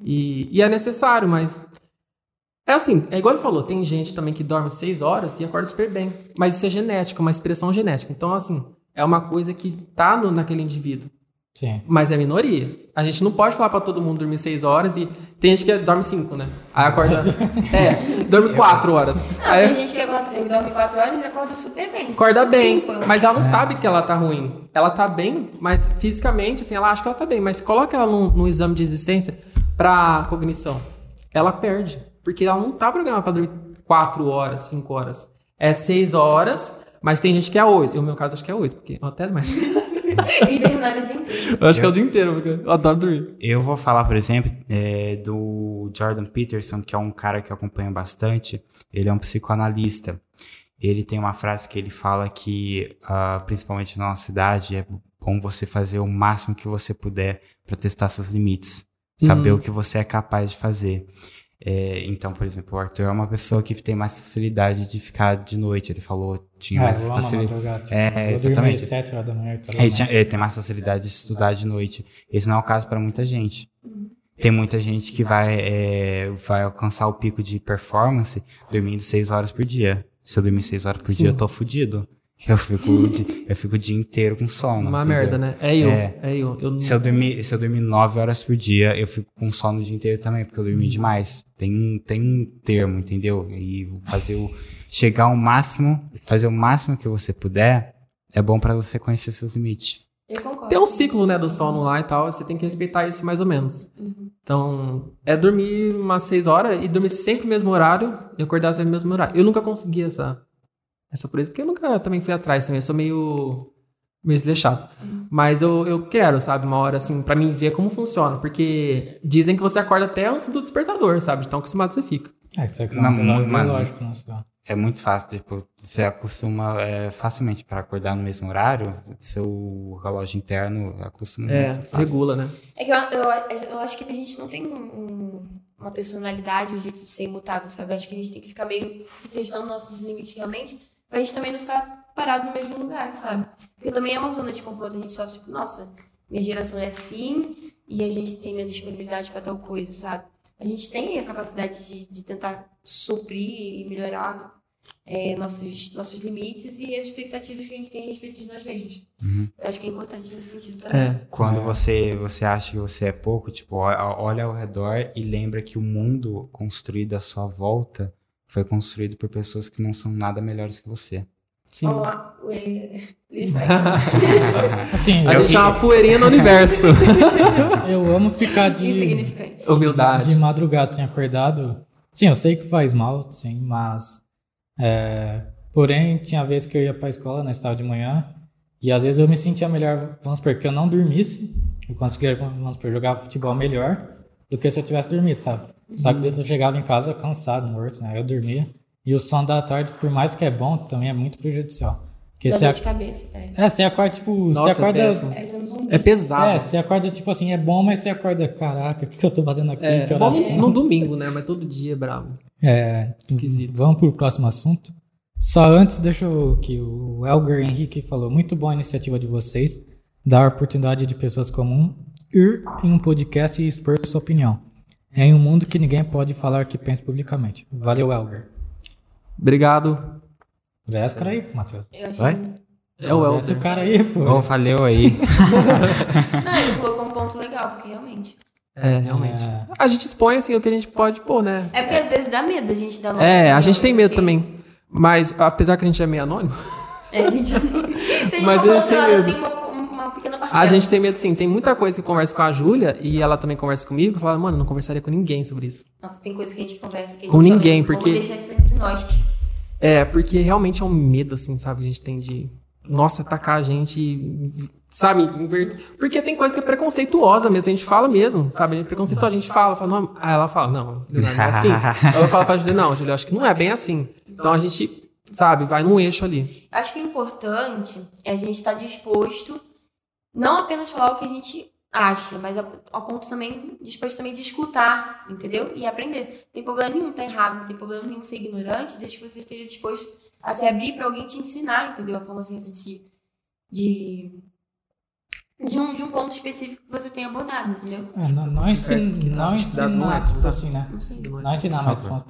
E, e é necessário, mas É assim, é igual ele falou, tem gente também que dorme seis horas e acorda super bem. Mas isso é genética, uma expressão genética. Então, assim, é uma coisa que tá no, naquele indivíduo. Sim. Mas é minoria. A gente não pode falar pra todo mundo dormir seis horas e tem gente que dorme cinco, né? Aí acorda. <laughs> é, dorme quatro horas. Não, Aí tem gente que dorme 4 horas e acorda super bem. acorda super bem. limpa. Mas ela não sabe que ela tá ruim. Ela tá bem, mas fisicamente, assim, ela acha que ela tá bem. Mas coloca ela num, num exame de existência pra cognição. Ela perde. Porque ela não tá programada pra dormir quatro horas, cinco horas. É seis horas, mas tem gente que é oito. No meu caso, acho que é oito, porque até mais. <laughs> Hibernar o dia inteiro. Eu acho que é o dia inteiro, porque eu adoro dormir. Eu vou falar, por exemplo, é, do Jordan Peterson, que é um cara que eu acompanho bastante. Ele é um psicoanalista. Ele tem uma frase que ele fala que, ah, principalmente na nossa cidade, é bom você fazer o máximo que você puder para testar seus limites. Saber Hum. o que você é capaz de fazer. É, então, por exemplo, o Arthur é uma pessoa que tem mais facilidade de ficar de noite. Ele falou, tinha Ah, mais facilidade. É, exatamente. 7 horas da manhã. oito horas da Ele, manhã. tinha- ele tem mais facilidade de estudar de noite. Esse não é o caso para muita gente. Tem muita gente que vai, é, vai alcançar o pico de performance dormindo seis horas por dia. Se eu dormir seis horas por Sim. dia, eu tô fudido. Eu fico, eu fico o dia inteiro com sono. Uma entendeu? merda, né? É eu. É. É, eu. eu não- Se eu, dormir, se eu dormir nove horas por dia, eu fico com sono o dia inteiro também, porque eu dormi demais. Tem um, tem um termo, entendeu? E fazer o. Chegar ao máximo, fazer o máximo que você puder, é bom pra você conhecer seus limites. Eu concordo. Tem um ciclo, né, do sono lá e tal, você tem que respeitar isso mais ou menos. Então, é dormir umas seis horas e dormir sempre no mesmo horário e acordar sempre no mesmo horário. Eu nunca consegui essa, essa pureza, porque eu nunca também fui atrás também, eu sou meio, meio desleixado. Mas eu, eu quero, sabe, uma hora assim, pra mim ver como funciona, porque dizem que você acorda até antes do despertador, sabe, de tão acostumado você fica. É, isso aqui é Não, um relógio mano. biológico, não sei. É muito fácil, tipo, você acostuma é, facilmente para acordar no mesmo horário, seu relógio interno acostuma É, regula, né? É que eu, eu, eu acho que a gente não tem um- uma personalidade, um jeito de ser imutável, sabe? Eu acho que a gente tem que ficar meio que testando nossos limites realmente, pra gente também não ficar parado no mesmo lugar, sabe? Porque também é uma zona de conforto, a gente sofre, tipo, nossa, minha geração é assim e a gente tem menos disponibilidade pra tal coisa, sabe? A gente tem a capacidade de, de tentar suprir e melhorar é, nossos, nossos limites e as expectativas que a gente tem a respeito de nós mesmos. Uhum. Eu acho que é importante nesse sentido também. É. Quando você, você acha que você é pouco, tipo, olha ao redor e lembra que o mundo construído à sua volta foi construído por pessoas que não são nada melhores que você. Sim. Olá. <laughs> Assim, A eu, gente é uma poeirinha no universo. <laughs> eu amo ficar de, Insignificante. Humildade. de madrugada sem acordado. Sim, eu sei que faz mal, sim, mas. é, porém, tinha vezes que eu ia pra escola na escola de manhã e às vezes eu me sentia melhor, vamos supor, que eu não dormisse, eu conseguia, vamos supor, jogar futebol melhor do que se eu tivesse dormido, sabe? Só que depois eu chegava em casa cansado, morto, né? Eu dormia. E o sono da tarde, por mais que é bom, também é muito prejudicial. Porque Dá você, dor ac- de cabeça, parece. é, você acorda, tipo, Nossa, você é acorda. péssimo. Parece um zumbi. É pesado. É, você acorda, tipo assim, é bom, mas você acorda, caraca, o que que eu tô fazendo aqui? É, que bom no domingo, né? Mas todo dia é bravo. É, Esquisito. vamos pro próximo assunto. Só antes, deixa eu que o Elgar Henrique falou, muito boa a iniciativa de vocês, dar a oportunidade de pessoas comuns ir em um podcast e expor sua opinião. É em um mundo que ninguém pode falar o que pensa publicamente. Valeu, Elgar. Obrigado. Desce aí, Matheus. Eu achei... Vai? É o Desce o cara aí, pô. Ô, valeu aí. <laughs> Não, ele colocou um ponto legal, porque realmente... É, realmente. É. A gente expõe assim o que a gente pode pôr, né? É porque às vezes dá medo a gente dar É, a gente tem medo porque- também. Mas apesar que a gente é meio anônimo, É, a gente... <laughs> Se a gente Mas for assim, uma, parcela. a gente tem medo sim. Tem muita coisa que eu converso com a Júlia e ela também conversa comigo. Eu falo, mano, eu não conversaria com ninguém sobre isso. Nossa, tem coisa que a gente conversa que a gente Com ninguém, porque- Vamos deixar isso entre nós. É, porque realmente é um medo, assim, sabe? A gente tem de, nossa, atacar a gente, e, sabe? Inverter. Porque tem coisa que é preconceituosa mesmo, a gente fala mesmo, sabe? É preconceituosa, a gente fala, fala, não. Aí ela fala, não, não é assim. <laughs> Eu falo pra Julia, não, Julia, eu acho que não é bem assim. Então a gente, sabe, vai num eixo ali. Acho que o importante é a gente estar disposto não apenas falar o que a gente acha, mas ao ponto também disposto também de escutar, entendeu? E aprender. Não tem problema nenhum tá errado, não tem problema nenhum ser ignorante, desde que você esteja disposto a se abrir para alguém te ensinar, entendeu? A forma certa de se de de um, de um ponto específico que você tem abordado, entendeu? É, não, não, ensin, que não não é, ensinar, tipo tá? assim, né? Não sei. Não ensinar, mas vamos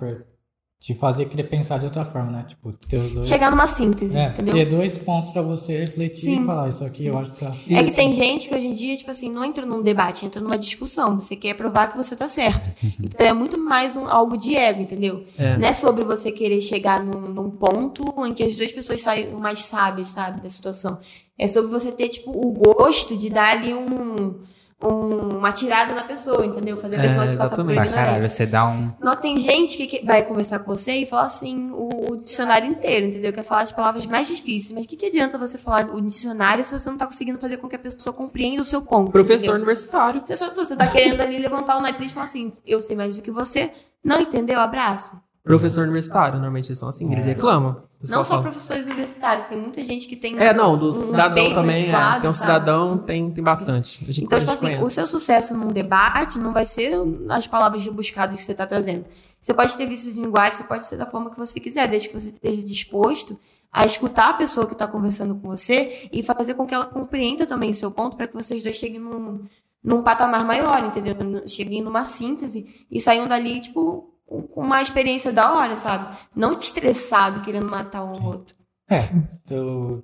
te fazer querer pensar de outra forma, né? Tipo, ter os dois. Chegar numa síntese, É, entendeu? ter dois pontos pra você refletir Sim. e falar, isso aqui eu acho que tá. É que tem gente que hoje em dia, tipo assim, não entra num debate, entra numa discussão. Você quer provar que você tá certo. <laughs> Então é muito mais um, algo de ego, entendeu? É. Não é sobre você querer chegar num, num ponto em que as duas pessoas saem mais sábias, sabe, da situação. É sobre você ter, tipo, o gosto de dar ali um, um- uma tirada na pessoa, entendeu? Fazer a É, pessoa se passar por caralho, ignorante. você dá um. Não, tem gente que que vai conversar com você e falar assim o, o dicionário inteiro, entendeu? Quer falar as palavras mais difíceis. Mas o que, que adianta você falar o dicionário se você não tá conseguindo fazer com que a pessoa compreenda o seu ponto? Professor entendeu? universitário. Você, só, você tá querendo ali levantar o nariz e falar assim, eu sei mais do que você. Não entendeu? Abraço. Professor universitário, normalmente eles são assim, eles reclamam. O pessoal Não só fala- professores universitários, tem muita gente que tem. É, não, do um cidadão também, é. Tem um sabe? cidadão, tem, tem bastante. A gente, Então, a tipo assim, o seu sucesso num debate não vai ser as palavras rebuscadas que você está trazendo. Você pode ter vícios de linguagem, você pode ser da forma que você quiser, desde que você esteja disposto a escutar a pessoa que está conversando com você e fazer com que ela compreenda também o seu ponto para que vocês dois cheguem num, num patamar maior, entendeu? Cheguem numa síntese e saiam dali, tipo, uma experiência da hora, sabe? Não estressado, querendo matar um ao outro. É, eu...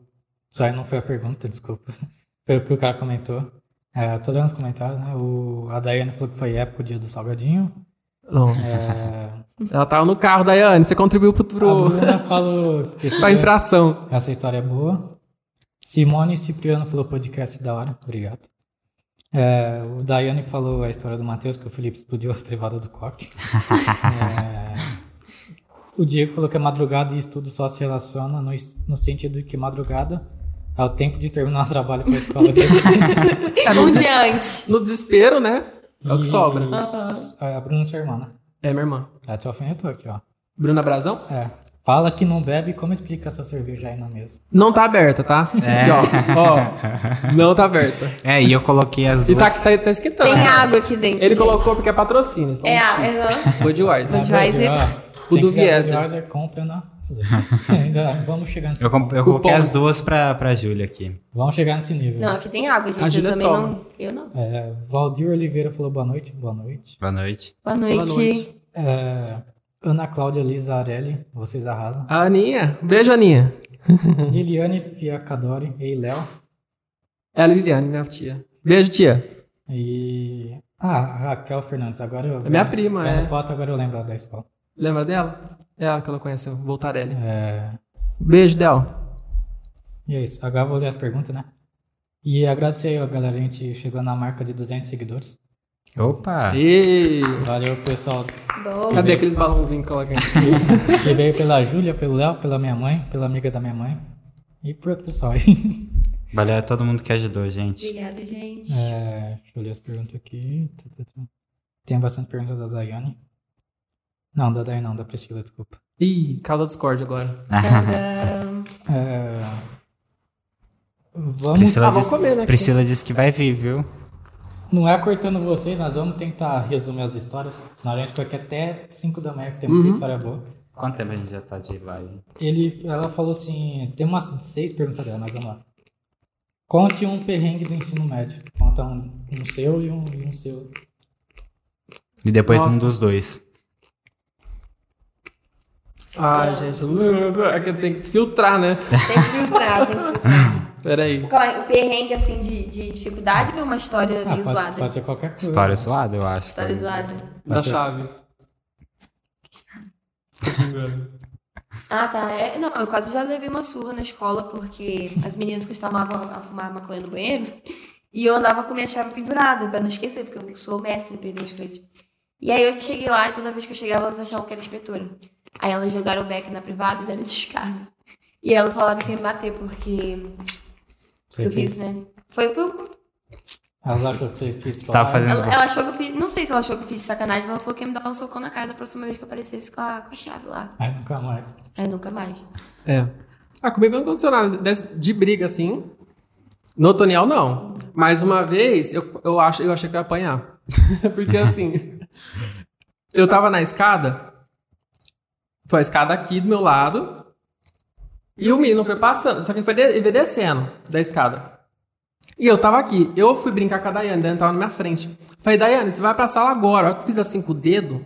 isso aí não foi a pergunta, desculpa. Foi o que o cara comentou. É, tô lendo os comentários, né? O... A Daiane falou que foi época o dia do salgadinho. Nossa. É... Ela tava no carro, Daiane, você contribuiu pro, A pro, Bruna falou <laughs> pra infração. essa história é boa. Simone Cipriano falou podcast da hora. Obrigado. É, o Daiane falou a história do Matheus, que o Felipe explodiu a <laughs> privada do coque. É, o Diego falou que a madrugada e estudo só se relaciona no, no sentido de que madrugada é o tempo de terminar o trabalho para a escola. É, no, <laughs> Um dia antes. no desespero, né? É o que E- sobra. A Bruna, sua irmã, né? É, minha irmã. Ela te alfinetou aqui, ó. Bruna Brazão? É. Fala que não bebe, como explica essa cerveja aí na mesa? Não tá aberta, tá? É. Ó. <laughs> Ó, não tá aberta. É, e eu coloquei as E tá, duas. tá, tá esquentando. Tem água aqui dentro. Ele gente. colocou porque é patrocínio. então É, é. Budweiser. Budweiser. O do Vieser. Budweiser, compra na... <laughs> Ainda vamos chegar nesse Eu, com- eu coloquei as duas pra, pra Júlia aqui. Vamos chegar nesse nível. Não, aqui tem água, gente. A Eu Júlia também toma. não. Eu não. É, Valdir Oliveira falou boa noite. Boa noite. Boa noite. Boa noite. Boa noite. É, Ana Cláudia Lizarelli, vocês arrasam. A Aninha. Beijo, Aninha. <laughs> <laughs> Liliane Fiacadori, ei Léo. É a Liliane, minha tia. Beijo, tia. E. Ah, a Raquel Fernandes, agora eu. É minha prima, é. foto, agora eu lembro da escola. Lembra dela? É ela que ela conhece, o Voltarelli. É, Beijo, Del. e é isso. Agora eu vou ler as perguntas, né? E agradecer aí, ó, galera. A gente chegou na marca de 200 seguidores. Opa! E... Valeu, pessoal. Boa. Cadê aqueles balãozinhos que coloca aí? <laughs> Que veio pela Júlia, pelo Léo, pela minha mãe, pela amiga da minha mãe. E por outro pessoal aí. Valeu a todo mundo que ajudou, gente. Obrigada, gente. É, deixa eu ler as perguntas aqui. Tem bastante pergunta da Daiane. Não, da Daiane não, da Priscila, desculpa. Ih, causa Discord agora. É, vamos. Priscila, Ah, vamos disse, comer, né? Priscila disse que vai vir, viu? Não é cortando você, nós vamos tentar resumir as histórias. Senão a gente fica aqui até 5 da manhã, porque tem muita história boa. Quanto tempo a gente já tá de live? Ele, ela falou assim: tem umas seis perguntas dela, mas vamos lá. Conte um perrengue do ensino médio. Conta um, um seu e um, e um seu. E depois Nossa. um dos dois. Ai, gente, é que tem que filtrar, né? Tem que filtrar, tem que filtrar. <laughs> Peraí. O perrengue, assim, de, de dificuldade ou uma história Ah, meio pode, zoada? pode ser qualquer coisa. História zoada, eu acho. História zoada. Da chave. Ah, tá. É, não, eu quase já levei uma surra na escola porque as meninas costumavam a fumar maconha no banheiro e eu andava com minha chave pendurada pra não esquecer, porque eu sou mestre em perder as coisas. E aí eu cheguei lá e toda vez que eu chegava elas achavam que era inspetora. Aí elas jogaram o beck na privada e deram descarga. E elas falaram que ia me bater porque Você eu fiz, né? Foi, foi, Elas achou que você quis fazendo- ela, ela achou que eu fiz. Não sei se ela achou que eu fiz de sacanagem, mas ela falou que ia me dar um socão na cara da próxima vez que eu aparecesse com a, com a chave lá. Aí nunca mais. Aí nunca mais. É. Ah, comigo não aconteceu nada de briga assim. No Tonial, não. Mas uma vez, eu, eu, acho, eu achei que eu ia apanhar. <laughs> Porque assim, eu tava na escada, foi a escada aqui do meu lado, e o menino foi passando, só que ele foi de- ele veio descendo da escada. E eu tava aqui. Eu fui brincar com a Daiane, a Daiane tava na minha frente. Falei, Daiane, você vai pra sala agora. A hora que eu fiz assim com o dedo.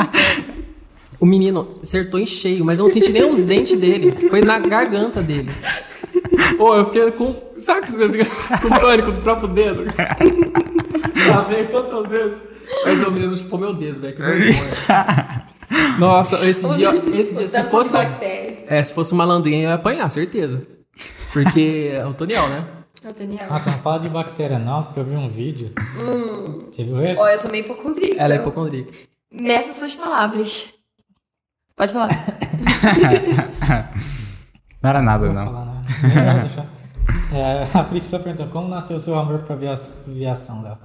<laughs> o menino acertou em cheio, mas eu não senti nem os dentes dele. Foi na garganta dele. Pô, eu fiquei com. Sabe que você fica com pânico do próprio dedo? <laughs> Já veio tantas vezes. Mas o menino chupou meu dedo, velho. Que vergonha. <laughs> Nossa, esse dia, esse dia se fosse. bactéria. É, se fosse um malandrinho, eu ia apanhar, certeza. Porque é o Toniel, né? Ô, Daniel. Nossa, não fala de bactéria não, porque eu vi um vídeo. Você viu esse? Ó, eu sou meio hipocondríaca. Ela é hipocondríaca. Meça suas palavras. Pode falar. Não era nada, Vou não. falar, né? Deixar. É, a Priscila perguntou, como nasceu o seu amor pra via- aviação, Léo?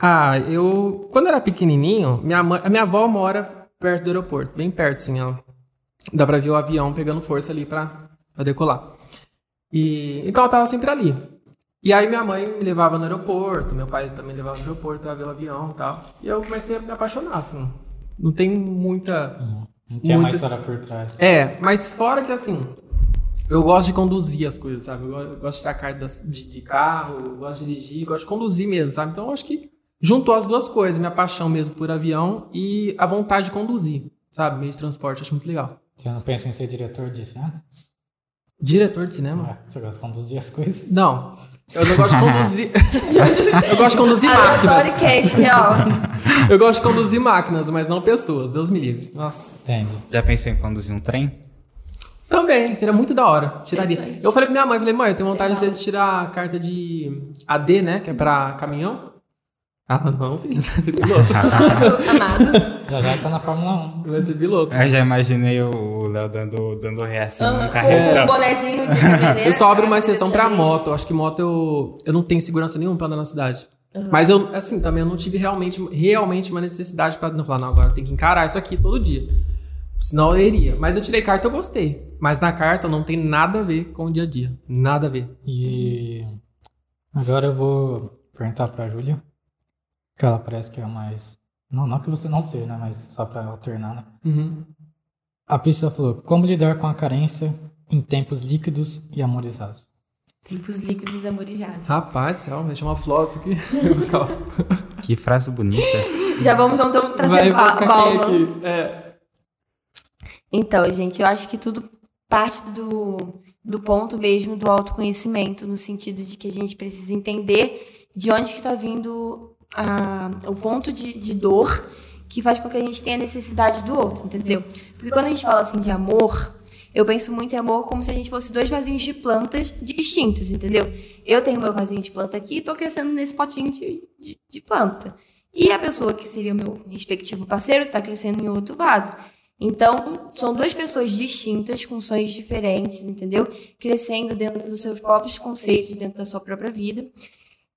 Ah, eu. Quando era pequenininho, minha mãe, a minha avó mora perto do aeroporto, bem perto, assim, ó. Dá pra ver o avião pegando força ali pra, pra decolar. E, então eu tava sempre ali. E aí minha mãe me levava no aeroporto, meu pai também levava no aeroporto pra ver o avião e tal. E eu comecei a me apaixonar, assim. Não tem muita. Não tinha mais Muitas- história por trás. É, mas fora que assim, eu gosto de conduzir as coisas, sabe? Eu go- eu gosto de das- de, de carro, gosto de dirigir, gosto de conduzir mesmo, sabe? Então eu acho que juntou as duas coisas, minha paixão mesmo por avião e a vontade de conduzir, sabe? Meio de transporte, acho muito legal. Você não pensa em ser diretor disso, né? Diretor de cinema? Ué, Você gosta de conduzir as coisas? Não. Eu não gosto de conduzir. <laughs> eu gosto de conduzir máquinas. Cash, real. <laughs> Eu gosto de conduzir máquinas, mas não pessoas. Deus me livre. Nossa. Entende? Já pensei em conduzir um trem? Também, seria muito da hora. Tiraria. Eu falei pra minha mãe, falei, mãe, eu tenho vontade Legal. de tirar a carta de AD, né? Que é pra caminhão. Filho, você vai ser piloto. Amado, amado. Já já tá na Fórmula 1. Vai ser piloto. Eu já imaginei o Léo dando, dando ré assim num Com o carretão. bonezinho de caminhoneiro. <laughs> <laughs> Eu só abro uma exceção pra moto. Eu acho que moto eu, eu não tenho segurança nenhuma pra andar na cidade. Mas eu, assim, também eu não tive realmente, realmente uma necessidade pra não falar, não, agora tem que encarar isso aqui todo dia. Senão eu iria. Mas eu tirei carta eu gostei. Mas na carta não tem nada a ver com o dia a dia. Nada a ver. E agora eu vou perguntar pra Júlia. Que ela parece que é mais. Não, não que você não seja, né? Mas só pra alternar, né? Uhum. A Priscila falou: como lidar com a carência em tempos líquidos e amorizados? Tempos líquidos amorijados. Rapaz, céu, vai chamar filósofo aqui. <laughs> Que frase bonita. Já vamos então trazer Balma. quem aqui? É. Então, gente, eu acho que tudo parte do, do ponto mesmo do autoconhecimento, no sentido de que a gente precisa entender de onde que está vindo a, o ponto de, de dor que faz com que a gente tenha necessidade do outro, entendeu? Porque quando a gente fala assim de amor, eu penso muito em amor como se a gente fosse dois vasinhos de plantas distintos, entendeu? Eu tenho meu vasinho de planta aqui e tô crescendo nesse potinho de, de, de planta. E a pessoa que seria o meu respectivo parceiro está crescendo em outro vaso. Então, são duas pessoas distintas, com sonhos diferentes, entendeu? Crescendo dentro dos seus próprios conceitos, dentro da sua própria vida.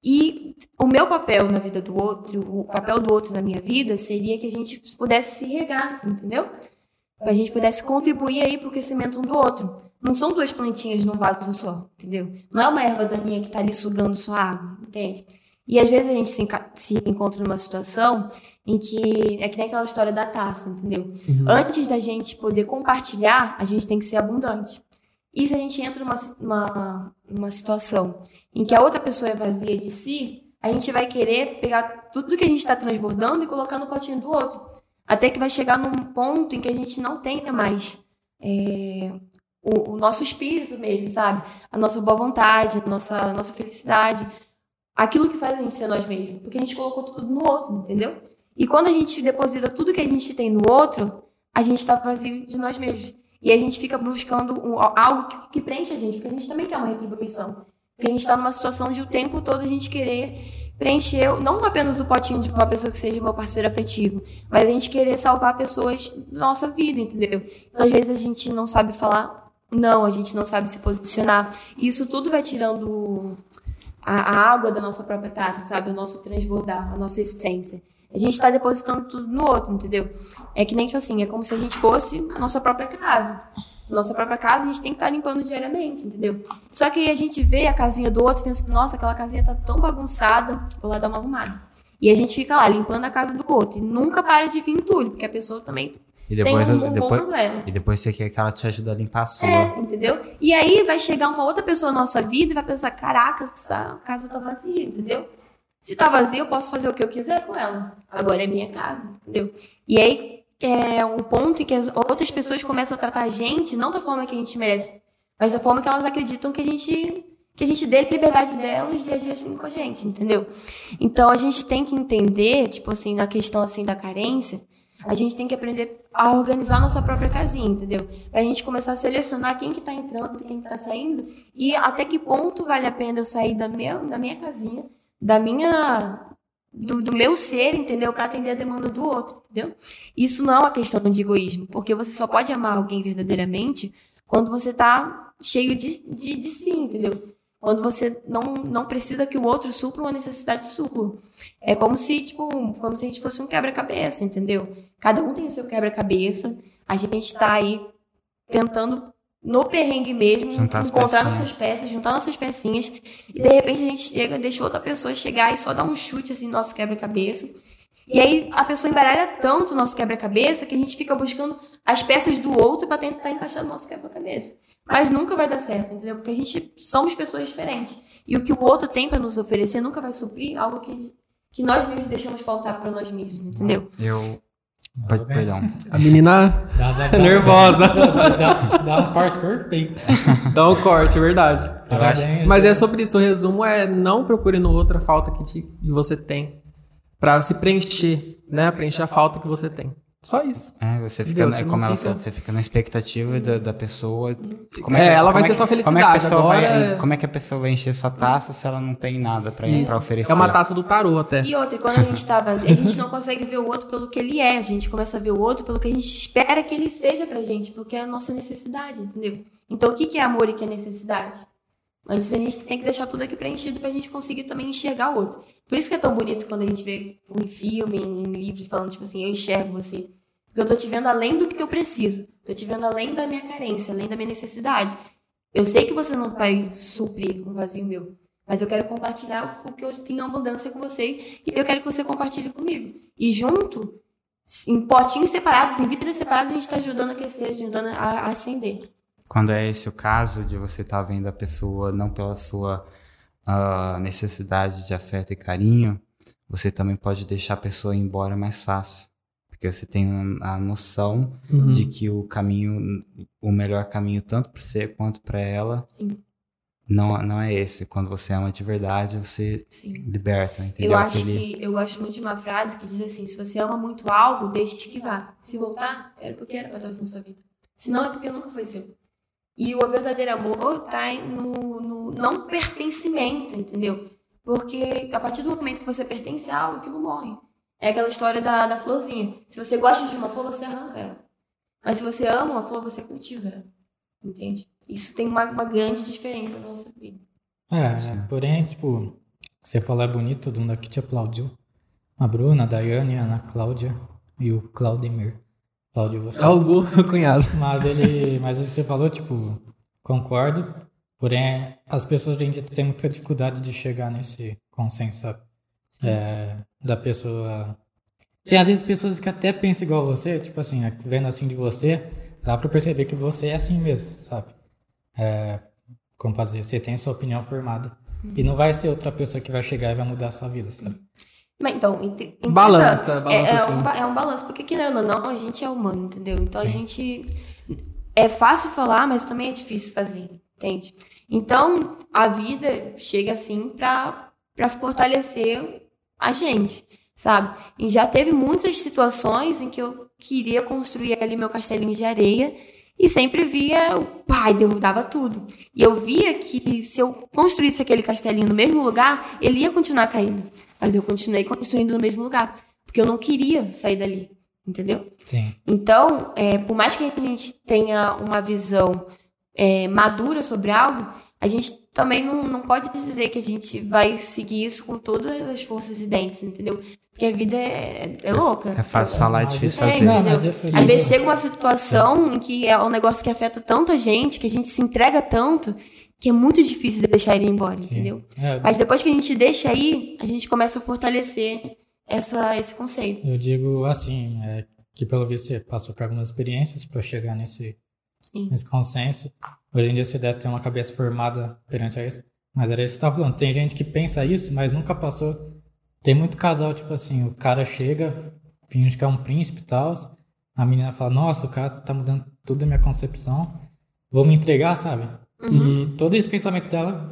E o meu papel na vida do outro, o papel do outro na minha vida, seria que a gente pudesse se regar, entendeu? Que a gente pudesse contribuir aí para o crescimento um do outro. Não são duas plantinhas num vaso só, entendeu? Não é uma erva daninha que está ali sugando sua água, entende? E às vezes a gente se, se encontra numa situação em que é que nem aquela história da taça, entendeu? Antes da gente poder compartilhar, a gente tem que ser abundante. E se a gente entra numa, numa, numa situação em que a outra pessoa é vazia de si, a gente vai querer pegar tudo que a gente está transbordando e colocar no potinho do outro. Até que vai chegar num ponto em que a gente não tenha mais é, o, o nosso espírito mesmo, sabe? A nossa boa vontade, a nossa, a nossa felicidade. Aquilo que faz a gente ser nós mesmos. Porque a gente colocou tudo no outro, entendeu? E quando a gente deposita tudo que a gente tem no outro, a gente está vazio de nós mesmos. E a gente fica buscando um- algo que, que preenche a gente, porque a gente também quer uma retribuição. Porque a gente está numa situação de o tempo todo a gente querer preencher, não apenas o potinho de uma pessoa que seja meu parceiro afetivo, mas a gente querer salvar pessoas da nossa vida, entendeu? Então, às vezes, a gente não sabe falar não, a gente não sabe se posicionar. E isso tudo vai tirando a, água da nossa própria taça, sabe? O nosso transbordar, a nossa essência. A gente está depositando tudo no outro, entendeu? É que nem, tipo assim, é como se a gente fosse nossa própria casa. Nossa própria casa, a gente tem que estar limpando diariamente, entendeu? Só que aí a gente vê a casinha do outro e pensa, nossa, aquela casinha tá tão bagunçada, vou lá dar uma arrumada. E a gente fica lá limpando a casa do outro. E nunca para de vir entulho, porque a pessoa também E depois, tem um, um depois, problema. e depois você quer que ela te ajude a limpar a sua. É, entendeu? E aí vai chegar uma outra pessoa na nossa vida e vai pensar, caraca, essa casa tá vazia, entendeu? Se tá vazia, eu posso fazer o que eu quiser com ela. Agora é minha casa, entendeu? E aí é um ponto em que as outras pessoas começam a tratar a gente não da forma que a gente merece, mas da forma que elas acreditam que a gente que a gente dê liberdade delas de agir assim com a gente, entendeu? Então a gente tem que entender, tipo assim, na questão assim da carência, a gente tem que aprender a organizar nossa própria casinha, entendeu? Pra gente começar a selecionar quem que tá entrando quem que tá saindo e até que ponto vale a pena eu sair da minha, da minha casinha, da minha do, do meu ser, entendeu? Para atender a demanda do outro, entendeu? Isso não é uma questão de egoísmo, porque você só pode amar alguém verdadeiramente quando você tá cheio de, de, de si, entendeu? Quando você não, não precisa que o outro supra uma necessidade sua. É como se, tipo, como se a gente fosse um quebra-cabeça, entendeu? Cada um tem o seu quebra-cabeça. A gente tá aí tentando, no perrengue mesmo, Juntar encontrar nossas peças, juntar nossas pecinhas. E de repente a gente chega, deixa outra pessoa chegar e só dá um chute assim no nosso quebra-cabeça. E aí a pessoa embaralha tanto o nosso quebra-cabeça que a gente fica buscando as peças do outro para tentar encaixar no nosso quebra-cabeça. Mas nunca vai dar certo, entendeu? Porque a gente somos pessoas diferentes. E o que o outro tem para nos oferecer nunca vai suprir algo que, que nós mesmos deixamos faltar para nós mesmos, entendeu? Eu. Pode, perdão. A menina Dá, dá, <laughs> dá, Nervosa. Dá, dá- dá um corte perfeito. <laughs> dá um corte, é verdade. Parabéns, Mas é sobre isso. O resumo é não procure no outro a falta que, te- que você tem. Pra se preencher, né? Preencher a falta que você tem. Só isso. É, você fica, Entendeu? é como não ela fica- você fica na expectativa da, da pessoa. Como É, ela vai ser que- sua Como é, que a felicidade, pessoa vai, agora é- como é que a pessoa vai encher sua taça se ela não tem nada pra, pra oferecer? É uma taça do tarô até. E outra, quando a gente tá vazio, a gente não consegue ver o outro pelo que ele é. A gente começa a ver o outro pelo que a gente espera que ele seja pra gente, porque é a nossa necessidade, entendeu? Então, o que que é amor e o que é necessidade? Antes a gente tem que deixar tudo aqui preenchido pra gente conseguir também enxergar o outro. Por isso que é tão bonito quando a gente vê em filme, em livro, falando, tipo assim, eu enxergo você. Porque eu tô te vendo além do que eu preciso. Tô te vendo além da minha carência, além da minha necessidade. Eu sei que você não vai suprir um vazio meu. Mas eu quero compartilhar o que eu tenho abundância com você. E eu quero que você compartilhe comigo. E junto, em potinhos separados, em vidas separadas, a gente está ajudando a crescer, ajudando a, a ascender. Quando é esse o caso de você estar vendo a pessoa não pela sua ah, necessidade de afeto e carinho, você também pode deixar a pessoa ir embora mais fácil. Porque você tem a noção Uhum. de que o caminho, o melhor caminho tanto para você quanto para ela, Sim, não, não é esse. Quando você ama de verdade, você sim. liberta, entendeu? Eu acho Aquele- que eu gosto muito de uma frase que diz assim: se você ama muito algo, deixe que vá. Se voltar, era porque era pra trazer na sua vida. Se não, é porque nunca foi seu. E o verdadeiro amor tá no, no não pertencimento, entendeu? Porque a partir do momento que você pertence a algo, aquilo morre. É aquela história da, da florzinha. Se você gosta de uma flor, você arranca ela. Mas se você ama uma flor, você cultiva ela. Entende? Isso tem uma, uma grande diferença na nossa vida. É, porém, tipo, você falou é bonito, todo mundo aqui te aplaudiu. A Bruna, a Daiane, a Ana Cláudia e o Claudemir. Cláudio, você. Gu, meu cunhado. Mas ele. Mas você falou, tipo, concordo. Porém, as pessoas ainda têm muita dificuldade de chegar nesse consenso, sabe? É, da pessoa. Tem às vezes pessoas que até pensam igual você, tipo assim, vendo assim de você, dá pra perceber que você é assim mesmo, sabe? É, como fazer, você tem a sua opinião formada. E não vai ser outra pessoa que vai chegar e vai mudar a sua vida, sabe? Mas então, ent- entretanto, Balança, é, balança é, sim. um, é um balanço, porque querendo ou não, a gente é humano, entendeu? Então a Sim. gente. É fácil falar, mas também é difícil fazer, entende? Então a vida chega assim pra, pra fortalecer a gente, sabe? E já teve muitas situações em que eu queria construir ali meu castelinho de areia e sempre via o pai derrubava tudo. E eu via que se eu construísse aquele castelinho no mesmo lugar, ele ia continuar caindo. Mas eu continuei construindo no mesmo lugar, porque eu não queria sair dali, entendeu? Sim. Então, é, por mais que a gente tenha uma visão é, madura sobre algo, a gente também não, não pode dizer que a gente vai seguir isso com todas as forças e dentes, entendeu? Porque a vida é, é louca. É fácil falar, é difícil É, fazer. Não, mas eu- Às vezes chega uma situação em que é um negócio que afeta tanta gente, que a gente se entrega tanto, que é muito difícil de deixar ele ir embora, entendeu? É, Mas depois que a gente deixa aí, a gente começa a fortalecer essa, esse conceito. Eu digo assim, é, que pelo visto você passou por algumas experiências para chegar nesse, Sim. nesse consenso. Hoje em dia você deve ter uma cabeça formada perante a isso. Mas era isso que você falando. Tem gente que pensa isso, mas nunca passou. Tem muito casal, tipo assim, o cara chega, finge que é um príncipe e tal. A menina fala, nossa, o cara tá mudando tudo a minha concepção. Vou me entregar, sabe? E todo esse pensamento dela,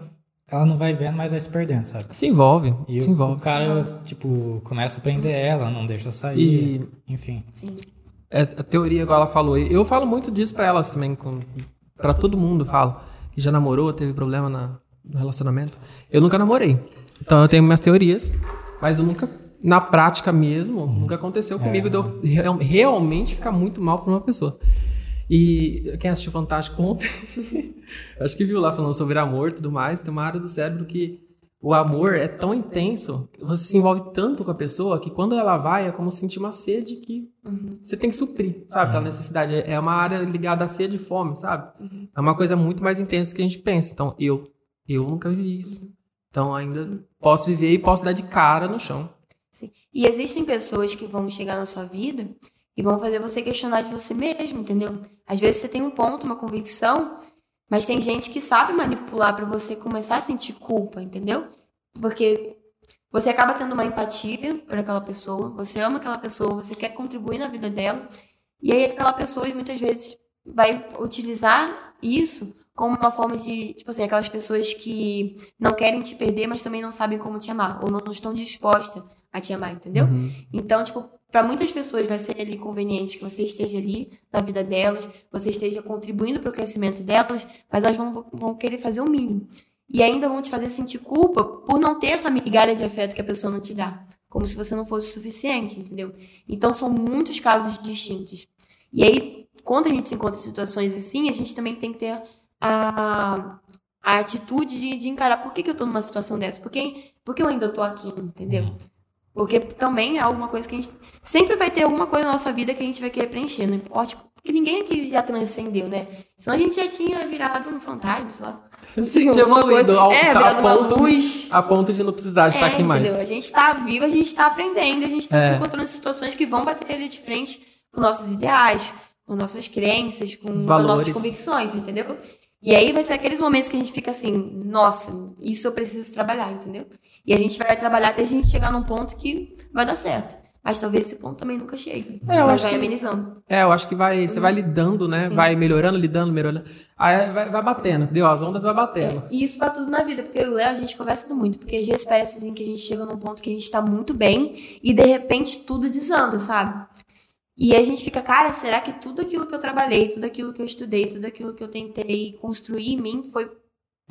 ela não vai vendo, mas vai se perdendo, sabe? Se envolve, E se o, o envolve. cara, tipo, começa a prender ela, não deixa sair, E enfim. Sim. é, a teoria, igual ela falou, eu falo muito disso pra elas também, com, pra todo mundo, falo. Que já namorou, teve problema na, no relacionamento. Eu nunca namorei. Então eu tenho minhas teorias, mas eu nunca, na prática mesmo, nunca aconteceu comigo de eu real- realmente ficar muito mal pra uma pessoa. E quem assistiu Fantástico ontem, <laughs> acho que viu lá falando sobre amor e tudo mais, tem uma área do cérebro que o amor é tão intenso, você se envolve tanto com a pessoa que quando ela vai é como sentir uma sede que você tem que suprir, sabe? Aquela necessidade. É uma área ligada à sede e fome, sabe? É uma coisa muito mais intensa que a gente pensa. Então, eu, eu nunca vivi isso. Então, ainda posso viver e posso dar de cara no chão. Sim. E existem pessoas que vão chegar na sua vida e vão fazer você questionar de você mesmo, entendeu? Às vezes você tem um ponto, uma convicção, mas tem gente que sabe manipular pra você começar a sentir culpa, entendeu? Porque você acaba tendo uma empatia por aquela pessoa, você ama aquela pessoa, você quer contribuir na vida dela, e aí aquela pessoa muitas vezes vai utilizar isso como uma forma de, tipo assim, aquelas pessoas que não querem te perder, mas também não sabem como te amar, ou não estão dispostas a te amar, entendeu? Então, tipo, para muitas pessoas vai ser ali conveniente que você esteja ali na vida delas, você esteja contribuindo para o crescimento delas, mas elas vão, vão querer fazer o mínimo. E ainda vão te fazer sentir culpa por não ter essa migalha de afeto que a pessoa não te dá. Como se você não fosse suficiente, entendeu? Então, são muitos casos distintos. E aí, quando a gente se encontra em situações assim, a gente também tem que ter a, a atitude de, de encarar por que, que eu tô numa situação dessa, por que, por que eu ainda tô aqui, entendeu? Porque também é alguma coisa que a gente. Sempre vai ter alguma coisa na nossa vida que a gente vai querer preencher, não importa. Porque ninguém aqui já transcendeu, né? Senão a gente já tinha virado um fantasma, sei lá. <laughs> Tinha evoluído coisa. ao- É, a virado uma ponto- luz. A ponto de não precisar estar É, aqui mais. entendeu? A gente tá vivo, a gente tá aprendendo, a gente tá É. se encontrando em situações que vão bater ali de frente com nossos ideais, com nossas crenças, com, com nossas convicções, entendeu? E aí vai ser aqueles momentos que a gente fica assim, nossa, isso eu preciso trabalhar, entendeu? E a gente vai trabalhar até a gente chegar num ponto que vai dar certo. Mas talvez esse ponto também nunca chegue. É, eu mas acho vai que- amenizando. É, eu acho que vai, você vai lidando, né? Sim. Vai melhorando, lidando, melhorando. Aí vai, vai batendo. Deu, as ondas vai batendo. E isso pra tudo na vida, porque eu e o Léo, a gente conversa muito, porque às vezes parece assim que a gente chega num ponto que a gente tá muito bem e de repente tudo desanda, sabe? E a gente fica, cara, será que tudo aquilo que eu trabalhei, tudo aquilo que eu estudei, tudo aquilo que eu tentei construir em mim foi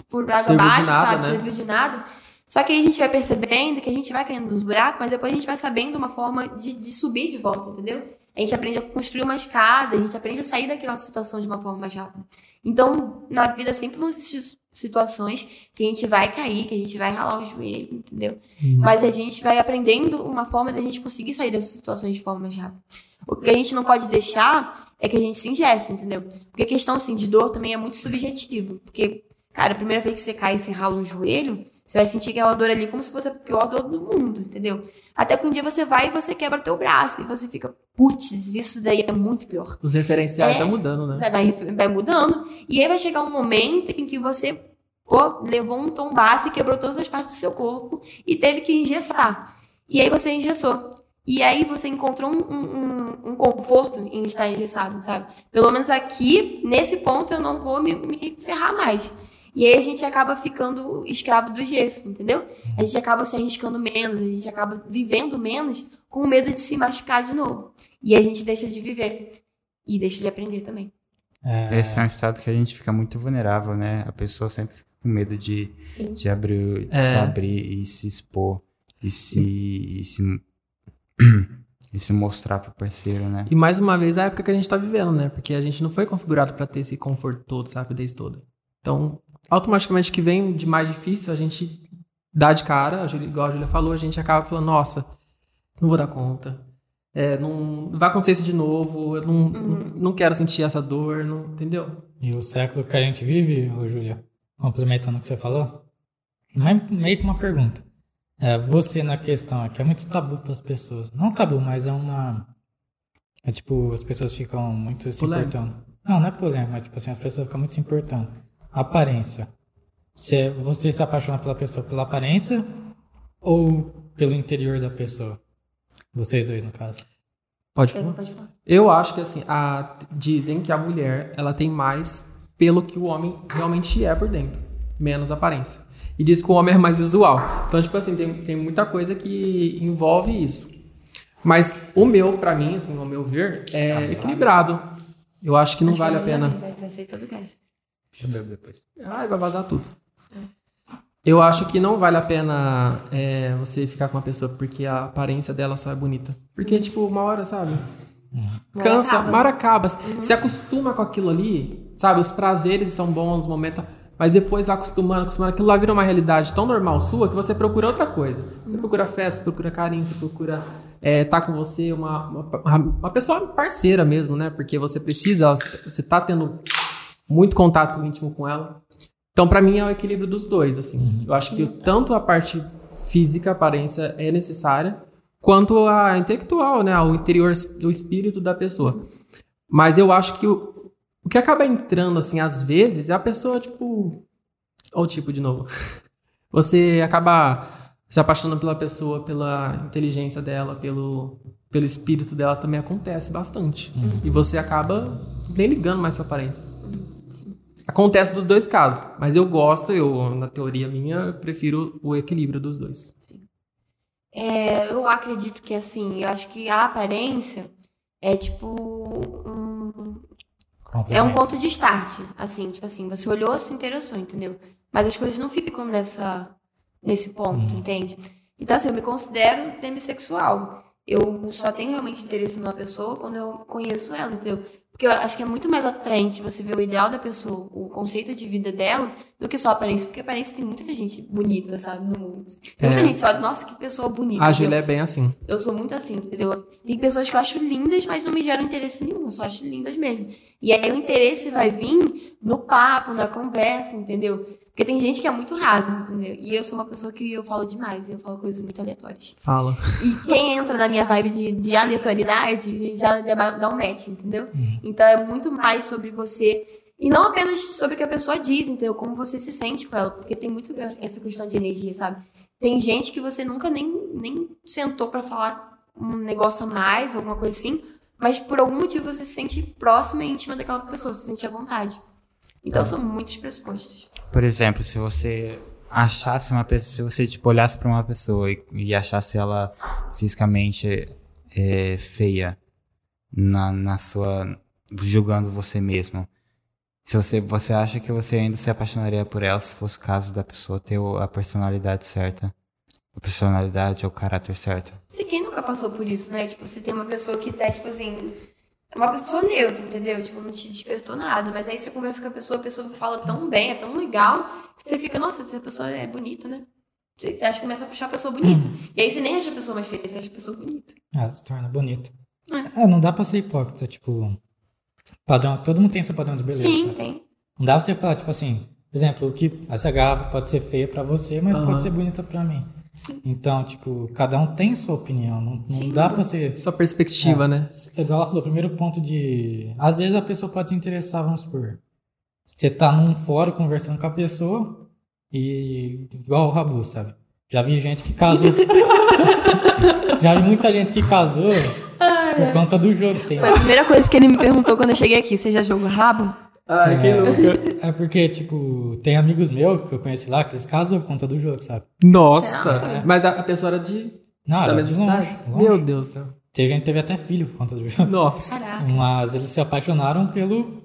por água de abaixo, sabe? né? Serviu de nada. Só que aí a gente vai percebendo que a gente vai caindo dos buracos, mas depois a gente vai sabendo uma forma de, de subir de volta, entendeu? A gente aprende a construir uma escada, a gente aprende a sair daquela situação de uma forma mais rápida. Então, na vida sempre vão existir situações que a gente vai cair, que a gente vai ralar o joelho, entendeu? Mas a gente vai aprendendo uma forma da gente conseguir sair dessas situações de forma mais rápida. O que a gente não pode deixar é que a gente se ingesse, entendeu? Porque a questão assim, de dor também é muito subjetivo. Porque, cara, a primeira vez que você cai e você rala um joelho, você vai sentir aquela dor ali como se fosse a pior dor do mundo, entendeu? Até que um dia você vai e você quebra teu braço e você fica, putz, isso daí é muito pior. Os referenciais É. vai mudando, né? Vai, vai mudando. E aí vai chegar um momento em que você pô, levou um tombaço e quebrou todas as partes do seu corpo e teve que engessar. E aí você engessou. E aí você encontrou um, um- um- um conforto em estar engessado, sabe? Pelo menos aqui, nesse ponto, eu não vou me, me ferrar mais. E aí a gente acaba ficando escravo do gesso, entendeu? A gente acaba se arriscando menos, a gente acaba vivendo menos com medo de se machucar de novo. E a gente deixa de viver. E deixa de aprender também. É, Esse é um estado que a gente fica muito vulnerável, né? A pessoa sempre fica com medo de, Sim. de abrir, de É. se abrir e se expor e se, e se, <clears throat> e se mostrar pro parceiro, né? E mais uma vez a época que a gente tá vivendo, né? Porque a gente não foi configurado pra ter esse conforto todo, essa rapidez toda. Então, automaticamente que vem de mais difícil, a gente dá de cara, igual a Júlia falou, a gente acaba falando, nossa, não vou dar conta. É, não vai acontecer isso de novo, eu não, não, não quero sentir essa dor, não, entendeu? E o século que a gente vive, Júlia, complementando o que você falou, mas meio que uma pergunta. É, você na questão aqui é muito tabu para as pessoas. Não tabu, mas é uma É tipo, as pessoas ficam muito se Polêmico. importando. Não, não é polêmico, mas tipo assim, as pessoas ficam muito se importando. Aparência. Se você se apaixona pela pessoa pela aparência ou pelo interior da pessoa? Vocês dois, no caso. Pode Pega, falar? Pode falar. Eu acho que assim, a- dizem que a mulher ela tem mais pelo que o homem realmente é por dentro, menos aparência. E diz que o homem é mais visual. Então, tipo assim, tem, tem muita coisa que envolve isso. Mas o meu, pra mim, assim, o meu ver, é equilibrado. Eu acho que não Acho vale a que pena. Vai, vai ser todo gás. Deixa eu beber depois. Ai, vai vazar tudo. Eu acho que não vale a pena é, você ficar com uma pessoa porque a aparência dela só é bonita. Porque, tipo, uma hora, sabe? Hora Cansa, hora acaba. Se acostuma com aquilo ali, sabe? Os prazeres são bons, os momentos. Mas depois vai acostumando, acostumando. Aquilo lá vira uma realidade tão normal sua que você procura outra coisa. Você procura afeto, você procura carinho, você procura estar com você, uma, uma, uma pessoa parceira mesmo, né? Porque você precisa, você tá tendo muito contato íntimo com ela. Então, pra mim, é o equilíbrio dos dois, assim. Eu acho que tanto a parte física, aparência, é necessária, quanto a intelectual, né? O interior, o espírito da pessoa. Mas eu acho que o, o que acaba entrando, assim, às vezes, é a pessoa, tipo... Olha o tipo de novo. <laughs> Você acaba se apaixonando pela pessoa, pela inteligência dela, pelo, pelo espírito dela, também acontece bastante. E você acaba nem ligando mais pra aparência. Acontece dos dois casos, mas eu gosto, eu, na teoria minha, eu prefiro o equilíbrio dos dois. É, eu acredito que assim, eu acho que a aparência é tipo um, é um ponto de start, assim, tipo assim, você olhou, se interessou, entendeu? Mas as coisas não ficam nessa nesse ponto, entende? Então assim, eu me considero demissexual. Eu só tenho realmente interesse numa pessoa quando eu conheço ela, entendeu? Porque eu acho que é muito mais atraente você ver o ideal da pessoa, o conceito de vida dela, do que só a aparência. Porque a aparência tem muita gente bonita, sabe, no mundo. Tem muita É. gente olha, nossa, que pessoa bonita. A? Júlia é bem assim. Eu sou muito assim, entendeu? Tem pessoas que eu acho lindas, mas não me geram interesse nenhum. Eu só acho lindas mesmo. E aí o interesse vai vir no papo, na conversa, entendeu? Porque tem gente que é muito rasa, entendeu? E eu sou uma pessoa que eu falo demais, eu falo coisas muito aleatórias. Fala. E quem entra na minha vibe de, de aleatoriedade já, já dá um match, entendeu? Então é muito mais sobre você. E não apenas sobre o que a pessoa diz, entendeu? Como você se sente com ela. Porque tem muito essa questão de energia, sabe? Tem gente que você nunca nem, nem sentou pra falar um negócio a mais, alguma coisa assim. Mas por algum motivo você se sente próxima e íntima daquela pessoa, você se sente à vontade. Então são muitos pressupostos. Por exemplo, se você achasse uma pessoa, se você tipo, olhasse pra uma pessoa e, e achasse ela fisicamente é, feia na, na sua. julgando você mesmo. Se você, você acha que você ainda se apaixonaria por ela se fosse o caso da pessoa ter a personalidade certa? A personalidade ou o caráter certo? Se quem nunca passou por isso, né? Tipo, você tem uma pessoa que tá, tipo assim, uma pessoa neutra, entendeu? Tipo, não te despertou nada. Mas aí você conversa com a pessoa, a pessoa fala tão bem, é tão legal, que você fica, nossa, essa pessoa é bonita, né? Você, você acha que começa a puxar a pessoa bonita. E aí você nem acha a pessoa mais feia, você acha a pessoa bonita. Ah, se torna bonito. É, não dá pra ser hipócrita, tipo. Padrão, todo mundo tem seu padrão de beleza. Sim, sabe? tem. Não dá pra você falar, tipo assim, por exemplo, que essa garrafa pode ser feia pra você, mas Aham. pode ser bonita pra mim. Então, tipo, cada um tem sua opinião. Não, não dá pra ser. Sua perspectiva, né? É igual ela falou, primeiro ponto de. Às vezes a pessoa pode se interessar, vamos supor. Você tá num fórum conversando com a pessoa e. igual o Rabu, sabe? Já vi gente que casou. <laughs> Já vi muita gente que casou por conta do jogo. Tem... Foi a primeira coisa que ele me perguntou quando eu cheguei aqui. Você já jogou rabo? Ai, quem nunca? É porque, tipo, tem amigos meus que eu conheci lá que eles casam por conta do jogo, sabe? Nossa! Mas a, a pessoa era de. Não, da era mesma de longe, longe. Meu Deus do céu. Tem gente que teve até filho por conta do jogo. Nossa. Caraca. Mas eles se apaixonaram pelo,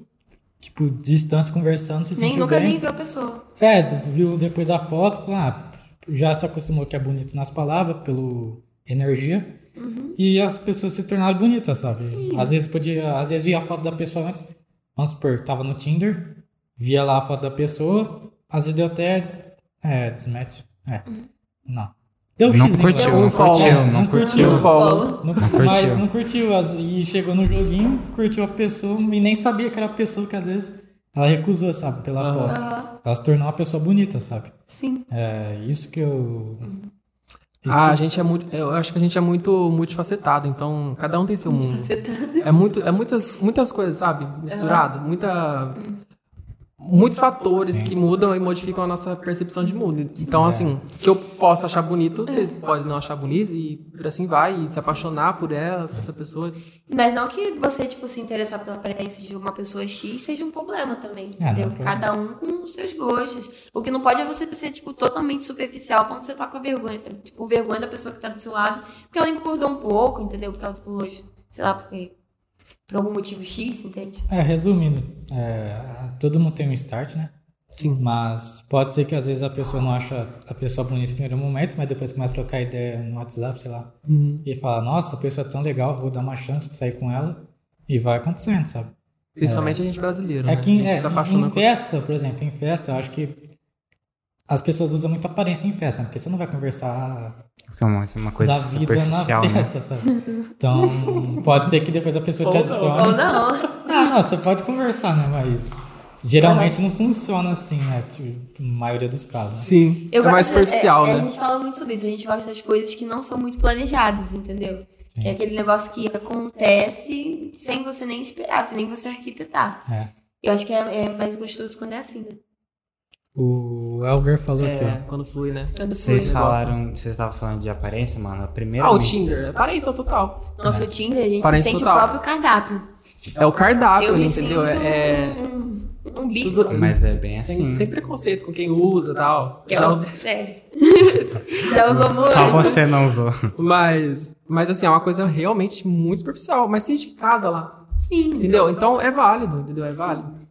tipo, distância conversando, se Nem, sentiu nunca bem. nem viu a pessoa. É, viu depois a foto, falou, ah, já se acostumou que é bonito nas palavras, pelo energia. E as pessoas se tornaram bonitas, sabe? Às vezes podia, às vezes via a foto da pessoa antes, vamos supor, tava no Tinder, via lá a foto da pessoa, às vezes deu até é, desmatch. É. Não. Deu Não xizinho curtiu, lá. não curtiu, não curtiu. Um follow. Não, curtiu. Mas não curtiu. E chegou no joguinho, curtiu a pessoa e nem sabia que era a pessoa que às vezes ela recusou, sabe, pela foto. Aham. Ela se tornou uma pessoa bonita, sabe? Sim. É isso que eu. Isso Ah, a gente é muito. Eu acho que a gente é muito multifacetado, então cada um tem seu mundo. É, muito, é muitas, muitas coisas, sabe? Misturado. Muita. Muitos fatores que mudam e modificam a nossa percepção de mundo. Então, é. assim, que eu posso achar bonito, você pode não achar bonito, e por assim vai, e se apaixonar por ela, por essa pessoa. Mas não que você, tipo, se interessar pela aparência de uma pessoa X seja um problema também, É, entendeu? problema. Cada um com os seus gostos. O que não pode é você ser, tipo, totalmente superficial quando você tá com a vergonha, tipo, com vergonha da pessoa que tá do seu lado, porque ela incomodou um pouco, entendeu? Porque ela ficou, sei lá, porque, por algum motivo X, entende? É, resumindo, é, todo mundo tem um start, né? Sim. Mas pode ser que às vezes a pessoa não acha a pessoa bonita no primeiro momento, mas depois começa a trocar ideia no WhatsApp, sei lá. E fala, nossa, a pessoa é tão legal, vou dar uma chance pra sair com ela. E vai acontecendo, sabe? Principalmente a gente brasileiro. É né? que a em, gente é, se apaixona em com- festa, por exemplo, em festa, eu acho que as pessoas usam muito aparência em festa, né? porque você não vai conversar Porque é uma, uma coisa da vida na né? festa, sabe? Então, pode ser que depois a pessoa te adicione. Ou não. Ah, não, você pode conversar, né? Mas geralmente não funciona assim, né? Tipo, na maioria dos casos. né? Sim. Eu é mais gosto- superficial, é- é, né? A gente fala muito sobre isso. A gente gosta das coisas que não são muito planejadas, entendeu? Que é aquele negócio que acontece sem você nem esperar, sem nem você arquitetar. É. Eu acho que é, é mais gostoso quando é assim, né? O Elger falou aqui, É, ó. quando flui, né? Quando Vocês falaram, vocês estavam falando de aparência, mano. A primeira. Ah, o Tinder. É aparência total. Nosso Tinder, a gente Parece sente total. o próprio cardápio. É o cardápio, Eu entendeu? sinto É. um, um bicho. Tudo- Mas é bem Sem, assim. sem preconceito com quem usa e tal. Que é Já o- usa- é. <laughs> Já usou muito. Só você não usou. Mas, mas assim, é uma coisa realmente muito superficial. Mas tem gente que casa lá, Sim. entendeu? Então é válido, entendeu? É válido.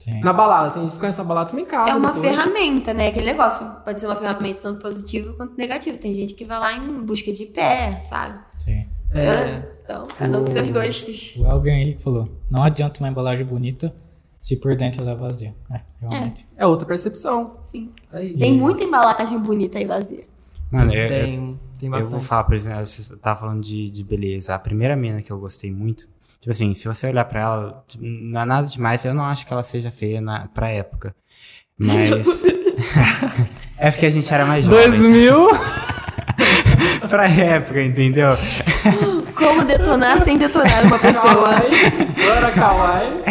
Sim. Na balada, tem gente que conhece a balada também casa É uma depois. ferramenta, né? Aquele negócio. Pode ser uma ferramenta tanto positiva quanto negativa. Tem gente que vai lá em busca de pé, sabe? Sim. É, Então, cada um com seus gostos. O Elger Henrique falou: não adianta uma embalagem bonita se por dentro ela é vazia. É, realmente. é outra percepção. Sim. Aí. Tem muita embalagem bonita aí vazia. Mano, eu, eu, Tem, tem eu bastante. vou falar, por exemplo, você tava falando de, de beleza. A primeira mina que eu gostei muito, tipo assim, se você olhar pra ela, tipo, não é nada demais, eu não acho que ela seja feia na, pra época. Mas. <laughs> é porque a gente era mais jovem. 2000? <laughs> pra época, entendeu? Como detonar sem detonar uma pessoa. Kawaii. Agora Kawaii.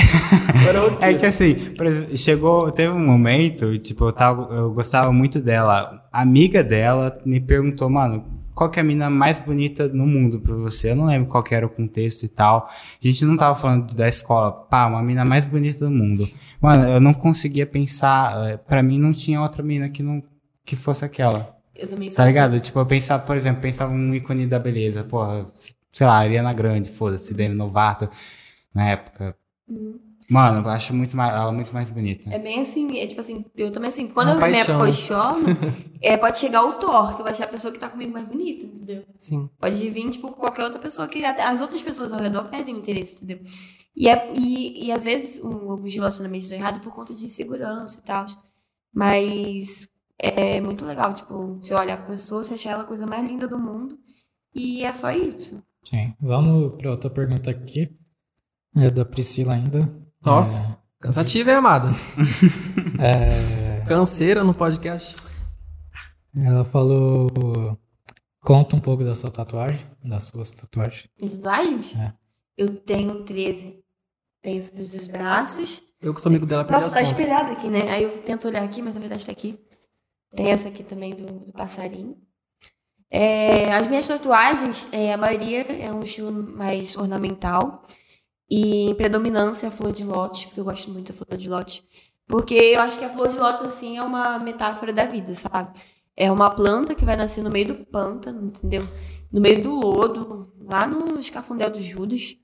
É que assim, por exemplo, chegou, teve um momento, tipo, eu, tava, eu gostava muito dela. A amiga dela me perguntou, mano, qual que é a mina mais bonita no mundo pra você? Eu não lembro qual que era o contexto e tal. A gente não tava falando da escola. Pá, uma mina mais bonita do mundo. Mano, eu não conseguia pensar. eh, Pra mim não tinha outra mina que não que fosse aquela. Eu também sou Tá assim. ligado? Tipo, eu pensava, por exemplo, pensava um ícone da beleza. Porra, sei lá, Ariana Grande, foda-se, Demi Novato, na época. Mano, eu acho muito mais, ela muito mais bonita. É bem assim, é tipo assim, eu também assim, quando Uma eu paixão, né? me apaixono, <laughs> é, pode chegar o Thor, que eu vou achar a pessoa que tá comigo mais bonita, entendeu? Sim. Pode vir, tipo, qualquer outra pessoa que até as outras pessoas ao redor perdem interesse, entendeu? E, é, e, e às vezes um, alguns relacionamentos dão errado por conta de insegurança e tal. Mas é muito legal, tipo, você olhar pra pessoa, você achar ela a coisa mais linda do mundo. E é só isso. Sim. Vamos pra outra pergunta aqui. É da Priscila ainda. Nossa. Cansativa, hein, amada? <laughs> É, Canseira no podcast. ela falou. Conta um pouco da sua tatuagem, das suas tatuagens. Tatuagens? É. Eu tenho 13. Tenho esse dos braços. Eu que sou amigo dela, Nossa, tá espelhado aqui, né? Aí eu tento olhar aqui, mas na verdade tá aqui. Tem essa aqui também do, do passarinho. É, as minhas tatuagens, é, a maioria é um estilo mais ornamental. E em predominância a flor de lótus, porque eu gosto muito da flor de lótus. Porque eu acho que a flor de lótus, assim, é uma metáfora da vida, sabe? É uma planta que vai nascer no meio do pântano, entendeu? No meio do lodo, lá no escafundel dos Judas.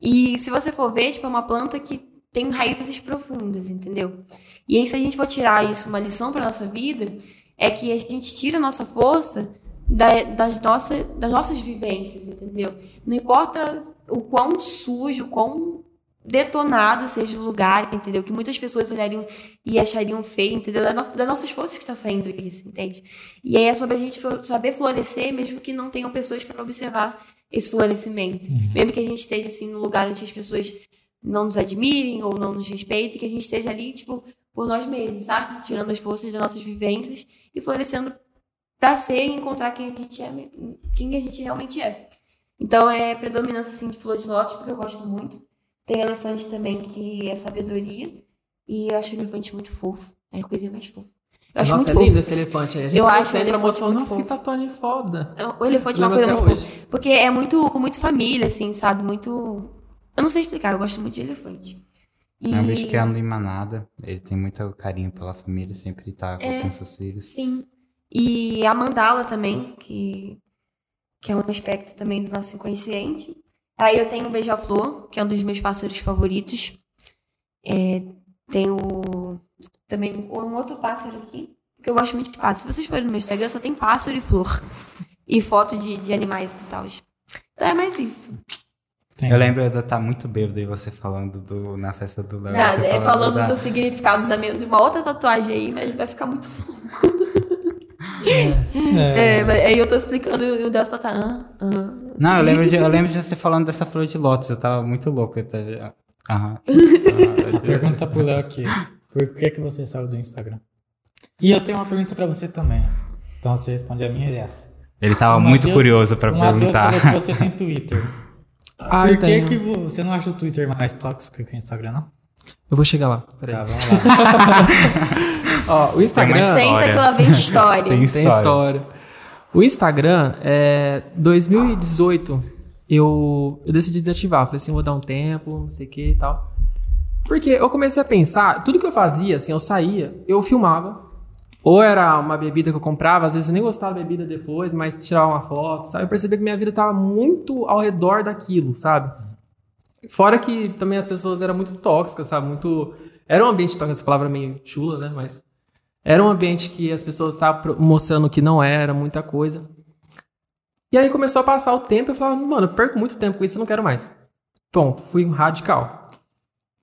E se você for ver, tipo, é uma planta que tem raízes profundas, entendeu? E aí, se a gente for tirar isso, uma lição para nossa vida, é que a gente tira a nossa força da- das, nossas, das nossas vivências, entendeu? Não importa o quão sujo, o quão detonado seja o lugar, entendeu? Que muitas pessoas olhariam e achariam feio, entendeu? Da no- das nossas forças que está saindo isso, entende? E aí é sobre a gente saber florescer, mesmo que não tenham pessoas para observar esse florescimento. Mesmo que a gente esteja assim num lugar onde as pessoas não nos admirem ou não nos respeitem, que a gente esteja ali, tipo, por nós mesmos, sabe? Tirando as forças das nossas vivências e florescendo pra ser e encontrar quem a gente é, quem a gente realmente é. Então é predominância assim de flor de lótus, porque eu gosto muito. Tem elefante também, que é sabedoria. E eu acho o elefante muito fofo. É a coisa mais fofa. Eu acho Nossa, muito é fofo. lindo esse elefante aí. A gente Eu acho sempre, a moça muito nossa, que fofo. tatuagem foda. O elefante é uma coisa muito fofa. hoje. Porque é muito, muito família, assim, sabe? Muito. Eu não sei explicar, eu gosto muito de elefante. E... É um bicho que anda em manada. Ele tem muito carinho pela família, sempre tá É. com seus filhos. Sim. E a mandala também, que, que é um aspecto também do nosso inconsciente. Aí eu tenho o beija-flor, que é um dos meus pássaros favoritos. É, tenho também um outro pássaro aqui, porque eu gosto muito de pássaro. Se vocês forem no meu Instagram, só tem pássaro e flor. E foto de, de animais e tal. Então é mais isso. Tem. Eu lembro de eu estar muito bêbado e você falando do, na festa do Léo. Nada, é falando da- do significado da minha, de uma outra tatuagem aí, mas vai ficar muito <laughs> É, É, mas aí eu tô explicando e o Deus tá. ah, ah. Não, eu lembro, de, eu lembro de você falando dessa flor de lótus. Eu tava muito louco. Eu tava... Aham. Aham. <laughs> Pergunta pro Léo aqui. Por que, que você saiu do Instagram? E eu tenho uma pergunta pra você também. Então você responde a minha e essa. Ele tava O muito curioso pra perguntar. falou que você tem Twitter. <laughs> Ah, Por que, que vo- você não acha o Twitter mais tóxico que o Instagram, não? Eu vou chegar lá. Peraí. Tá, vamos lá. <laughs> Ó, o Instagram Senta História. que lá vem história. Tem tem história. história. O Instagram, é 2018, eu, eu decidi desativar. Falei assim, vou dar um tempo, não sei o que e tal. Porque eu comecei a pensar, tudo que eu fazia, assim, eu saía, eu filmava. Ou era uma bebida que eu comprava, às vezes eu nem gostava da bebida depois, mas tirava uma foto, sabe? Eu percebi que minha vida tava muito ao redor daquilo, sabe? Fora que também as pessoas eram muito tóxicas, sabe? Muito. Era um ambiente tóxico, essa palavra é meio chula, né? Mas. Era um ambiente que as pessoas estavam mostrando que não era, muita coisa. E aí começou a passar o tempo eu falava, mano, eu perco muito tempo com isso, eu não quero mais. Pronto, fui um radical.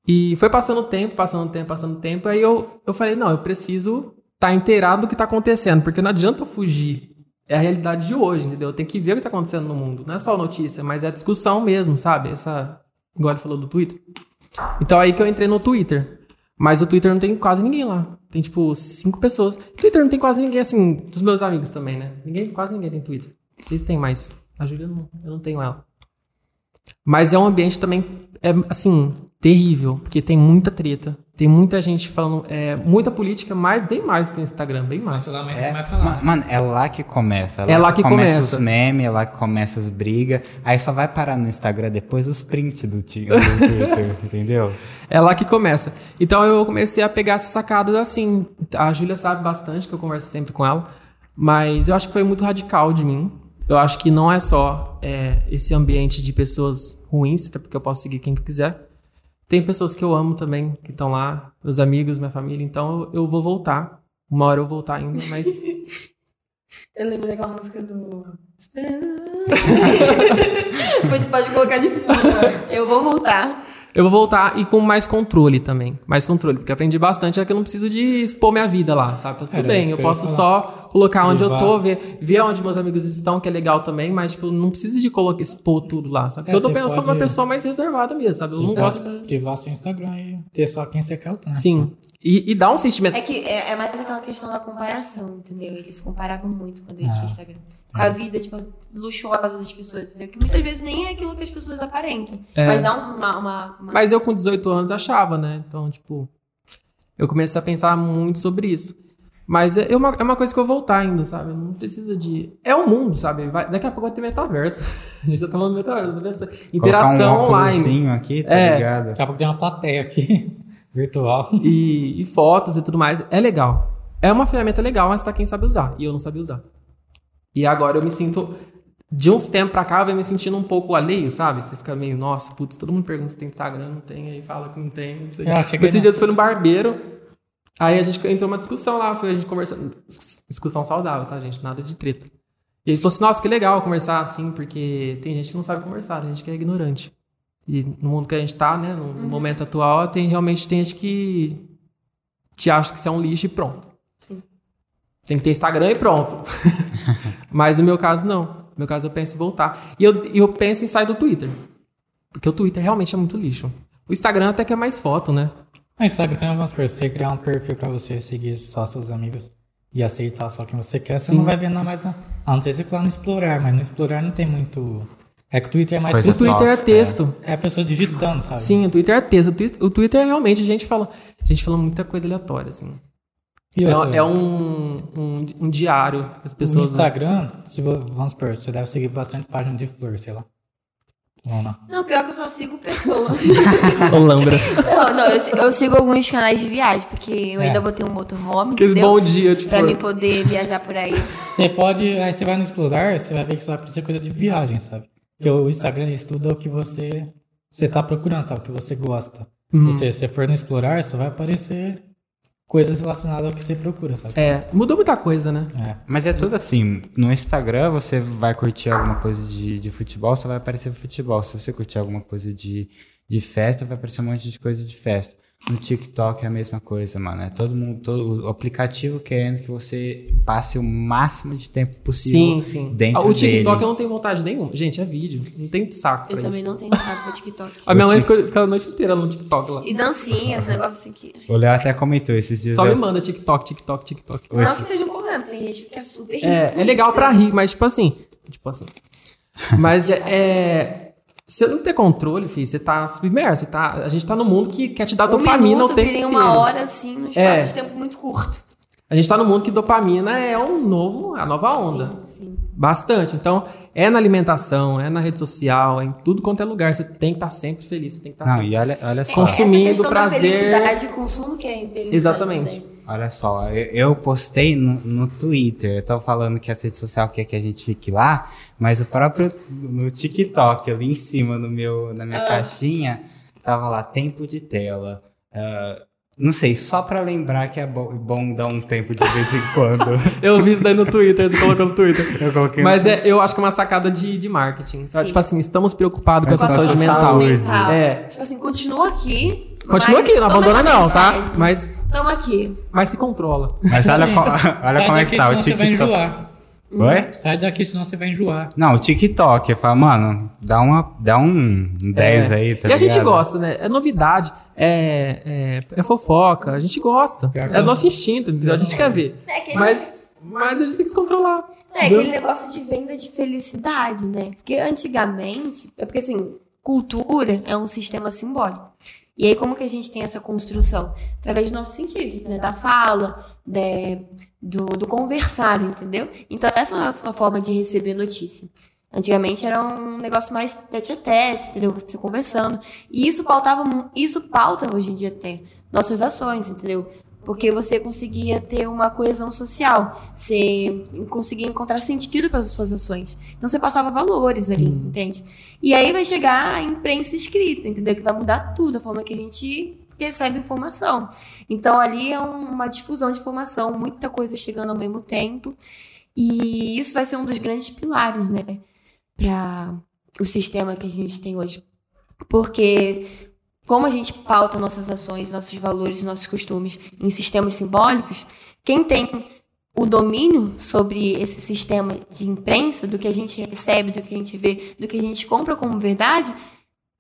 E foi passando o tempo, passando o tempo, passando o tempo, aí eu, eu falei, não, eu preciso estar inteirado do que tá acontecendo, porque não adianta eu fugir. É a realidade de hoje, entendeu? Eu tenho que ver o que tá acontecendo no mundo. Não é só notícia, mas é discussão mesmo, sabe? Essa. Igual ele falou do Twitter. Então aí que eu entrei no Twitter. Mas o Twitter não tem quase ninguém lá. Tem, tipo, cinco pessoas. Twitter não tem quase ninguém, assim, dos meus amigos também, né? Ninguém, quase ninguém tem Twitter. Vocês têm mais. A Júlia, não, eu não tenho ela. Mas é um ambiente também, é, assim, terrível. Porque tem muita treta. Tem muita gente falando, é, muita política, mais, bem mais que no Instagram, bem mais. Cancelamento É, começa lá. ma- Mano, é lá que começa. É lá que começa. os memes, é lá que começa as brigas. Aí só vai parar no Instagram depois os prints do, do Twitter, <laughs> entendeu? É lá que começa. Então eu comecei a pegar essas sacadas assim. A Júlia sabe bastante, que eu converso sempre com ela. Mas eu acho que foi muito radical de mim. Eu acho que não é só é, esse ambiente de pessoas ruins, até porque eu posso seguir quem que eu quiser. Tem pessoas que eu amo também, que estão lá, meus amigos, minha família. Então eu, eu vou voltar. Uma hora eu vou voltar ainda, mas <laughs> Eu lembro daquela música do. <laughs> Depois pode colocar de fundo. Eu vou voltar. Eu vou voltar e com mais controle também. Mais controle, porque aprendi bastante, é que eu não preciso de expor minha vida lá, sabe? Tudo Era bem, eu eu posso só colocar onde eu Levar. tô, ver, ver onde meus amigos estão, que é legal também, mas, tipo, não preciso de colocar, expor tudo lá, sabe? É, eu tô pensando pode- uma pessoa mais reservada mesmo, sabe? Eu Sim, não pode gosto. privar seu Instagram e ter só quem você quer. Né? Sim. E, e dá um sentimento. É que é, é mais aquela questão da comparação, entendeu? Eles comparavam muito quando eles Ah. tinham Instagram. Com a vida, tipo, luxuosa das pessoas, entendeu? Que muitas vezes nem é aquilo que as pessoas aparentam. É. Mas dá uma. uma, uma- Mas eu com 18 anos achava, né? Então, tipo, eu comecei a pensar muito sobre isso. Mas é é uma, é uma coisa que eu vou voltar ainda, sabe? Não precisa de. É o mundo, sabe? Vai- daqui a pouco vai ter metaverso. <laughs> A gente já tá falando do metaverso. metaverso. Interação Colocar um online. aqui, tá É. ligado? Daqui a pouco tem uma plateia aqui, <laughs> virtual. E, e fotos e tudo mais. É legal. É uma ferramenta legal, mas pra quem sabe usar. E eu não sabia usar. E agora eu me sinto. De uns tempos pra cá, eu venho me sentindo um pouco alheio, sabe? Você fica meio, nossa, putz, todo mundo pergunta se tem Instagram, não tem, aí fala que não tem. Não cheguei Esses dias foi no barbeiro, aí a gente entrou numa discussão lá, foi a gente conversando. Discussão saudável, tá, gente? Nada de treta. E ele falou assim, nossa, que legal conversar assim, porque tem gente que não sabe conversar, tem gente que é ignorante. E no mundo que a gente tá, né, no Uhum. momento atual, tem realmente tem gente que te acha que você é um lixo e pronto. Sim. Tem que ter Instagram e pronto. <laughs> Mas no meu caso, não. No meu caso, eu penso em voltar. E eu, eu penso em sair do Twitter. Porque o Twitter realmente é muito lixo. O Instagram até que é mais foto, né? No Instagram, vamos supor, você criar um perfil pra você seguir só seus amigos. e aceitar só quem você quer, você Sim. não vai ver nada mais. Não. A não ser se for lá no explorar, mas no explorar não tem muito. É que o Twitter é mais. Coisa O Twitter é texto. É a pessoa digitando, sabe? Sim, o Twitter é texto. O Twitter, o Twitter é realmente, a gente fala, a gente fala muita coisa aleatória, assim. E É, é um, um, um diário que as No pessoas. Instagram, se vo- vamos supor, você deve seguir bastante página de flor, sei lá. Não. Não, pior que eu só sigo pessoas. <laughs> Ô, Lambra. não, não, eu, eu sigo alguns canais de viagem, porque eu É. ainda vou ter um motorhome, Aqueles entendeu? bom dia, tipo. Pra mim poder viajar por aí. Você pode. Aí você vai no explorar, você vai ver que só vai aparecer coisa de viagem, sabe? Porque o Instagram estuda o que você. Você tá procurando, sabe? O que você gosta. Uhum. Se você for no explorar, só vai aparecer coisas relacionadas ao que você procura, sabe? É, mudou muita coisa, né? É. Mas é tudo assim. No Instagram, você vai curtir alguma coisa de, de futebol, só vai aparecer futebol. Se você curtir alguma coisa de, de festa, vai aparecer um monte de coisa de festa. No TikTok é a mesma coisa, mano. É todo mundo, todo, o aplicativo querendo que você passe o máximo de tempo possível Sim, sim. dentro Ah, o TikTok dele. eu não tenho vontade nenhuma. Gente, é vídeo. Não tem saco pra Eu isso. também não tenho saco pra TikTok. A minha mãe ficou, ficou a noite inteira no TikTok lá. E dancinhas, negócio assim que. O Léo até comentou esses dias. Só me eu- manda TikTok, TikTok, TikTok. Não esse- que seja um problema, tem gente que fica super É, é legal pra né? rir, mas tipo assim. Tipo assim. Mas é. é <laughs> você não ter controle, filho, você tá submerso. Você tá, a gente tá num mundo que quer te dar Um dopamina o tempo inteiro. uma hora, assim, num espaço É. de tempo muito curto. A gente tá num mundo que dopamina é um novo, a nova onda. Sim, sim. Bastante. Então, é na alimentação, é na rede social, é em tudo quanto é lugar. Você tem que estar sempre feliz, você tem que estar Não, sempre. e olha, olha só. Consumindo Essa questão prazer. Da felicidade e consumo que é interessante. Exatamente. né? Olha só, eu, eu postei no, no Twitter, eu tô falando que a rede social quer que a gente fique lá, mas o próprio no TikTok, ali em cima no meu, na minha Ah. caixinha, tava lá, tempo de tela. Ah, não sei, só pra lembrar que é bo- bom dar um tempo de vez em quando. <laughs> Eu vi isso daí no Twitter, você colocou no Twitter. Eu coloquei Mas no- é, eu acho que é uma sacada de, de marketing. Então, Sim. Tipo assim, estamos preocupados com com a saúde sua mental. saúde. É. Tipo assim, continua aqui. Continua mas aqui, não abandona não, tá? Mas, Tamo aqui. mas se controla. Mas olha, olha como é que tá o senão você vai TikTok. enjoar. Oi? Sai daqui, senão você vai enjoar. Não, o TikTok, eu falo, mano, dá, uma, dá um 10 aí, tá e a gente ligado? gosta, né? É novidade, é, é, é fofoca, a gente gosta. É eu- nosso instinto, entendeu? A gente quer ver. É Mas, mas a gente tem que se controlar. é aquele negócio de venda de felicidade, né? Porque antigamente, é porque assim, cultura é um sistema simbólico. E aí, como que a gente tem essa construção? Através dos nossos sentidos, né? Da fala, de- do, do conversar, entendeu? Então, essa é a nossa forma de receber notícia. Antigamente era um negócio mais tete a tete, entendeu? Você conversando. E isso pautava, isso pauta hoje em dia até nossas ações, entendeu? Porque você conseguia ter uma coesão social, você conseguia encontrar sentido para as suas ações. Então você passava valores ali, entende? E aí vai chegar a imprensa escrita, entendeu? Que vai mudar tudo, a forma que a gente recebe informação. Então ali é um- uma difusão de informação, muita coisa chegando ao mesmo tempo. E isso vai ser um dos grandes pilares, né? Para o sistema que a gente tem hoje. Porque como a gente pauta nossas ações, nossos valores, nossos costumes em sistemas simbólicos, quem tem o domínio sobre esse sistema de imprensa, do que a gente recebe, do que a gente vê, do que a gente compra como verdade,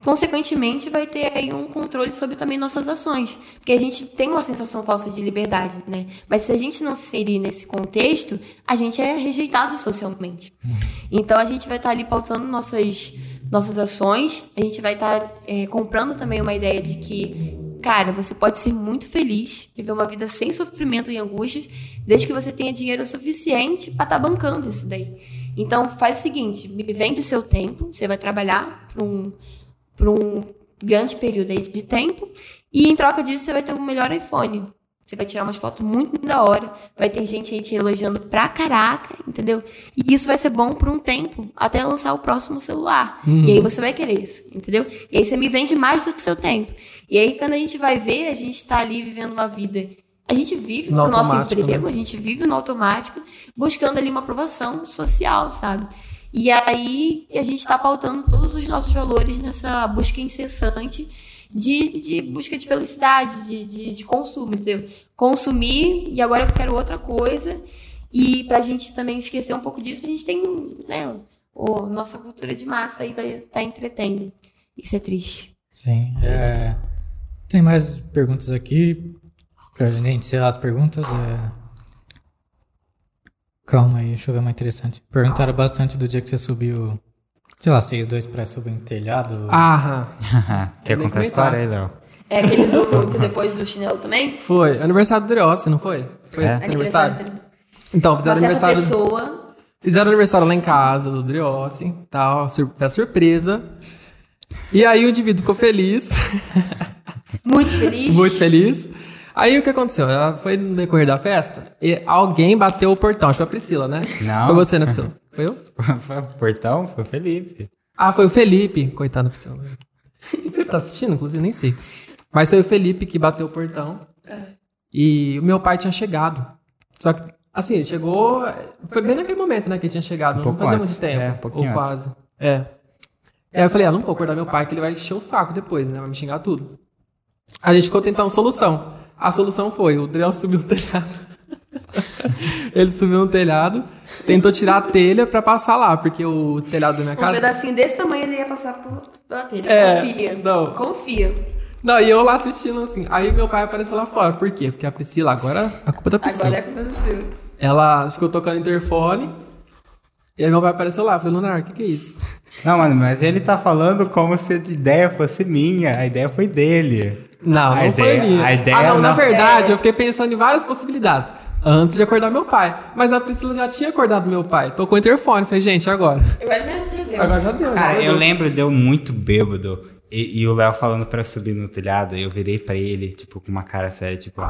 consequentemente vai ter aí um controle sobre também nossas ações. Porque a gente tem uma sensação falsa de liberdade, né? Mas se a gente não se inserir nesse contexto, a gente é rejeitado socialmente. Então a gente vai estar ali pautando nossas, nossas ações, a gente vai estar é, comprando também uma ideia de que, cara, você pode ser muito feliz, viver uma vida sem sofrimento e angústias, desde que você tenha dinheiro suficiente para estar bancando isso daí. Então faz o seguinte, me vende seu tempo, você vai trabalhar para um, por um grande período aí de tempo, e em troca disso você vai ter um melhor iPhone. Você vai tirar umas fotos muito da hora, vai ter gente aí te elogiando pra caraca, entendeu? E isso vai ser bom por um tempo, até lançar o próximo celular. E aí você vai querer isso, entendeu? E aí você me vende mais do que seu tempo. E aí quando a gente vai ver, a gente tá ali vivendo uma vida. A gente vive No nosso automático, emprego, né? a gente vive no automático, buscando ali uma aprovação social, sabe? E aí a gente está pautando todos os nossos valores nessa busca incessante de, de busca de felicidade, de, de, de consumo, entendeu? Consumir e agora eu quero outra coisa. E pra gente também esquecer um pouco disso, a gente tem né, o, nossa cultura de massa aí pra estar entretendo. Isso é triste. Sim. é, Tem mais perguntas aqui. Pra gente encerrar as perguntas. É... Calma aí, deixa eu ver uma interessante. Perguntaram bastante do dia que você subiu, sei lá, vocês dois pra subir no telhado. Ah, <laughs> Quer contar a história aí. Léo? É aquele do, que depois do chinelo também? foi. Aniversário do Driossi, não foi? Foi É. aniversário? de Então, fizeram aniversário. pessoa. Fizeram aniversário lá em casa do Driossi, tal, sur festa surpresa. E aí o indivíduo ficou feliz, <laughs> Muito feliz. muito feliz. Aí o que aconteceu? Ela foi no decorrer da festa e alguém bateu o portão. Acho que foi a Priscila, né? Não. Foi você, né, Priscila? <laughs> Foi eu? Foi <laughs> o portão? Foi o Felipe. Ah, foi o Felipe. Coitado da Priscila. <laughs> O Felipe tá assistindo, inclusive, nem sei. Mas foi o Felipe que bateu o portão. E o meu pai tinha chegado. Só que, assim, ele chegou. Foi bem naquele momento, né, que ele tinha chegado. Um não fazia muito tempo. É, um pouquinho ou antes. quase. É. Aí eu falei, ah, não vou acordar meu pai, que ele vai encher o saco depois, né? Vai me xingar tudo. A gente ficou tentando solução. A solução foi, o Drell <laughs> subiu no telhado. <laughs> ele subiu no telhado, tentou tirar a telha pra passar lá, porque o telhado da minha Um casa. pedacinho desse tamanho ele ia passar por, pela telha. É, Confia. não. Confia. Não, e eu lá assistindo assim. Aí meu pai apareceu lá fora. Por quê? Porque a Priscila, agora a culpa é da Priscila. Agora é culpa do seu. Ela ficou tocando interfone. E aí meu pai apareceu lá. Falei, Leonardo, o que, que é isso? Não, mano, mas ele tá falando como se a ideia fosse minha. A ideia foi dele. Não, A não ideia- foi minha. a ideia ah, não, na não- verdade, eu fiquei pensando em várias possibilidades. Antes de acordar meu pai. Mas a Priscila já tinha acordado meu pai. Tocou o interfone. Falei, gente, agora. Agora já entendeu. Agora já deu. Cara, já eu deu. lembro, deu muito bêbado. E, e o Léo falando pra subir no telhado, eu virei pra ele, tipo, com uma cara séria, tipo,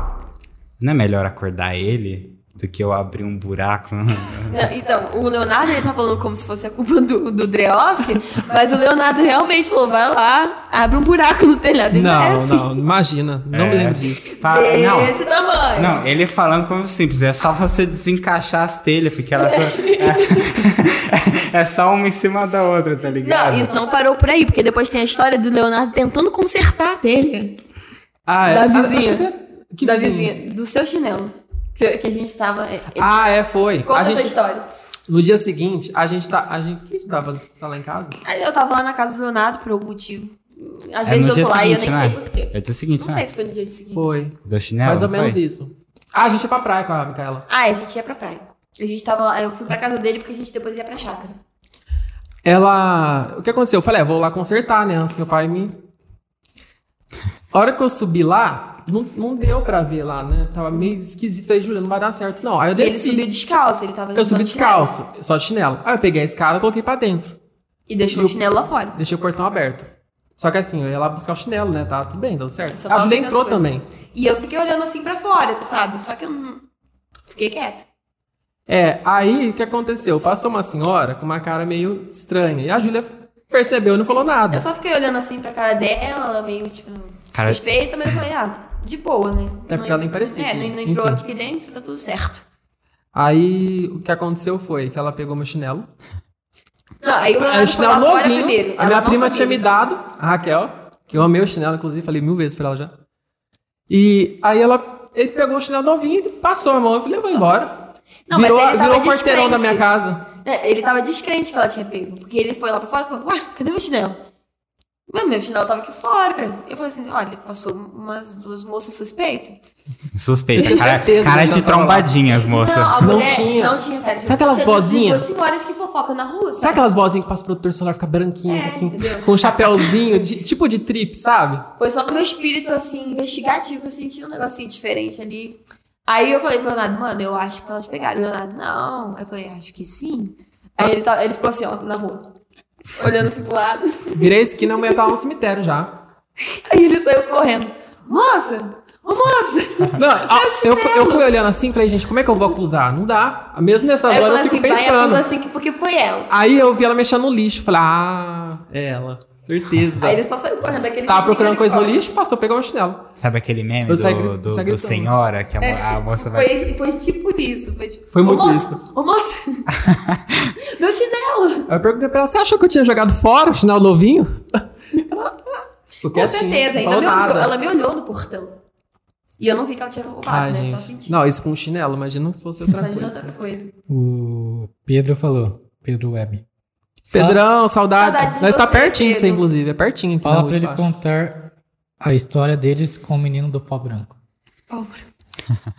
não é melhor acordar ele do que eu abrir um buraco? <laughs> Não, Então, o Leonardo ele tá falando como se fosse a culpa do, do Dreossi, mas o Leonardo realmente falou: vai lá, abre um buraco no telhado e Não, desce. não, imagina. Não me É. lembro disso. Fala- não, Desse tamanho. não, ele falando como simples, é só você desencaixar as telhas, porque elas só, é, <laughs> é só uma em cima da outra, tá ligado? Não, e não parou por aí, porque depois tem a história do Leonardo tentando consertar a telha Ah, da Ah, vizinha. que- que da vizinha, do seu chinelo. Que que a gente tava. é, é, Ah, é, foi. Conta a essa gente, história. no dia seguinte, a gente tá. A gente. Quem tava tá lá em casa? Eu tava lá na casa do Leonardo por algum motivo. Às É vezes eu tô lá e eu nem né? sei por quê. É o dia seguinte, Não né? sei se foi no dia seguinte. Foi. Do chinelo, Mais ou menos foi? isso. Ah, a gente ia pra praia com a Micaela. Ah, a gente ia pra praia. A gente tava lá, eu fui pra casa dele porque a gente depois ia pra chácara. Ela. O que aconteceu? Eu falei, é, vou lá consertar, né? Antes que meu pai me. A hora que eu subi lá, não, não deu pra ver lá, né? Tava meio esquisito. Falei, Julia, não vai dar certo, não. Aí eu E ele desci. subiu descalço, ele tava Eu subi usando chinelo. descalço, só de chinelo. Aí eu peguei a escada e coloquei pra dentro. E deixou E o chinelo lá fora. Deixei o portão aberto. Só que assim, eu ia lá buscar o chinelo, né? Tá tudo bem, deu certo. Só A Julia entrou também. E eu fiquei olhando assim pra fora, sabe? Só que eu não. Fiquei quieta. É, aí o que aconteceu? Passou uma senhora com uma cara meio estranha. E a Júlia percebeu e não falou nada. Eu só fiquei olhando assim pra cara dela, ela meio, tipo, Cara- suspeita, mas eu falei, ah, de boa, né? Até porque ela nem parecia É, que- não, entrou enfim. aqui dentro, tá tudo certo. Aí o que aconteceu foi que ela pegou meu chinelo. Não, aí o Era Leonardo foi lá chinelo fora novinho. primeiro. A minha prima tinha me dado, a Raquel, que eu amei o chinelo, inclusive, falei mil vezes pra ela já. E aí ela, ele pegou o chinelo novinho e passou a mão. Eu falei, eu vou embora. Não, mas virou ele tava virou o porteirão da minha casa. É, ele tava descrente que ela tinha pego. Porque ele foi lá pra fora e falou, ué, cadê meu chinelo? Mas meu chinelo tava aqui fora. Eu falei assim, olha, passou umas duas moças suspeitas. Suspeita. <laughs> Cara, cara de trombadinhas, moça. Não, a Não mulher tinha. não tinha, cara. Sabe aquelas vozinhas? Duas senhoras que fofocam na rua, Sabe sabe? aquelas vozinhas que passa pro protetor solar fica branquinho, É, assim, entendeu? com um chapéuzinho, de- tipo de trip, sabe? Foi só que o meu espírito, assim, investigativo, eu senti um negocinho diferente ali. Aí eu falei pro Leonardo, mano, eu acho que elas pegaram. O Leonardo, não. Aí eu falei, acho que sim. Aí ele, tá, ele ficou assim, ó, na rua. Olhando assim pro lado. Virei a esquina, a mulher tava no cemitério já. Aí ele saiu correndo. Moça! Ô, moça! Não, a- eu, eu fui olhando assim, falei, gente, como é que eu vou acusar? Não dá. Mesmo nessa Aí eu hora eu falei fico assim, vai pensando. acusar assim, que porque foi ela. Aí eu vi ela mexendo no lixo. Falei, ah, é ela. Certeza. Aí ele só saiu correndo daquele Tava procurando coisa no ele lixo, passou, pegou meu chinelo. Sabe aquele meme do, saí do, do senhora que a, mo- a moça vai. Foi, foi tipo isso. Foi, tipo, Foi "Ô, muito moça, isso. Ô, moça! <laughs> Meu chinelo! Aí eu perguntei pra ela, você achou que eu tinha jogado fora o chinelo novinho? <laughs> Ficou Com quietinha, certeza. Ainda me olhou, ela me olhou no portão. E eu não vi que ela tinha roubado, Ai, né? Só gente. senti. Não, isso com um chinelo, imagina se fosse outra Imagina coisa. outra coisa. O Pedro falou, Pedro Web. Pedrão, saudade. Saudade de Nós tá você, pertinho, isso, Pedro. inclusive. É pertinho aqui Fala pra ele contar a história deles com o menino do pó branco. <laughs>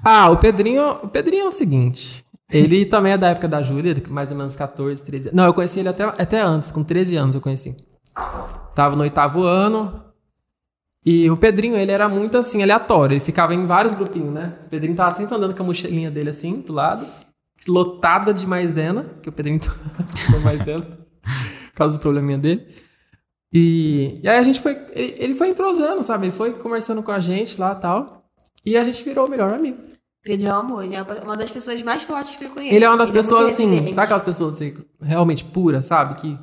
Ah, o Pedrinho, o Pedrinho é o seguinte. Ele também é da época da Júlia, mais ou menos 14, 13 Não, eu conheci ele até, até antes, com 13 anos eu conheci. Tava no oitavo ano. E o Pedrinho, ele era muito assim, aleatório. Ele ficava em vários grupinhos, né? O Pedrinho tava sempre andando com a mochilinha dele assim, do lado, lotada de maisena, que o Pedrinho <laughs> tomou maisena, <laughs> por causa do probleminha dele. E, e aí a gente foi. Ele, ele foi entrosando, sabe? Ele foi conversando com a gente lá e tal. E a gente virou o melhor amigo. Pedro é um amor, ele é uma das pessoas mais fortes que eu conheço. Ele é uma das muito pessoas, assim, resiliente. sabe aquelas pessoas assim, realmente puras, sabe? Que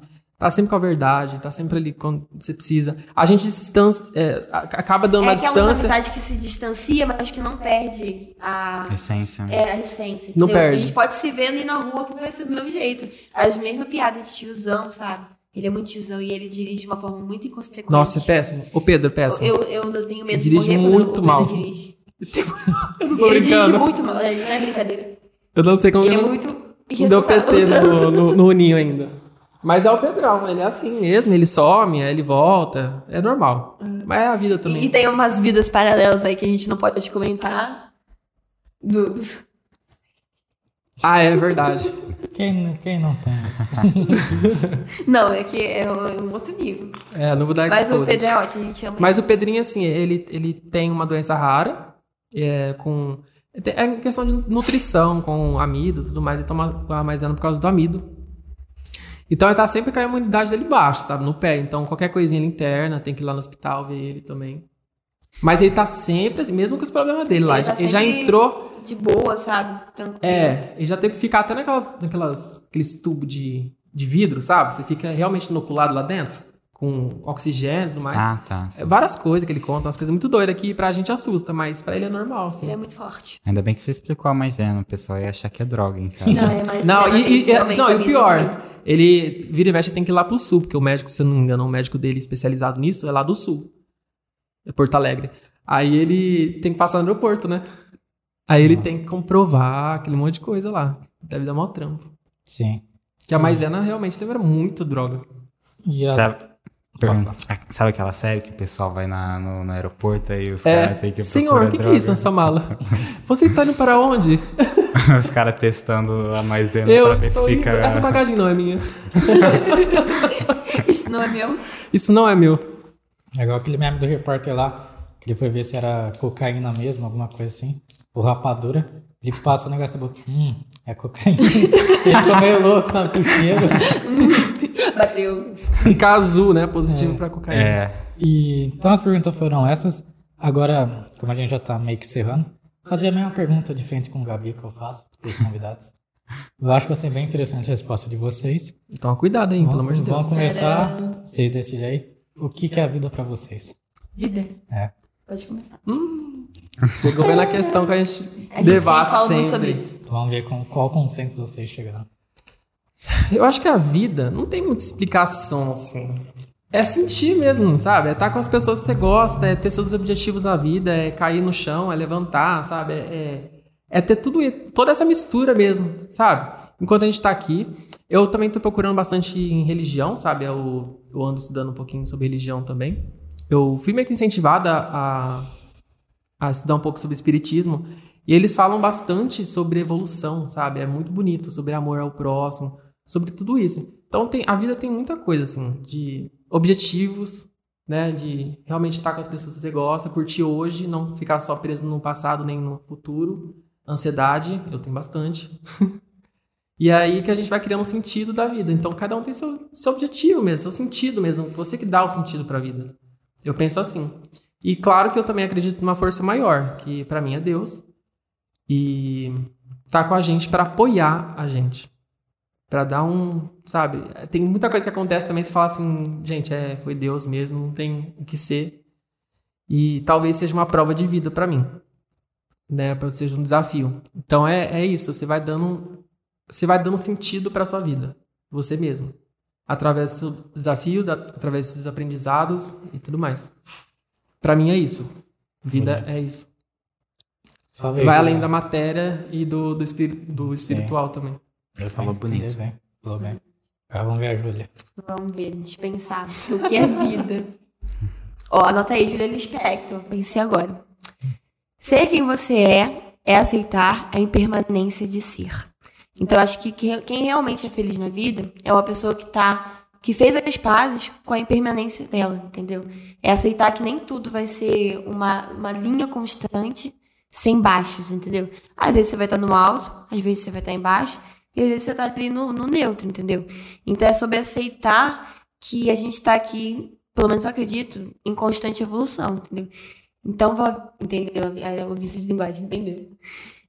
tá sempre com a verdade, tá sempre ali quando você precisa. A gente distancia, é, acaba dando É uma aquela distância. amizade que se distancia, mas que não perde a, Essência. é, a essência. Não entendeu? perde. A gente pode se ver ali na rua que vai ser do mesmo jeito. As mesmas piadas de tiozão, sabe? Ele é muito tiozão e ele dirige de uma forma muito inconsequente. Nossa, é péssimo. O Pedro, é péssimo. Eu, eu não tenho medo Dirige de morrer muito o Pedro mal. dirige. Eu não tô Ele dirige muito mal, é, não é brincadeira. Eu não sei como Ele é eu não- muito não deu. PT no, no, no ninho ainda. Mas é o Pedrão, ele é assim mesmo, ele some, aí ele volta. É normal. Mas é a vida também. E, tem umas vidas paralelas aí que a gente não pode comentar. Do- Ah, é verdade. Quem, quem não tem isso? <laughs> Não, é que é um outro nível. É, não vou dar Mas o. Pedro é ótimo, a gente ama. Mas o Pedrinho, assim, ele, ele tem uma doença rara, é, com. É questão de nutrição, com amido e tudo mais. Ele toma a maisena por causa do amido. Então ele tá sempre com a imunidade dele baixa, sabe? No pé. Então qualquer coisinha ele interna, tem que ir lá no hospital ver ele também. Mas ele tá sempre assim, mesmo com os problemas dele lá. Ele tá ele já entrou. De boa, sabe? Tranquilo. É, ele já teve que ficar até naquelas, naquelas aqueles tubos de, de vidro, sabe? Você fica realmente inoculado lá dentro, com oxigênio e tudo mais. Ah, tá. É, várias coisas que ele conta, umas coisas muito doidas que pra gente assusta, mas pra ele é normal, assim. Ele é muito forte. Ainda bem que você explicou a maisena, o pessoal ia achar que é droga casa. Não, é mais Não, é, e, e- realmente não, e o pior, ele vira e mexe tem que ir lá pro sul, porque o médico, se eu não me engano, o médico dele especializado nisso é lá do sul. É Porto Alegre. Aí ele tem que passar no aeroporto, né? Aí ele tem que comprovar aquele monte de coisa lá. Deve dar mal trampo. Sim. Que a maisena realmente lembra muito droga. E as, Sabe, pergunta, sabe aquela série que o pessoal vai na- no, no aeroporto e os É, caras têm que senhor, o que, que é isso na sua mala? <laughs> Você está indo para onde? <laughs> os caras testando a maisena Eu pra ver se fica... Essa bagagem não é minha. <laughs> Isso não é meu? Isso não é meu. é igual aquele meme do repórter lá, que ele foi ver se era cocaína mesmo, alguma coisa assim. O rapadura, ele passa o negócio da boca. Hum, é cocaína. ele ficou meio louco, sabe, com o cheiro. <laughs> Bateu. Azul, né? Positivo pra cocaína. É, E, então as perguntas foram essas. Agora, como a gente já tá meio que encerrando, fazer a mesma pergunta de frente com o Gabi que eu faço para os <laughs> convidados. Eu acho que vai ser bem interessante a resposta de vocês. Toma cuidado, hein? Pelo amor de Vamos Deus. começar, vocês decidem aí, o que, que é a vida para vocês. Vida. É. Pode começar. Ficou vendo a questão que a gente A gente debate sempre fala sempre. muito sobre isso. Vamos ver com qual consenso vocês chegaram. Eu acho que a vida não tem muita explicação, assim. É sentir mesmo, sabe? É estar com as pessoas que você gosta, é ter seus objetivos na vida, é cair no chão, é levantar, sabe? É, é, é ter tudo, toda essa mistura mesmo, sabe? Enquanto a gente tá aqui, eu também tô procurando bastante em religião, sabe? Eu, eu ando estudando um pouquinho sobre religião também. Eu fui meio que incentivada a, a estudar um pouco sobre espiritismo. E eles falam bastante sobre evolução, sabe? É muito bonito, sobre amor ao próximo, sobre tudo isso. Então tem, a vida tem muita coisa, assim, de objetivos, né? De realmente estar com as pessoas que você gosta, curtir hoje, não ficar só preso no passado nem no futuro. Ansiedade, eu tenho bastante. <laughs> e aí que a gente vai criando um sentido da vida. Então cada um tem seu, seu objetivo mesmo, seu sentido mesmo. Você que dá o sentido para a vida. Eu penso assim. E claro que eu também acredito numa força maior, que para mim é Deus. E tá com a gente para apoiar a gente. Pra dar um, sabe? Tem muita coisa que acontece também, se fala assim, gente, é, foi Deus mesmo, não tem o que ser. E talvez seja uma prova de vida pra mim. Né, para seja um desafio. Então é, é isso, você vai dando você vai dando sentido pra sua vida, você mesmo, através dos seus desafios, at- através dos seus aprendizados e tudo mais. Pra mim é isso. Vida Bonito. é isso. Vai né? além da matéria e do, do, espiri- do espiritual também. Eu Falou entendi bonito. Bem, falou bem. Agora vamos ver a Júlia. Vamos ver, deixa eu pensar. O que é vida? Ó, anota aí, Julia Lispector. Pensei agora. Ser quem você é é aceitar a impermanência de ser. Então, acho que que- quem realmente é feliz na vida é uma pessoa que tá que fez as pazes com a impermanência dela, entendeu? É aceitar que nem tudo vai ser uma, uma linha constante sem baixos, entendeu? Às vezes você vai estar no alto, às vezes você vai estar embaixo, e às vezes você tá ali no, no neutro, entendeu? Então é sobre aceitar que a gente tá aqui, pelo menos eu acredito, em constante evolução, entendeu? Então, vou- entendeu? É o vício de linguagem, entendeu?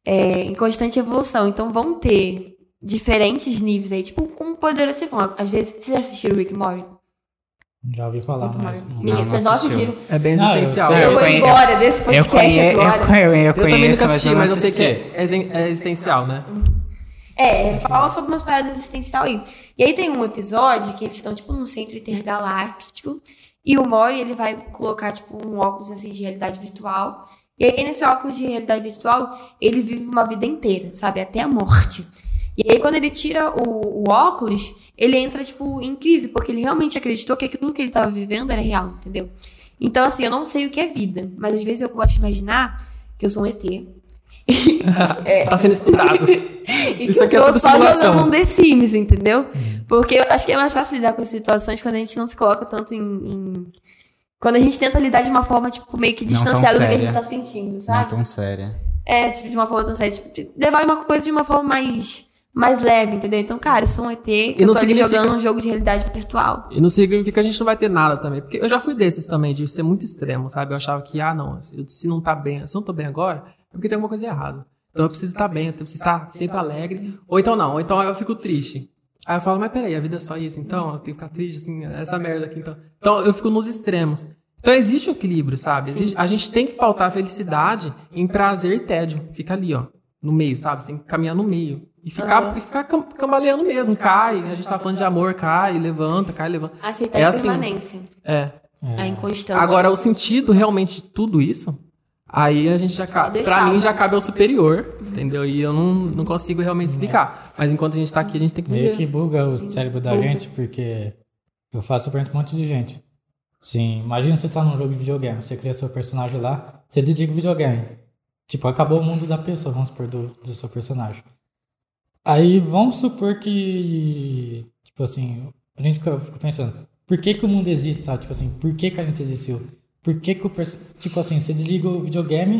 É, em constante evolução. Então, vão ter diferentes níveis aí, tipo, com poderoso chefão. Às vezes, vocês assistiram Rick and Morty? Já ouvi falar, Rick mas. Não. Ninguém, não vocês não assistiu. assistiram? É bem Não, eu existencial. Eu, Eu vou conhe- embora desse Eu, podcast conhe eu, agora. eu, eu Eu também conheço, nunca mas assisti, não mas eu sei que é, é existencial, né? É, fala sobre umas paradas existencial aí. E aí tem um episódio que eles estão, tipo, num centro intergaláctico. E o Mori, ele vai colocar, tipo, um óculos, assim, de realidade virtual. E aí, nesse óculos de realidade virtual, ele vive uma vida inteira, sabe? Até a morte. E aí, quando ele tira o, o óculos, ele entra, tipo, em crise. Porque ele realmente acreditou que aquilo que ele tava vivendo era real, entendeu? Então, assim, eu não sei o que é vida. Mas, às vezes, eu gosto de imaginar que eu sou um ET. <laughs> Tá sendo estudado. <laughs> E Isso que aqui é eu tô tudo só simulação. jogando um The Sims, entendeu? Porque eu acho que é mais fácil lidar com as situações quando a gente não se coloca tanto em. em- Quando a gente tenta lidar de uma forma, tipo, meio que Não distanciada do que a gente tá sentindo, Não sabe? tão séria. É, tipo, de uma forma tão séria. Tipo, levar uma coisa de uma forma mais, mais leve, entendeu? Então, cara, eu sou um ET que eu não tô ali significa- jogando um jogo de realidade virtual. E não significa que a gente não vai ter nada também. Porque eu já fui desses também, de ser muito extremo, sabe? Eu achava que, ah, não, se não tá bem, se eu não tô bem agora, é porque tem alguma coisa errada. Então eu preciso estar bem, eu preciso estar sempre alegre. Ou então não, ou então eu fico triste. Aí eu falo, mas peraí, a vida é só isso, então eu tenho que ficar triste, assim, essa merda aqui, então. Então eu fico nos extremos. Então existe o equilíbrio, sabe? Existe- a gente tem que pautar a felicidade em prazer e tédio. Fica ali, ó, no meio, sabe? Você tem que caminhar no meio. E ficar, e ficar cam- cambaleando mesmo. Cai, a gente tá falando de amor, cai, levanta, cai, levanta. Aceitar É a assim. impermanência. É. A inconstância. Agora, o sentido realmente de tudo isso, aí a gente já cabe. Pra mim já cabe ao superior, entendeu? E eu não, não consigo realmente explicar. Mas enquanto a gente tá aqui, a gente tem que Meio que buga o cérebro da Buga. gente, porque eu faço pergunta pra um monte de gente. Sim, imagina você tá num jogo de videogame, você cria seu personagem lá, você desliga o videogame. Tipo, acabou o mundo da pessoa, vamos supor, do, do seu personagem. Aí vamos supor que, tipo assim, a gente fica fica pensando, por que que o mundo existe, sabe? Tipo assim, por que que a gente existiu? Por que que o tipo assim, você desliga o videogame,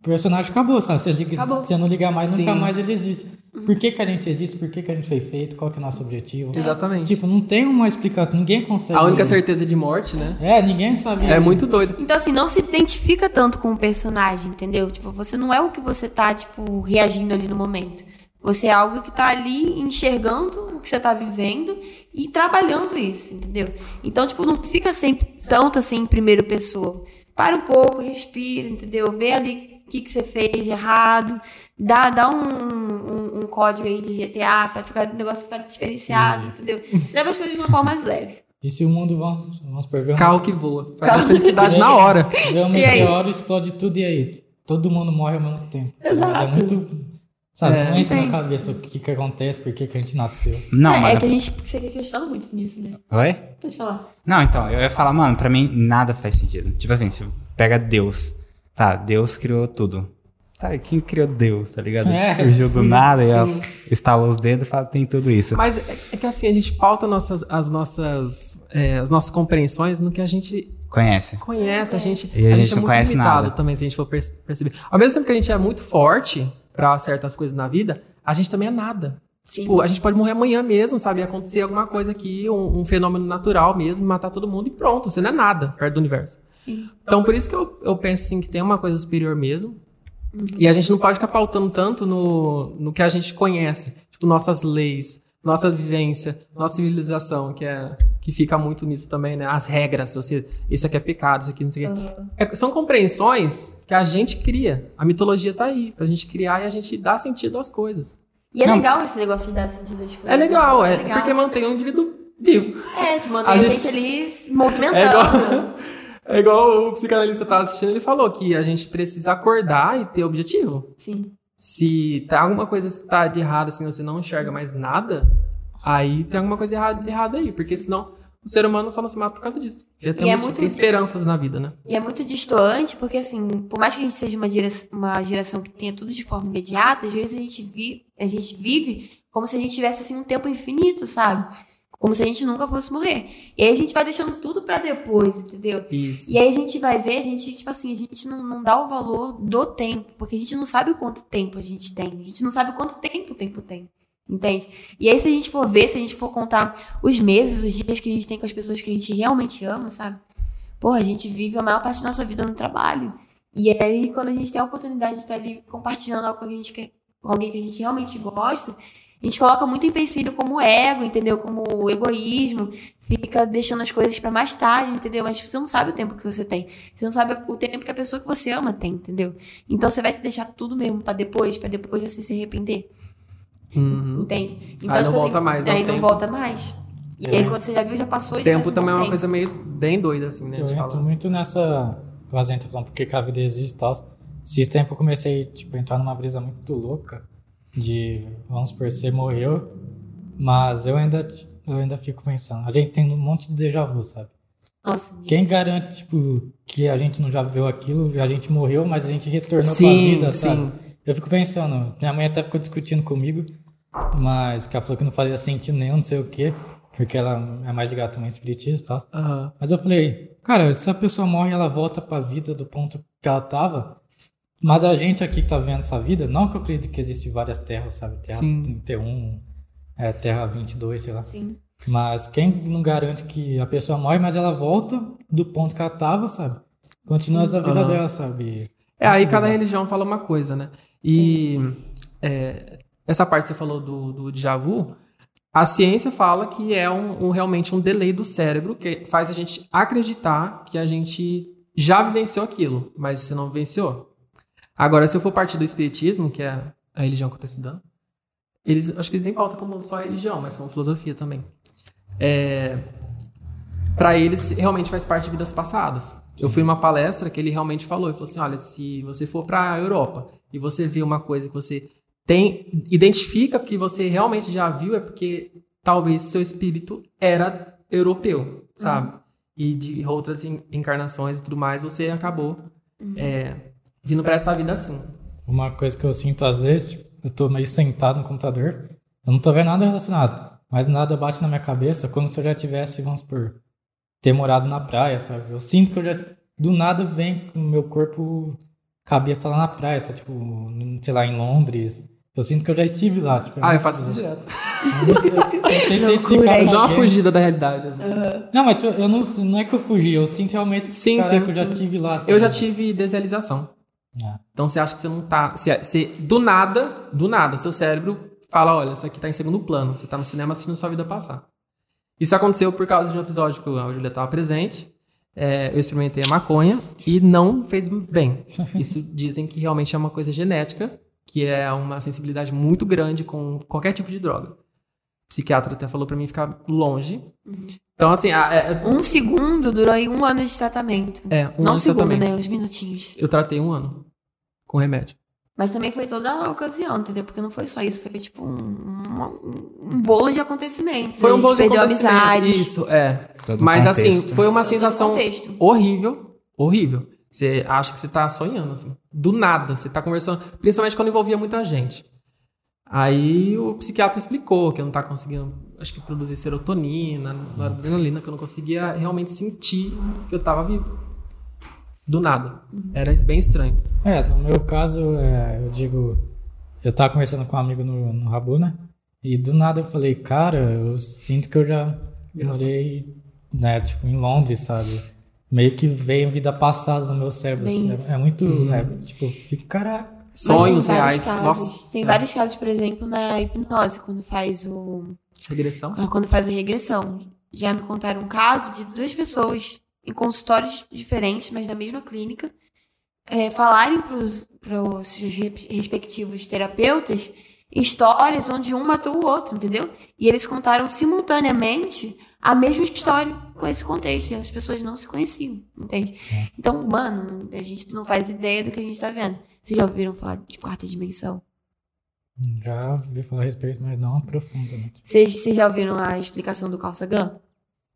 o personagem acabou, sabe? Você, liga, Acabou. se você não ligar mais, nunca Sim. mais ele existe. Por que que a gente existe? Por que que a gente foi feito? Qual que é o nosso objetivo? Exatamente. Tipo, não tem uma explicação, ninguém consegue. a única certeza de morte, né? É, ninguém sabe. É muito doido. Então, assim, não se identifica tanto com o personagem, entendeu? Tipo, você não é o que você tá, tipo, reagindo ali no momento. Você é algo que tá ali enxergando o que você tá vivendo e trabalhando isso, entendeu? Então, tipo, não fica sempre tanto assim em primeira pessoa. Para um pouco, respira, entendeu? Vê ali o que, que você fez de errado. Dá, dá um, um, um código aí de GTA pra ficar, o negócio ficar diferenciado, entendeu? Leva as coisas de uma forma mais leve. E se o mundo, vamos, vamos ver um, Carro que voa. Faz a felicidade na hora. ver um E aí? meteoro, explode tudo e aí? Todo mundo morre ao mesmo tempo. É Exato. muito. Sabe, É, não entra sim. na cabeça o que, que acontece, por que, que a gente nasceu. Não, é, mano. é que a gente você questiona muito nisso, né? Oi? Pode falar. Não, então, eu ia falar, mano, pra mim nada faz sentido. Tipo assim, você pega Deus. Tá, Deus criou tudo. Tá, e quem criou Deus, tá ligado? É, Surgiu do sim, nada e sim. estalou os dedos e fala, tem tudo isso. Mas é, é que assim, a gente pauta nossas, as, nossas, é, as nossas compreensões no que a gente Conhece? conhece, a gente, E a gente é não muito conhece limitado nada. também, se a gente for perce- perceber. Ao mesmo tempo que a gente é muito forte pra certas coisas na vida, a gente também é nada. Sim. Tipo, a gente pode morrer amanhã mesmo, sabe? Acontecer alguma coisa aqui, um, um fenômeno natural mesmo, matar todo mundo e pronto, você não é nada perto do universo. Sim. Então, por isso que eu, eu penso assim, que tem uma coisa superior mesmo. E a gente não pode ficar pautando tanto no, no que a gente conhece. Tipo, nossas leis, nossa vivência, nossa civilização, que, é, que fica muito nisso também, né? As regras, você, isso aqui é pecado, isso aqui não sei o quê. É, são compreensões que a gente cria. A mitologia tá aí, pra gente criar e a gente dar sentido às coisas. E é Não. legal esse negócio de dar sentido às coisas. É legal, é, legal. porque mantém o indivíduo vivo. É, de manter A a gente- gente, ali se É movimentando. igual, <laughs> é igual o psicanalista que eu tava assistindo, ele falou que a gente precisa acordar e ter objetivo. Sim. Se tá alguma coisa que tá de errado, assim, você não enxerga mais nada, aí tem alguma coisa errada, errada aí, porque senão o ser humano só não se mata por causa disso. Ele tem, E é muito- tem esperanças na vida, né? E é muito distoante, porque assim, por mais que a gente seja uma geração, uma geração que tenha tudo de forma imediata, às vezes a gente, vi, a gente vive como se a gente tivesse assim um tempo infinito, sabe? Como se a gente nunca fosse morrer. E aí a gente vai deixando tudo pra depois, entendeu? Isso. E aí a gente vai ver, a gente, tipo assim, a gente não, não dá o valor do tempo, porque a gente não sabe quanto tempo a gente tem. A gente não sabe quanto tempo o tempo tem. Entende? E aí, se a gente for ver, se a gente for contar os meses, os dias que a gente tem com as pessoas que a gente realmente ama, sabe? Pô, a gente vive a maior parte da nossa vida no trabalho. E aí, quando a gente tem a oportunidade de estar ali compartilhando algo com, a gente, quer- com alguém que a gente realmente gosta, a gente coloca muito empecilho como ego, entendeu? Como egoísmo, fica deixando as coisas pra mais tarde, entendeu? Mas você não sabe o tempo que você tem. Você não sabe o tempo que a pessoa que você ama tem, entendeu? Então você vai deixar tudo mesmo pra depois, pra depois você se arrepender. Uhum. Entende? Então, Aí não volta mais, é o Aí não tempo. volta mais. E aí, quando você já viu, já passou. O já tempo também é uma coisa meio bem doida, assim, né? Eu De entro muito nessa. O Azen tá falando porque que a vida existe e tal. Esse tempo eu comecei tipo, a entrar numa brisa muito louca de, vamos por você morreu, mas eu ainda, eu ainda fico pensando. A gente tem um monte de déjà vu, sabe? Nossa, Quem garante, tipo, que a gente não já viveu aquilo e a gente morreu, mas a gente retornou Sim, pra vida, sim. sabe? Eu fico pensando, minha mãe até ficou discutindo comigo, mas que ela falou que não fazia sentido nenhum, não sei o quê, porque ela é mais ligada também espiritista e tal. Aham. Mas eu falei, cara, se a pessoa morre, ela volta pra vida do ponto que ela tava. Mas a gente aqui que tá vendo essa vida, não que eu acredito que existem várias terras, sabe? Terra Sim. 31, é, Terra 22, sei lá. Sim. Mas quem não garante que a pessoa morre, mas ela volta do ponto que ela tava, sabe? Continua essa vida Aham. dela, sabe? É, aí cada religião fala uma coisa, né? E é, essa parte que você falou do, do déjà vu, a ciência fala que é um, um- realmente um delay do cérebro que faz a gente acreditar que a gente já vivenciou aquilo, mas você não vivenciou. Agora, se eu for partir do espiritismo, que é a religião que eu estou estudando, eles, acho que eles nem pautam como só religião, mas são filosofia também. É, para eles realmente faz parte de vidas passadas. Eu fui numa palestra que ele realmente falou, ele falou assim, olha, se você for para a Europa e você vê uma coisa que você tem, identifica que você realmente já viu, é porque talvez seu espírito era europeu, sabe? E de outras en- encarnações e tudo mais, você acabou é, vindo para essa vida assim. Uma coisa que eu sinto às vezes, tipo, eu tô meio sentado no computador, eu não tô vendo nada relacionado, mas nada bate na minha cabeça como se eu já tivesse, vamos por ter morado na praia, sabe? Eu sinto que eu já, do nada, vem com o meu corpo, cabeça lá na praia, sabe? Tipo, sei lá, em Londres. Eu sinto que eu já estive lá. Tipo, Ah, eu faço isso direto. Eu, <laughs> eu tentei explicar pra Dá uma fugida da realidade. assim. Não, mas tipo, eu não, não é que eu fugi, eu sinto realmente que, Sim, caraca, sim. eu já tive lá. sabe? Eu já tive desrealização. Ah. Então você acha que você não tá. Se, se- do nada, do nada, seu cérebro fala: olha, isso aqui tá em segundo plano. Você tá no cinema assistindo sua vida passar. Isso aconteceu por causa de um episódio que a Julia estava presente. É, eu experimentei a maconha e não fez bem. <laughs> Isso dizem que realmente é uma coisa genética, que é uma sensibilidade muito grande com qualquer tipo de droga. O psiquiatra até falou pra mim ficar longe. Então, assim, a- é, Um segundo durou aí um ano de tratamento. é um não ano um de segundo, tratamento. né? Uns minutinhos. Eu tratei um ano com remédio. Mas também foi toda a ocasião, entendeu? Porque não foi só isso, foi tipo um, um, um bolo de acontecimentos. Foi um bolo de perdeu acontecimento. amizades. Isso, é. Todo Mas contexto. assim, foi uma Todo sensação contexto. horrível, horrível. Você acha que você tá sonhando, assim. Do nada, você tá conversando, principalmente quando envolvia muita gente. Aí o psiquiatra explicou que eu não tá conseguindo, acho que produzir serotonina, adrenalina, que eu não conseguia realmente sentir que eu tava vivo. Do nada. Era bem estranho. É, no meu caso, é, eu digo, eu tava conversando com um amigo no, no Rabu, né? E do nada eu falei, cara, eu sinto que eu já morei, né, tipo, em Londres, sabe? Meio que veio vida passada no meu cérebro. Assim, é, é muito, é, tipo, eu fico, caraca. Sonhos reais. casos. Nossa. Tem vários casos, por exemplo, na hipnose, quando faz o. Regressão? Quando faz a regressão. Já me contaram um caso de duas pessoas em consultórios diferentes, mas na mesma clínica, é, falarem para os seus re- respectivos terapeutas histórias onde um matou o outro, entendeu? E eles contaram simultaneamente a mesma história com esse contexto. E as pessoas não se conheciam, entende? Então, mano, a gente não faz ideia do que a gente tá vendo. Vocês já ouviram falar de quarta dimensão? Já ouvi falar a respeito, mas não aprofundamente. Vocês, vocês já ouviram a explicação do Carl Sagan?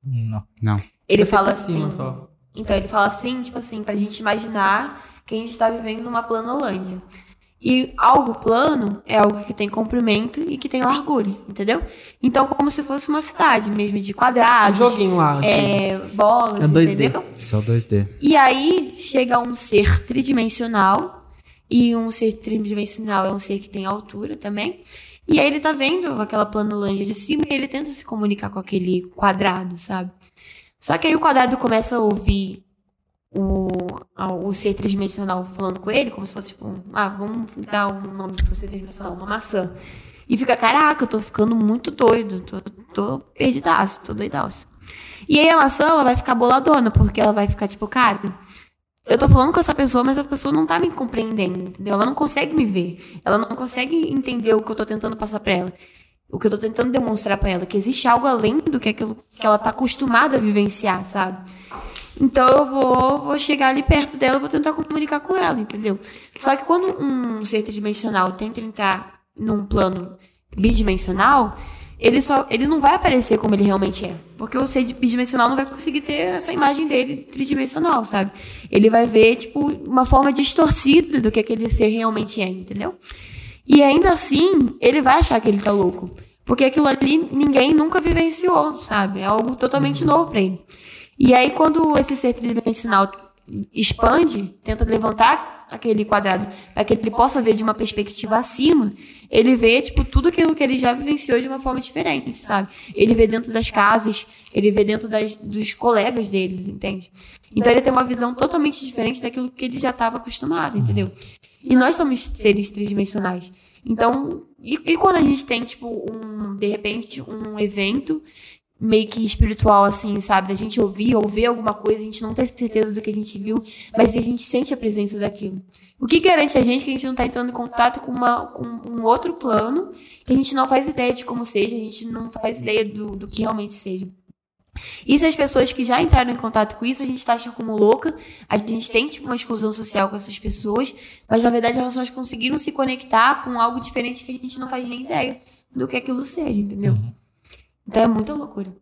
Não. Não. Ele Aqui fala pra assim. cima só. Então, ele fala assim, tipo assim, pra gente imaginar que a gente tá vivendo numa planolândia. E algo plano é algo que tem comprimento e que tem largura, entendeu? Então, como se fosse uma cidade mesmo, de Um quadrados, joguinho lá. é, bolas, É 2D. entendeu? Só 2D. E aí chega um ser tridimensional, e um ser tridimensional é um ser que tem altura também. E aí ele tá vendo aquela planolândia de cima e ele tenta se comunicar com aquele quadrado, sabe? Só que aí o quadrado começa a ouvir o, o ser tridimensional falando com ele, como se fosse tipo, ah, vamos dar um nome pro ser tridimensional, uma maçã. E fica, caraca, eu tô ficando muito doido, tô, tô perdidaço, tô doidaço. E aí a maçã, ela vai ficar boladona, porque ela vai ficar tipo, cara, eu tô falando com essa pessoa, mas a pessoa não tá me compreendendo, entendeu? Ela não consegue me ver. Ela não consegue entender o que eu tô tentando passar pra ela. O que eu tô tentando demonstrar pra ela, que existe algo além do que aquilo que ela tá acostumada a vivenciar, sabe? Então eu vou, vou chegar ali perto dela e vou tentar comunicar com ela, entendeu? Só que quando um ser tridimensional tenta entrar num plano bidimensional, ele só ele não vai aparecer como ele realmente é. Porque o ser bidimensional não vai conseguir ter essa imagem dele tridimensional, sabe? Ele vai ver, tipo, uma forma distorcida do que aquele ser realmente é, entendeu? E ainda assim, ele vai achar que ele tá louco. Porque aquilo ali ninguém nunca vivenciou, sabe? É algo totalmente novo pra ele. E aí, quando esse ser tridimensional expande, tenta levantar aquele quadrado para que ele possa ver de uma perspectiva acima, ele vê, tipo, tudo aquilo que ele já vivenciou de uma forma diferente, sabe? Ele vê dentro das casas, ele vê dentro das, dos colegas dele, entende? Então ele tem uma visão totalmente diferente daquilo que ele já estava acostumado, entendeu? E nós somos seres tridimensionais. Então, e, e quando a gente tem, tipo, um, de repente, um evento meio que espiritual, assim, sabe? Da gente ouvir ou ver alguma coisa, a gente não ter certeza do que a gente viu, mas a gente sente a presença daquilo. O que garante a gente que a gente não tá entrando em contato com, uma, com um outro plano, que a gente não faz ideia de como seja, a gente não faz ideia do, do que realmente seja. E se as pessoas que já entraram em contato com isso, a gente taxa como louca, a gente tem tipo uma exclusão social com essas pessoas, mas na verdade elas só conseguiram se conectar com algo diferente que a gente não faz nem ideia do que aquilo seja, entendeu? Então é muita loucura.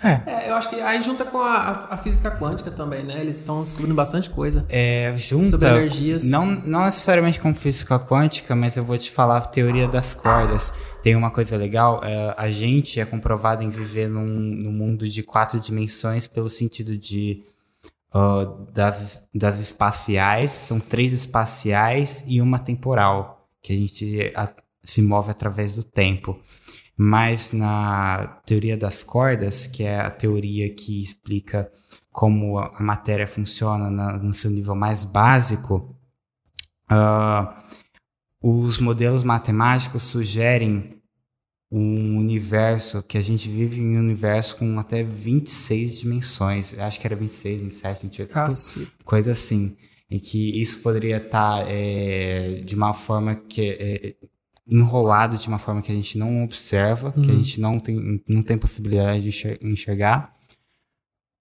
É, É, eu acho que aí junta com a, a- física quântica também, né? Eles estão descobrindo bastante coisa. É, junta, Sobre energias. Não, não necessariamente com física quântica, mas eu vou te falar a teoria das cordas. Tem uma coisa legal, é, a gente é comprovado em viver num, num mundo de quatro dimensões pelo sentido de ah, das, das espaciais, são três espaciais e uma temporal, que a gente a- se move através do tempo. Mas na teoria das cordas, que é a teoria que explica como a matéria funciona na- no seu nível mais básico, ah, os modelos matemáticos sugerem um universo que a gente vive em um universo com até 26 dimensões. Eu Acho que era 26, 27, 28, Cacete. coisa assim. Em que isso poderia estar é, de uma forma que é, enrolado de uma forma que a gente não observa, que a Uhum. gente não tem, não tem possibilidade de enxer- enxergar,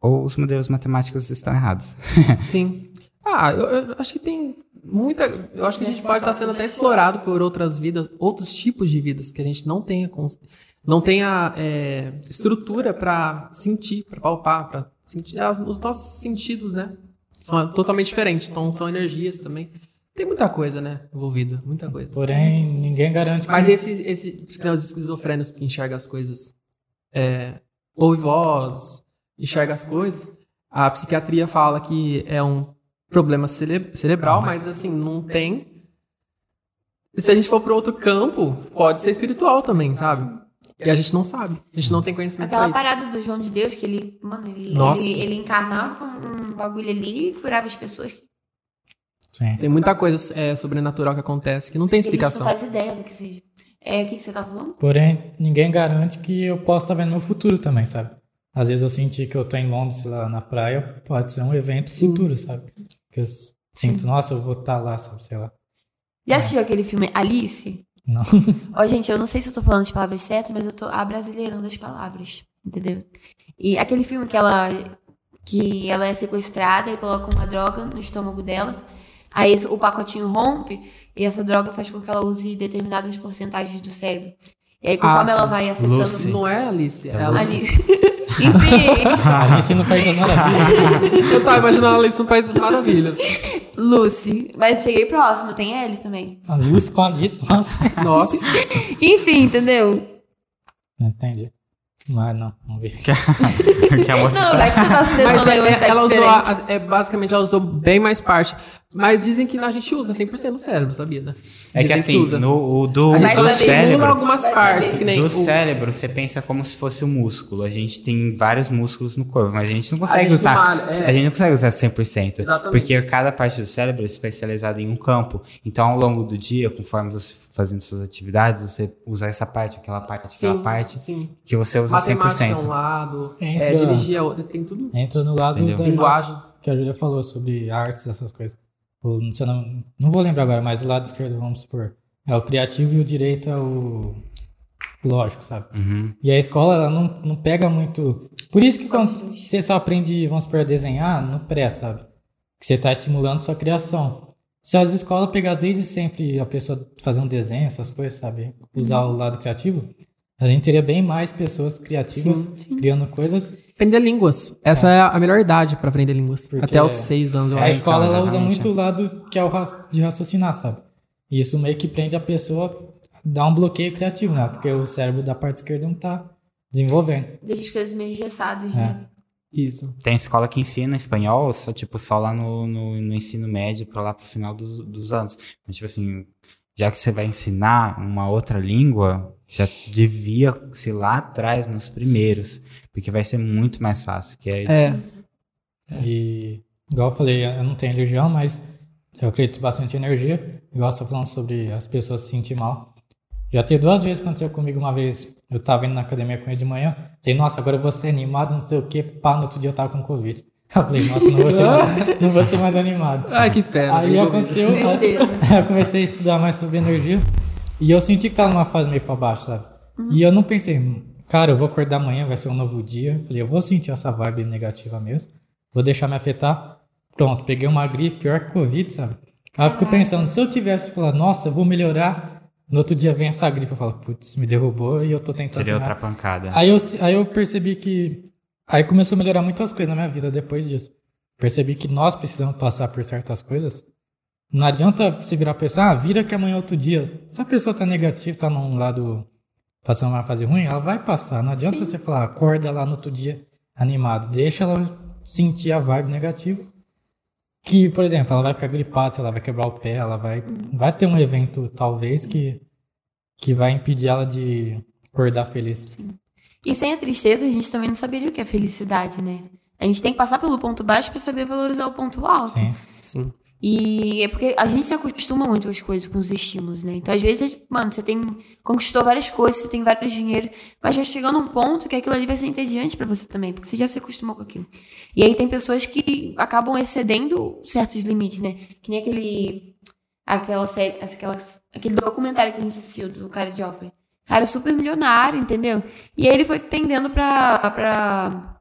ou os modelos matemáticos estão errados. <laughs> Sim. Ah, eu, eu acho que tem muita. Eu acho que a gente pode estar sendo até explorado por outras vidas, outros tipos de vidas que a gente não tenha, não tenha é, estrutura para sentir, para palpar, para sentir. As- Os nossos sentidos, né? São totalmente diferentes. Então são energias também. Tem muita coisa, né? Envolvida. Muita coisa. porém, ninguém garante que. Mas esses, esse, né, os esquizofrênicos que enxergam as coisas, é, ouve voz, enxerga as coisas, a psiquiatria fala que é um problema cere- cerebral, mas assim, não tem. E se a gente for para outro campo, pode ser espiritual também, sabe? E a gente não sabe. A gente não tem conhecimento Aquela pra isso. parada do João de Deus, que ele, mano, ele, ele, ele encarnava um bagulho ali e curava as pessoas. Sim. Tem muita coisa é, sobrenatural que acontece que não tem a gente não explicação. faz ideia do que seja. É, o que, que você tá falando? Porém, ninguém garante que eu possa estar vendo no futuro também, sabe? Às vezes eu senti que eu tô em Londres, lá, na praia, pode ser um evento Sim. futuro, sabe? Que eu sinto, nossa, eu vou estar lá, sabe? Sei lá. Já assistiu aquele filme Alice? Não. <laughs> Ó, gente, eu não sei se eu tô falando as palavras certas, mas eu tô abrasileirando as palavras, entendeu? E aquele filme que ela que ela é sequestrada e coloca uma droga no estômago dela, aí o pacotinho rompe e essa droga faz com que ela use determinadas porcentagens do cérebro. E aí conforme Ah, ela vai acessando Lucy. Não é Alice, é É a Lucy. Ali. <laughs> Enfim, Alice no País das Maravilhas. <laughs> Eu tava imaginando a Alice no País das Maravilhas. Lucy. Mas cheguei próximo, tem L também. A Luz com a Alice, nossa. Nossa. <laughs> Enfim, entendeu? Não entendi. Mas não, não vi. que a moça Não, vai que você tá Mas acessando aí um é, aspecto ela usou, a- é, basicamente, ela usou bem mais parte. Mas dizem que a gente usa 100% do cérebro, sabia, né? É que assim, usa. no, o do, A gente do cérebro, algumas partes, que nem do o- cérebro, você pensa como se fosse um músculo. A gente tem vários músculos no corpo, mas a gente não consegue gente não usar. malha, é. A gente não consegue usar 100%. Exatamente. Porque cada parte do cérebro é especializada em um campo. Então, ao longo do dia, conforme você for fazendo suas atividades, você usa essa parte, aquela parte, aquela Sim, parte, sim. que você usa Matemática é 100%. um lado, Entra- é, dirigir é outro, tem tudo. Entra no lado Entendeu? da Linguagem. que a Júlia falou sobre artes, essas coisas. O, se eu não, não vou lembrar agora, mas o lado esquerdo, vamos supor, é o criativo e o direito é o lógico, sabe? Uhum. E a escola, ela não, não pega muito... Por isso que quando você só aprende, vamos supor, a desenhar, no pré, sabe? Que você está estimulando sua criação. Se as escolas pegar desde sempre a pessoa fazer um desenho, essas coisas, sabe? Usar o lado criativo, a gente teria bem mais pessoas criativas criando coisas Aprender línguas. Essa é, a melhor idade pra aprender línguas. Porque Até os seis anos, eu A acho. escola ela usa muito o lado que é o raci- de raciocinar, sabe? E isso meio que prende a pessoa a dar um bloqueio criativo, né? Porque o cérebro da parte esquerda não tá desenvolvendo. Deixa as coisas meio engessadas, É. né? Isso. Tem escola que ensina espanhol, só, tipo, só lá no, no, no ensino médio, pra lá pro final dos, dos anos. Mas, tipo assim, já que você vai ensinar uma outra língua, já devia ser lá atrás, nos primeiros. Porque vai ser muito mais fácil. Que é, É. E, igual eu falei, eu não tenho religião, mas eu acredito bastante em energia. Igual você tá falando sobre as pessoas se sentir mal. Já teve duas vezes que aconteceu comigo uma vez. Eu tava indo na academia com ele de manhã. Falei, nossa, agora eu vou ser animado, não sei o quê. Pá, no outro dia eu tava com Covid. Eu falei, nossa, não vou ser mais, <laughs> não vou ser mais animado. Ai, que pena. Aí aconteceu. Tristeza. <laughs> eu comecei a estudar mais sobre energia. E eu senti que tava numa fase meio pra baixo, sabe? E eu não pensei, "Hum, cara, eu vou acordar amanhã, vai ser um novo dia. Eu Falei, eu vou sentir essa vibe negativa mesmo. Vou deixar me afetar. Pronto, peguei uma gripe pior que Covid, sabe? Aí eu fico pensando, se eu tivesse falado, nossa, eu vou melhorar. No outro dia vem essa gripe, eu falo, putz, me derrubou e eu tô tentando. seria sanar." outra pancada. Aí eu, aí eu percebi que. Aí começou a melhorar muitas coisas na minha vida depois disso. Percebi que nós precisamos passar por certas coisas. Não adianta você virar pra pessoa, ah, vira que amanhã é outro dia. Se a pessoa tá negativa, tá num lado passando uma fase ruim, ela vai passar. Não adianta Sim. você falar, acorda lá no outro dia animado. Deixa ela sentir a vibe negativa. Que, por exemplo, ela vai ficar gripada, se ela vai quebrar o pé, ela vai, vai ter um evento, talvez, que, que vai impedir ela de acordar feliz. E sem a tristeza, a gente também não saberia o que é felicidade, né? A gente tem que passar pelo ponto baixo pra saber valorizar o ponto alto. Sim. Sim. E é porque a gente se acostuma muito com as coisas, com os estímulos, né? Então, às vezes, mano, você tem. Conquistou várias coisas, você tem vários dinheiro, mas já chegando um ponto que aquilo ali vai ser entediante pra você também, porque você já se acostumou com aquilo. E aí tem pessoas que acabam excedendo certos limites, né? Que nem aquele. Aquela série. Aquela, aquele documentário que a gente assistiu do cara de Joffrey. Cara super milionário, entendeu? E aí ele foi tendendo pra. pra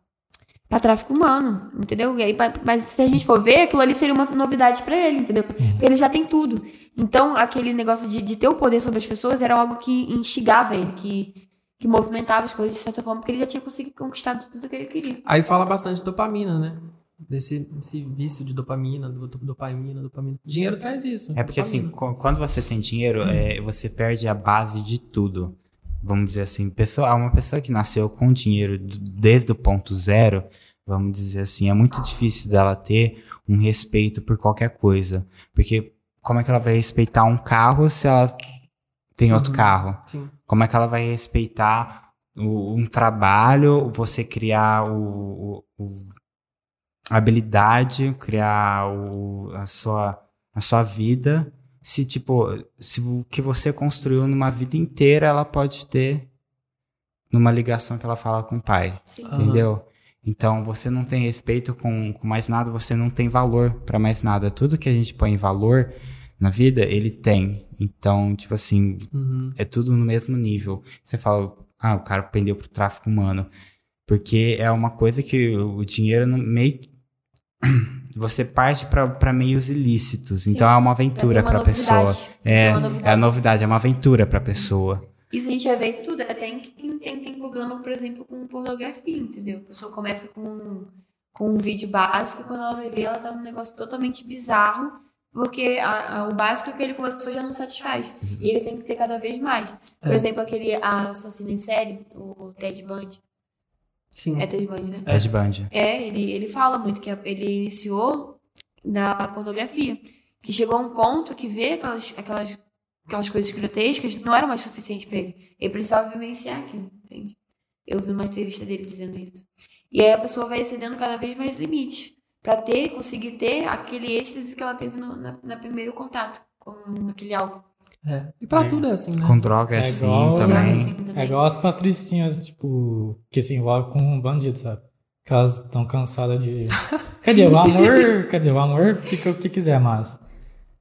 Pra tráfico humano, entendeu? E aí, mas se a gente for ver, aquilo ali seria uma novidade pra ele, entendeu? Porque ele já tem tudo. Então, aquele negócio de, de ter o poder sobre as pessoas era algo que instigava ele, que, que movimentava as coisas de certa forma, porque ele já tinha conseguido conquistar tudo que ele queria. Aí fala bastante dopamina, né? Desse, desse vício de dopamina, do, do- dopamina, dopamina. Dinheiro traz isso. É porque assim, dopamina. qu- quando você tem dinheiro, é, você perde a base de tudo. Vamos dizer assim, pessoa, uma pessoa que nasceu com dinheiro desde o ponto zero, vamos dizer assim, é muito difícil dela ter um respeito por qualquer coisa. Porque como é que ela vai respeitar um carro se ela tem outro Uhum. carro? Sim. Como é que ela vai respeitar o- um trabalho, você criar o, o- habilidade, criar o- a, sua, a sua vida, se tipo, se o que você construiu numa vida inteira, ela pode ter numa ligação que ela fala com o pai, Sim. Entendeu? Então você não tem respeito com, com mais nada, você não tem valor pra mais nada. Tudo que a gente põe em valor na vida, ele tem. Então, tipo assim, Uhum. é tudo no mesmo nível. Você fala, ah, o cara pendeu pro tráfico humano. Porque é uma coisa que o dinheiro não, meio. <clears throat> Você parte pra meios ilícitos. Então é uma aventura pra uma pessoa. É, Uma é a novidade. é uma aventura pra pessoa. Isso a gente ver em tudo. Até em quem tem, tem problema, por exemplo, com pornografia, entendeu? A pessoa começa com, com um vídeo básico, quando ela vai ver, ela tá num negócio totalmente bizarro, porque a- a- o básico que ele começou já não satisfaz. E ele tem que ter cada vez mais. Por É. exemplo, aquele assassino em série, o Ted Bundy. Sim. É Ted Bundy, né? Ted Bundy. É, ele, ele fala muito que ele iniciou na pornografia. Que chegou a um ponto que ver aquelas, aquelas, aquelas coisas grotescas não era mais suficiente pra ele. Ele precisava vivenciar aquilo, entende? Eu vi uma entrevista dele dizendo isso. E aí a pessoa vai excedendo cada vez mais limites. Pra ter, conseguir ter aquele êxtase que ela teve no na, na primeiro contato com aquele algo. É. E pra É. tudo é assim, né? Com droga É assim igual- também. Assim também. É igual as patricinhas, tipo, que se envolvem com um bandido, sabe? Que elas estão cansadas de. <laughs> Quer dizer, o amor. quer dizer, o amor fica o que quiser, mas.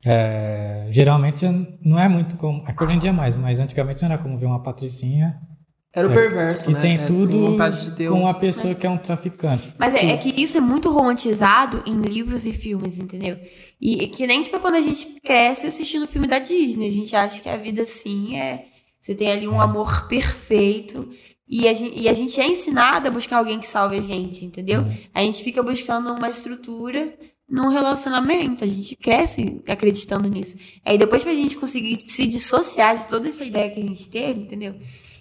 é, geralmente não é muito como. É que hoje em dia é mais, mas antigamente não era como ver uma patricinha Era o perverso, e né? tem É, tudo com vontade de ter com um... uma pessoa que é um traficante. Mas é, é que isso é muito romantizado em livros e filmes, entendeu? E e que nem tipo quando a gente cresce assistindo filme da Disney. A gente acha que a vida assim é. Você tem ali um É. amor perfeito. E a, gente, e a gente é ensinado a buscar alguém que salve a gente, entendeu? Uhum. A gente fica buscando uma estrutura num relacionamento. A gente cresce acreditando nisso. Aí depois pra gente conseguir se dissociar de toda essa ideia que a gente teve, entendeu?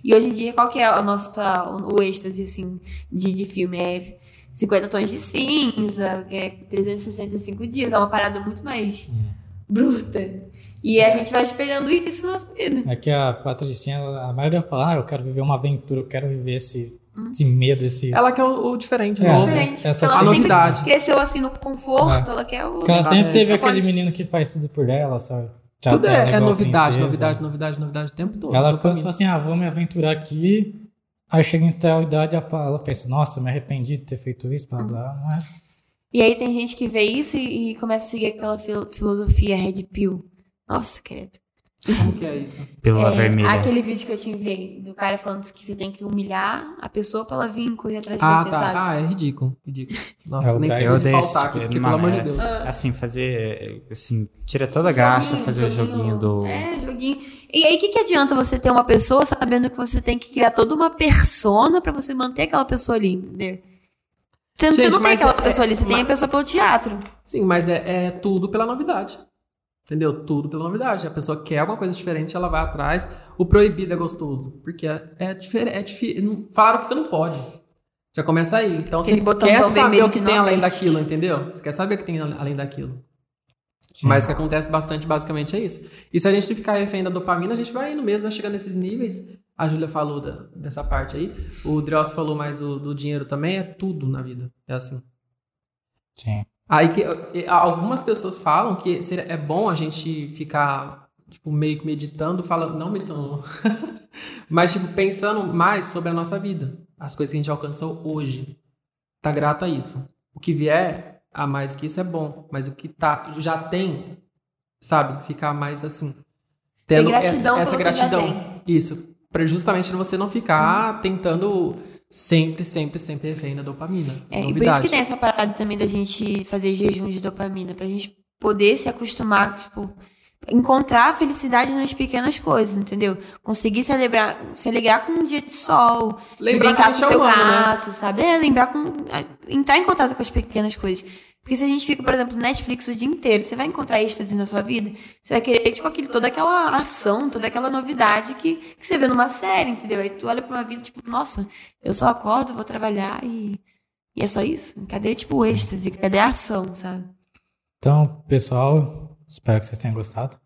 E hoje em dia, qual que é a nossa, o, o êxtase, assim, de, de filme? É 50 tons de cinza, é 365 dias, é uma parada muito mais Hum. bruta. E a gente vai espelhando isso na nossa vida. É que a Patricinha, a maioria fala, ah, eu quero viver uma aventura, eu quero viver esse, Hum. esse medo, esse. Ela quer o, o diferente, É, novo. Diferente. essa- ela a sempre novidade. cresceu assim no conforto, ela quer o. Porque ela sempre é, teve aquele pode- menino que faz tudo por ela, sabe? Tudo Trata ela é, é novidade, novidade, novidade, novidade o tempo todo. Ela e fala assim, ah, vou me aventurar aqui. Aí chega em tal idade, ela ela pensa, nossa, eu me arrependi de ter feito isso, blá blá, mas... E aí tem gente que vê isso e, e começa a seguir aquela fil- filosofia Red Pill. Nossa, credo. Como que é isso? Pílula É, vermelha. Aquele vídeo que eu te enviei, do cara falando que você tem que humilhar a pessoa pra ela vir correr atrás de Ah, você, tá. sabe? Ah, é ridículo. Ridículo. <laughs> Nossa, É, o nem precisa Eu de odeio esse pautar tipo porque, pelo amor de é- Deus. Assim, fazer. Assim, tira toda a graça Joguinho, fazer o joguinho do. É, joguinho. E aí, o que, que adianta você ter uma pessoa sabendo que você tem que criar toda uma persona pra você manter aquela pessoa ali, entendeu? Você, você Gente, não tem aquela é- pessoa ali, você tem mas- a pessoa pelo teatro. Sim, mas é, é tudo pela novidade. Entendeu? Tudo pela novidade. A pessoa quer alguma coisa diferente, ela vai atrás. O proibido é gostoso. Porque é, é diferente. É não- Falaram que você não pode. Já começa aí. Então Aquele você quer saber o que tem além daquilo, entendeu? Você quer saber o que tem além daquilo. Sim. Mas o que acontece bastante, basicamente, é isso. E se a gente ficar refém da dopamina, a gente vai indo mesmo, vai chegando nesses níveis. A Júlia falou da- dessa parte aí. O Dross falou mais do, do dinheiro também. É tudo na vida. É assim. Sim. Aí que algumas pessoas falam que é bom a gente ficar tipo, meio que meditando, falando, não meditando, <laughs> mas tipo, pensando mais sobre a nossa vida, as coisas que a gente alcançou hoje. Tá grato a isso. O que vier a mais que isso é bom, mas o que tá já tem, sabe, ficar mais assim, tendo gratidão essa, essa gratidão. Isso, para justamente você não ficar tentando sempre, sempre, sempre refém da dopamina. É, e por isso que tem essa parada também da gente fazer jejum de dopamina, pra gente poder se acostumar, tipo, encontrar a felicidade nas pequenas coisas, entendeu? Conseguir se alegrar, se alegrar com um dia de sol, Lembrar de brincar com é seu humano, né? gato, sabe? É, lembrar com. entrar em contato com as pequenas coisas. Porque se a gente fica, por exemplo, no Netflix o dia inteiro, você vai encontrar êxtase na sua vida? Você vai querer, tipo, aquele, toda aquela ação, toda aquela novidade que, que você vê numa série, entendeu? Aí tu olha pra uma vida, tipo, nossa, eu só acordo, vou trabalhar e. E é só isso? Cadê, tipo, o êxtase? Cadê a ação, sabe? Então, pessoal, espero que vocês tenham gostado.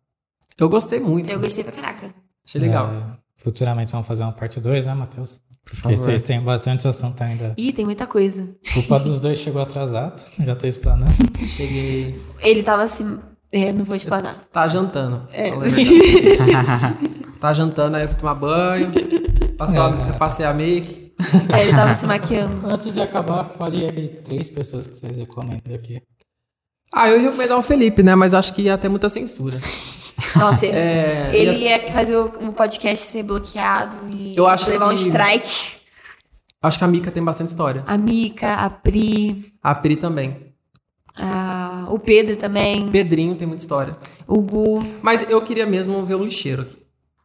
Eu gostei muito. Eu gostei pra caraca. Achei legal. É, futuramente vamos fazer uma parte 2, né, Matheus? Por Porque favor. vocês têm bastante assunto ainda. Ih, tem muita coisa. Culpa dos dois chegou atrasado, <laughs> já tô explanando. Cheguei. Ele tava assim. É, não vou explanar. Tá jantando. É. Verdade. <laughs> tá jantando, aí eu fui tomar banho. Passou É. eu passei a make. É, ele tava se maquiando. Antes de acabar, fale aí três pessoas que vocês recomendam aqui. Ah, eu ia recomendar o Felipe, né? Mas acho que ia ter muita censura. <laughs> Nossa, É, ele ia- ia fazer o o podcast ser bloqueado e Eu acho levar um que- strike. Acho que a Mika tem bastante história. A Mica, a Pri, A Pri também. a- o Pedro também, Pedrinho tem muita história. o Gu. Mas eu queria mesmo ver o lixeiro aqui.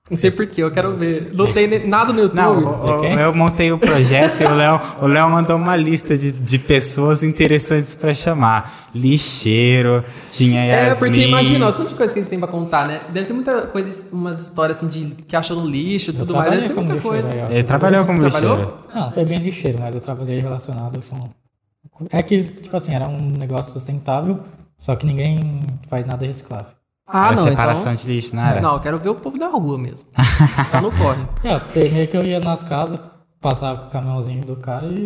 Não sei porquê, eu quero ver. Não tem nada no YouTube. Não, o- eu montei o projeto e o Léo, o Léo mandou uma lista de, de pessoas interessantes pra chamar. Lixeiro, tinha É, Yasmin. porque imagina, ó, tanta de coisa que eles têm pra contar, né? Deve ter muita coisa, umas histórias assim de que acham no lixo e tudo mais. Deve trabalhei ter como muita lixeiro coisa. aí. Ele trabalhou como Trabalhou? lixeiro. Não, não foi bem lixeiro, mas eu trabalhei relacionado com. É que, tipo assim, era um negócio sustentável, só que ninguém faz nada reciclável. Ah, Era não, separação então... de lixo, não era? Não, eu quero ver o povo da rua mesmo. tá no corre. <laughs> É, que eu ia nas casas, passava com o caminhãozinho do cara e.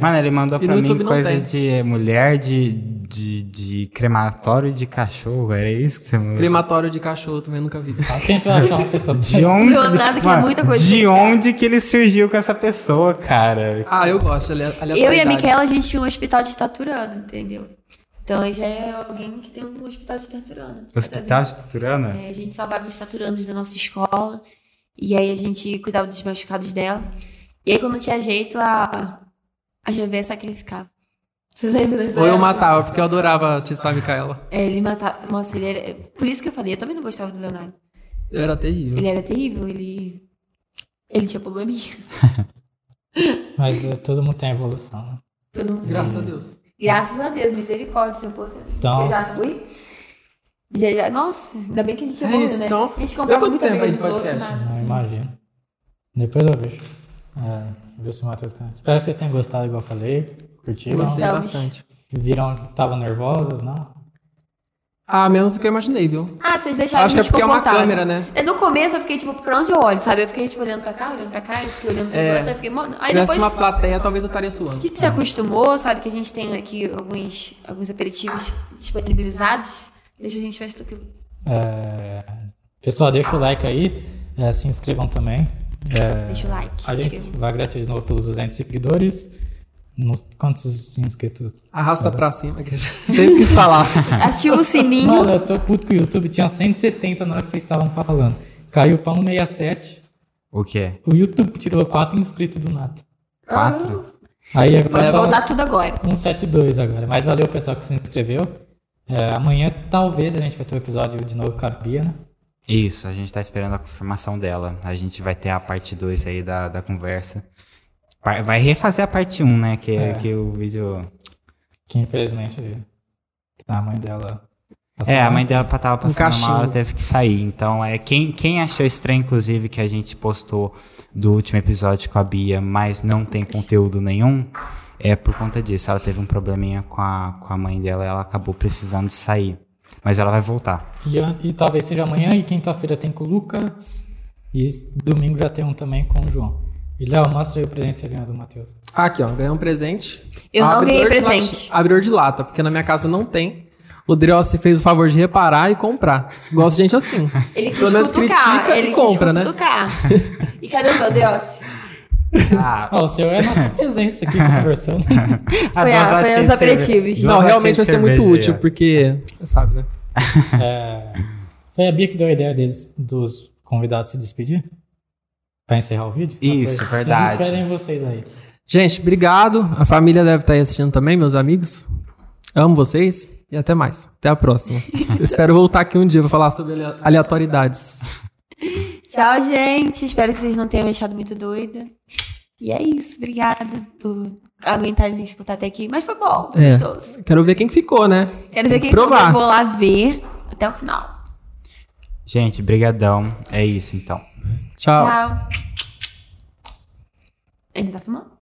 Mano, ele mandou E pra mim coisa tem. de mulher de, de, de crematório de cachorro. Era isso que você mandou? Crematório de cachorro também nunca vi. Acho que a gente vai achar uma <laughs> pessoa De onde? Leonardo quer muita coisa de onde que ele surgiu com essa pessoa, cara? Ah, eu gosto. Ale- Eu e a. Micaela, a gente tinha um hospital de estaturano, entendeu? Então já é alguém que tem um hospital de estaturano. Hospital de Taturana? É, a gente salvava os estaturanos da nossa escola. E aí a gente cuidava dos machucados dela. E aí quando não tinha jeito, a, a GV sacrificava. Você lembra dessa Ou eu matava, porque eu adorava a Micaela. É, ele matava. Nossa, ele era. Por isso que eu falei, eu também não gostava do Leonardo. Eu era terrível. Ele era terrível, ele. Ele tinha probleminha. <laughs> <laughs> Mas eh, todo mundo tem evolução, né? Todo mundo- Graças a Deus. Graças a Deus, misericórdia, se eu fosse. Então- Eu já fui. Já, já- nossa, ainda bem que a gente É evoluiu, isso, né? então. a gente comprava quanto tempo aí de dos outros, podcast? nada. Não imagino. Depois eu vejo. É, ver se o Matheus. Espero que vocês tenham gostado, igual eu falei. Curtiram. Gostei bastante. Viram que estavam nervosos, não? Ah, menos do que eu imaginei, viu? Ah, vocês deixaram Acho que é porque é uma câmera, né? É, No começo eu fiquei, tipo, pra onde eu olho, sabe? Eu fiquei, tipo, olhando pra cá, olhando pra cá, eu fiquei olhando pros É. outros, eu fiquei, mano... Se Aí tivesse depois uma plateia, talvez eu estaria suando. que se acostumou, sabe? Que a gente tem aqui alguns, alguns aperitivos disponibilizados, deixa a gente mais tranquilo. É, Pessoal, deixa o like aí. é, se inscrevam também. É, Deixa o like, A se gente vai agradecer de novo pelos 200 seguidores. Nos, quantos inscritos? Arrasta pra cima, que eu já <laughs> sempre quis falar. Ativa o sininho. Mano, eu tô puto com o YouTube. Tinha 170 na hora que vocês estavam falando. Caiu pra 167. O quê? O YouTube tirou 4 inscritos do nada. Quatro? Aí agora Pode voltar tudo agora. 172 agora. Mas valeu o pessoal que se inscreveu. É, amanhã talvez a gente vai ter um episódio de novo com a Bia, né? Isso, a gente tá esperando a confirmação dela. A gente vai ter a parte 2 aí da, da conversa. Vai refazer a parte 1, um, né? Que, É. que o vídeo. Que infelizmente a mãe dela. É, a mãe dela tava passando caixinho. mal, ela teve que sair. Então, é quem, quem achou estranho, inclusive, que a gente postou do último episódio com a Bia, mas não tem conteúdo nenhum, é por conta disso. Ela teve um probleminha com a, com a mãe dela e ela acabou precisando sair. Mas ela vai voltar. E, e talvez seja amanhã e quinta-feira tem com o Lucas. E domingo já tem um também com o João. E Léo, mostra aí o presente que você ganhou do Matheus. Aqui, ó, ganhei um presente. Eu não ganhei presente. lati- Abridor de lata, porque na minha casa não tem. O Driossi fez o favor de reparar e comprar. Gosto de gente assim. <laughs> Ele quis cutucar, critica ele compra, né? quis cutucar. E cadê o Deus? Ah, Ó, o seu é a nossa presença aqui conversando. <laughs> Foi a- foi os aperitivos. Não, realmente vai ser muito útil, porque. Você sabe, né? É, foi a Bia que deu a ideia deles, dos convidados se despedir? Pra encerrar o vídeo? Isso, Foi. verdade. Se despedem vocês aí. Gente, obrigado. A família deve estar aí assistindo também, meus amigos. Amo vocês e até mais. Até a próxima. <laughs> Espero voltar aqui um dia pra falar sobre ale- aleatoriedades. <laughs> Tchau, gente. Espero que vocês não tenham me achado muito doida. E é isso. Obrigada por aguentar me escutar até aqui. Mas foi bom, foi É. gostoso. Quero ver quem ficou, né? Quero ver quem Provar. eu vou lá ver até o final. Gente, brigadão. É isso, então. Tchau. Tchau. Ainda tá filmando?